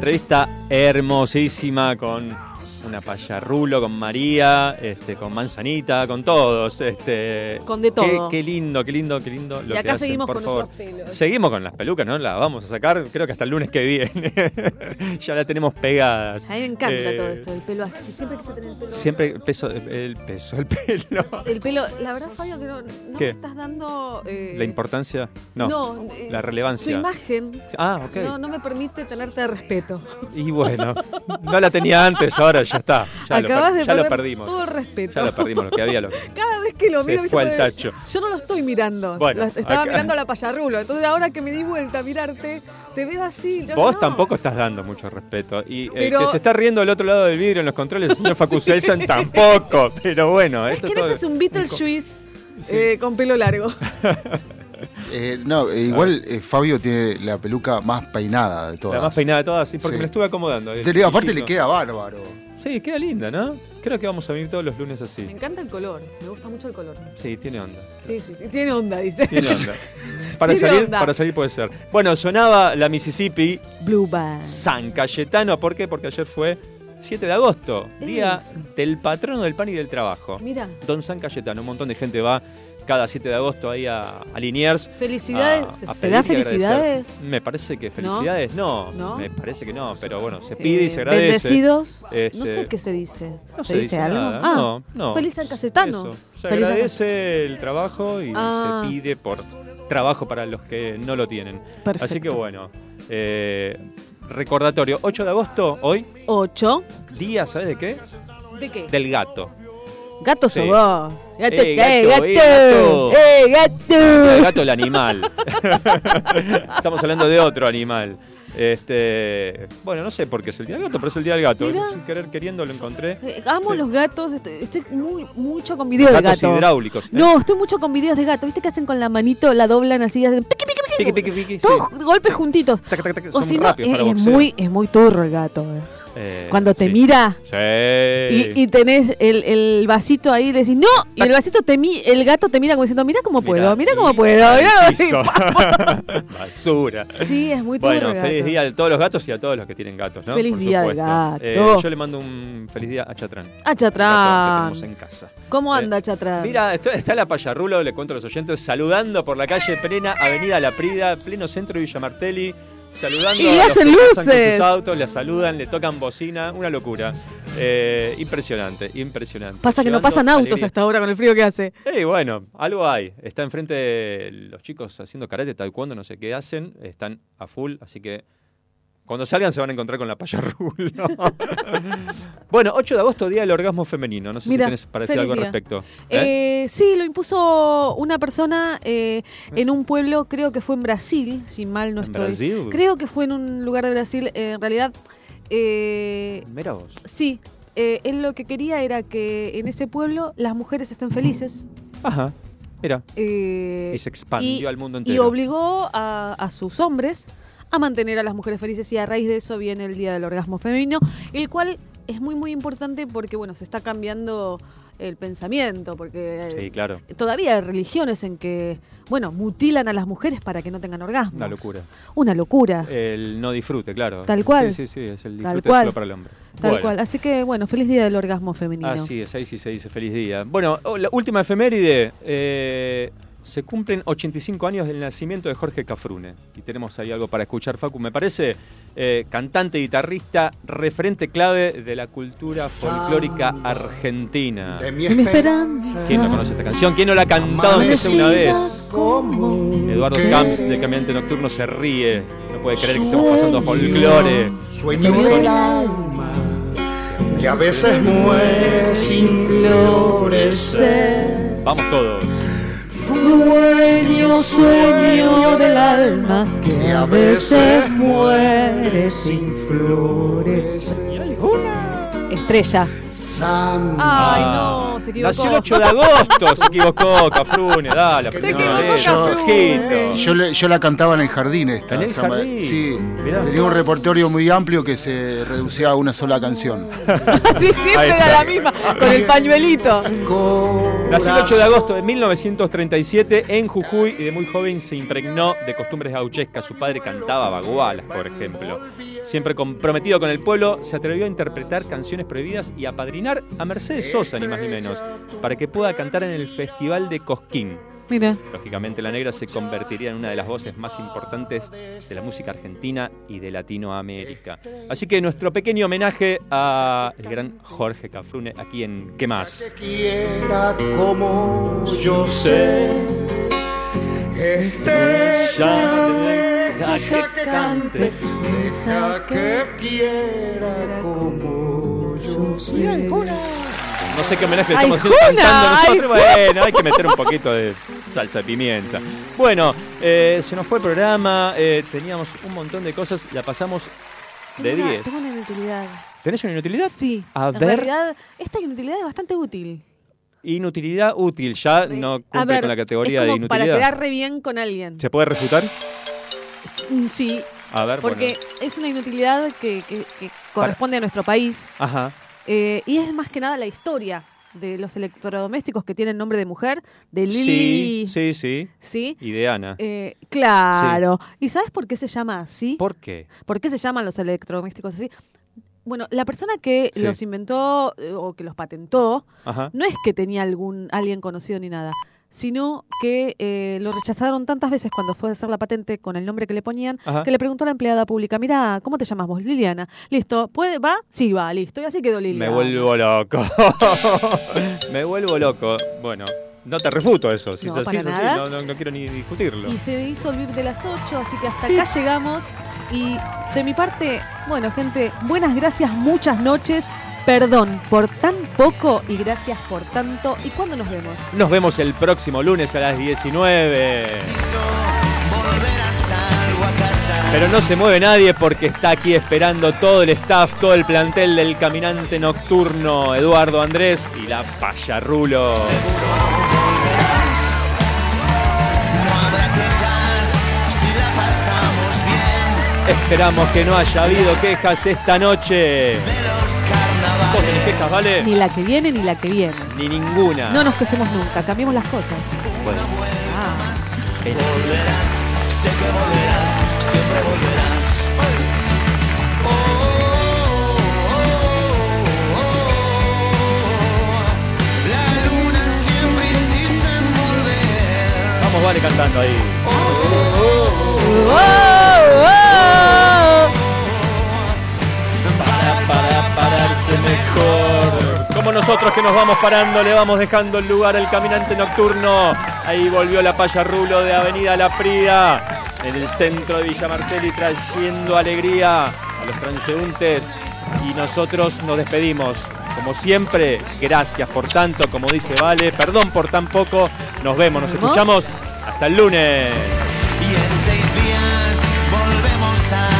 Entrevista hermosísima con una payarrulo, con María, este, con Manzanita, con todos. Este, Con de todo. Qué, qué lindo, qué lindo, qué lindo. Lo Y acá que hacen, seguimos por con favor. pelos. Seguimos con las pelucas, ¿no? La vamos a sacar, creo que hasta el lunes que viene. ya la tenemos pegadas. A mí me encanta Eh, todo esto, el pelo así. Siempre quise tener el pelo. Siempre peso, el peso, el pelo. El pelo, la verdad, Fabio, que no, me estás dando. eh, La importancia, no, no, eh, la Tu relevancia. imagen Ah, ok. no, no me permite tenerte de respeto. Y bueno, no la tenía antes, ahora ya está. Ya, Acabas de ya lo perdimos. todo respeto. Ya lo perdimos, lo que había. Lo... Cada vez que lo miro, fue al Porque tacho. Yo no lo estoy mirando. Bueno, Lo- estaba acá- mirando a la payarrulo. Entonces, ahora que me di vuelta a mirarte, te veo así. yo Vos no. tampoco estás dando mucho respeto. Y el Pero- que se está riendo del otro lado del vidrio en los controles, el señor Facu Selsan, tampoco. Pero bueno, esto ¿Quién todo- es un Beetlejuice eh, con pelo largo? Eh, no, eh, igual eh, Fabio tiene la peluca más peinada de todas. La más peinada de todas, sí, porque Sí. me la estuve acomodando. Te digo, aparte le queda bárbaro. Sí, queda linda, ¿no? Creo que vamos a venir todos los lunes así. Me encanta el color. Me gusta mucho el color. Sí, tiene onda. Sí, sí. Tiene onda, dice. Tiene onda. Para Tiene salir, onda. para salir puede ser. Bueno, sonaba la Mississippi. Blue Band. San Cayetano, ¿por qué? Porque ayer fue 7 de agosto, día del patrono del pan y del trabajo. Mira. Don San Cayetano, un montón de gente va cada 7 de agosto ahí a, a Liniers. Felicidades. a- a ¿Se da felicidades? Me parece que felicidades no. ¿No? Me parece que no, pero bueno, se pide y Eh, se agradece. Bendecidos. No Este, sé qué se dice. no ¿Se, se dice dice algo? nada. Ah, No, no. Feliz San Cayetano. Eso. Se Feliz agradece el trabajo y Ah. se pide por trabajo para los que no lo tienen. Perfecto. Así que bueno, eh, recordatorio, 8 de agosto, hoy. 8. Día, ¿sabes de qué? ¿De qué? Del gato. Gato Sí. sos vos. Gato, Eh, gato, gato. eh, gato. Eh, El gato. gato, el animal. Estamos hablando de otro animal. Este, bueno, no sé por qué es el día del gato, pero es el día del gato. Sin querer queriendo lo encontré. Eh, Amo los gatos, estoy, estoy muy, mucho con videos de Gatos gato. hidráulicos. ¿eh? No, estoy mucho con videos de gato. ¿Viste que hacen con la manito, la doblan así, hacen piqui, piqui, piqui? Piqui, piqui, Todos sí. golpes juntitos. Tac, tac, tac, O si no, es, muy, es muy turro el gato. eh. Eh, Cuando te sí. mira Sí. y, y tenés el, el vasito ahí le decís, no, y el vasito te mi, el gato te mira como diciendo, mira cómo puedo, mira cómo puedo. Al mirá". piso. Basura. Sí, es muy Bueno, el feliz día a todos los gatos y a todos los que tienen gatos, ¿no? Feliz Por día supuesto. gato. Eh, yo le mando un feliz día a Chatrán. A que Chatrán. tenemos en casa. ¿Cómo Eh, anda Chatrán? Mira, está la Payarrulo, le cuento a los oyentes, saludando por la calle Plena, Avenida La Prida, pleno centro de Villa Martelli. Saludando Y a le los hacen que pasan con luces. sus autos, le saludan, le tocan bocina, una locura. Eh, impresionante, impresionante. Pasa que no pasan autos alegría. hasta ahora con el frío que hace. Eh, bueno, algo hay. Está enfrente de los chicos haciendo karate, taekwondo, no sé qué hacen. Están a full, así que Cuando salgan se van a encontrar con la paya rulo. bueno, 8 de agosto, Día del Orgasmo Femenino. No sé Mira, si tenés para decir algo al respecto. ¿Eh? Eh, sí, lo impuso una persona eh, en un pueblo, creo que fue en Brasil, si mal no ¿En estoy. Brasil? Creo que fue en un lugar de Brasil. eh, en realidad, eh, Mira vos. sí, eh, él lo que quería era que en ese pueblo las mujeres estén felices. Ajá. Mira. Y se expandió al mundo y entero. obligó a, a sus hombres a mantener a las mujeres felices y a raíz de eso viene el Día del Orgasmo Femenino, el cual es muy muy importante porque bueno, se está cambiando el pensamiento, porque eh, Sí, claro. todavía hay religiones en que, bueno, mutilan a las mujeres para que no tengan orgasmos. Una locura. Una locura. El no disfrute, claro. Tal cual. Sí, sí, sí, es el Tal disfrute cual. solo para el hombre. Tal Bueno. cual. Así que, bueno, feliz Día del Orgasmo Femenino. Así es, ahí sí se dice feliz día. Bueno, oh, la última efeméride. eh, se cumplen 85 años del nacimiento de Jorge Cafrune. Y tenemos ahí algo para escuchar, Facu, me parece. eh, cantante, guitarrista, referente clave de la cultura folclórica argentina. De mi esperanza. ¿Quién no conoce esta canción? ¿Quién no la ha cantado aunque sea una vez? Eduardo Camps de Caminante Nocturno se ríe. No puede creer que estemos pasando a folclore. Sueño del alma que a veces muere sin florecer. Vamos todos. Sueño, sueño del alma que a veces muere sin flores. Estrella. Ay, no, se equivocó. Nació el 8 de agosto, se equivocó Cafrune, dale, equivocó Cafrune. ojito. Yo, le- yo la cantaba en el jardín esta. ¿En el esa ma- jardín? Sí. Mirá. Tenía un repertorio muy amplio que se reducía a una sola canción. Sí, siempre era la misma, con el pañuelito. Nació el 8 de agosto de 1937 en Jujuy y de muy joven se impregnó de costumbres gauchescas. Su padre cantaba bagualas, por ejemplo. Siempre comprometido con el pueblo, se atrevió a interpretar canciones prohibidas y a padrinar a Mercedes Sosa, ni más ni menos, para que pueda cantar en el Festival de Cosquín. Mira. Lógicamente la negra se convertiría en una de las voces más importantes de la música argentina y de Latinoamérica. Así que nuestro pequeño homenaje a el gran Jorge Cafrune aquí en ¿Qué más? Quiera como yo sé. Estrella, deja que cante, deja que quiera como No sé qué homenaje le ¡Ay, estamos haciendo nosotros. Bueno, hay que meter un poquito de salsa de pimienta. Bueno, eh, se nos fue el programa, eh, teníamos un montón de cosas, la pasamos de Tengo una- 10. Tengo una inutilidad. ¿Tenés una inutilidad? Sí. A en ver. realidad, esta inutilidad es bastante útil. Inutilidad útil, ya no A cumple ver, con la categoría es de como para inutilidad. quedar re bien con alguien. ¿Se puede refutar? Mm, Sí, A ver, porque bueno. es una inutilidad que, que- que corresponde a nuestro país. Ajá. Eh, y es más que nada la historia de los electrodomésticos que tienen nombre de mujer, de Lili. sí, sí. ¿Sí? Y de Ana. Eh, claro. ¿Y sabes por qué se llama así? ¿Por qué? ¿Por qué se llaman los electrodomésticos así? Bueno, la persona que Sí. los inventó eh, o que los patentó Ajá. no es que tenía algún alguien conocido ni nada, sino que eh, lo rechazaron tantas veces cuando fue a hacer la patente con el nombre que le ponían, Ajá. que le preguntó a la empleada pública, mira, ¿cómo te llamas vos? Liliana. Listo, ¿puede? ¿Va? Sí, va, listo. Y así quedó Liliana. Me vuelvo loco. Me vuelvo loco. Bueno, no te refuto eso. Si No, es así, es así. nada. No, no- no quiero ni discutirlo. Y se hizo el VIP de las 8, así que hasta acá llegamos. Y de mi parte, bueno, gente, buenas gracias, muchas noches. Perdón por tan poco y gracias por tanto. ¿Y cuándo nos vemos? Nos vemos el próximo lunes a las 19. Pero no se mueve nadie porque está aquí esperando todo el staff, todo el plantel del caminante nocturno, Eduardo Andrés y la payarrulo. Esperamos que no haya habido quejas esta noche. ¿Vos tenés quejas, vale? Ni la que viene ni la que viene. Ni ninguna. No nos quejemos nunca, cambiemos las cosas. Bueno, Ah. volverás, sé que volverás, siempre volverás. La luna siempre insiste en volver. vamos, vale, cantando ahí. Para, nosotros que nos vamos parando, le vamos dejando el lugar al caminante nocturno. Ahí volvió la paya rulo de Avenida La Prida. en el centro de Villa Martelli trayendo alegría a los transeúntes y nosotros nos despedimos. Como siempre, gracias por tanto, como dice Vale, perdón por tan poco, nos vemos, nos escuchamos hasta el lunes. Y en seis días volvemos a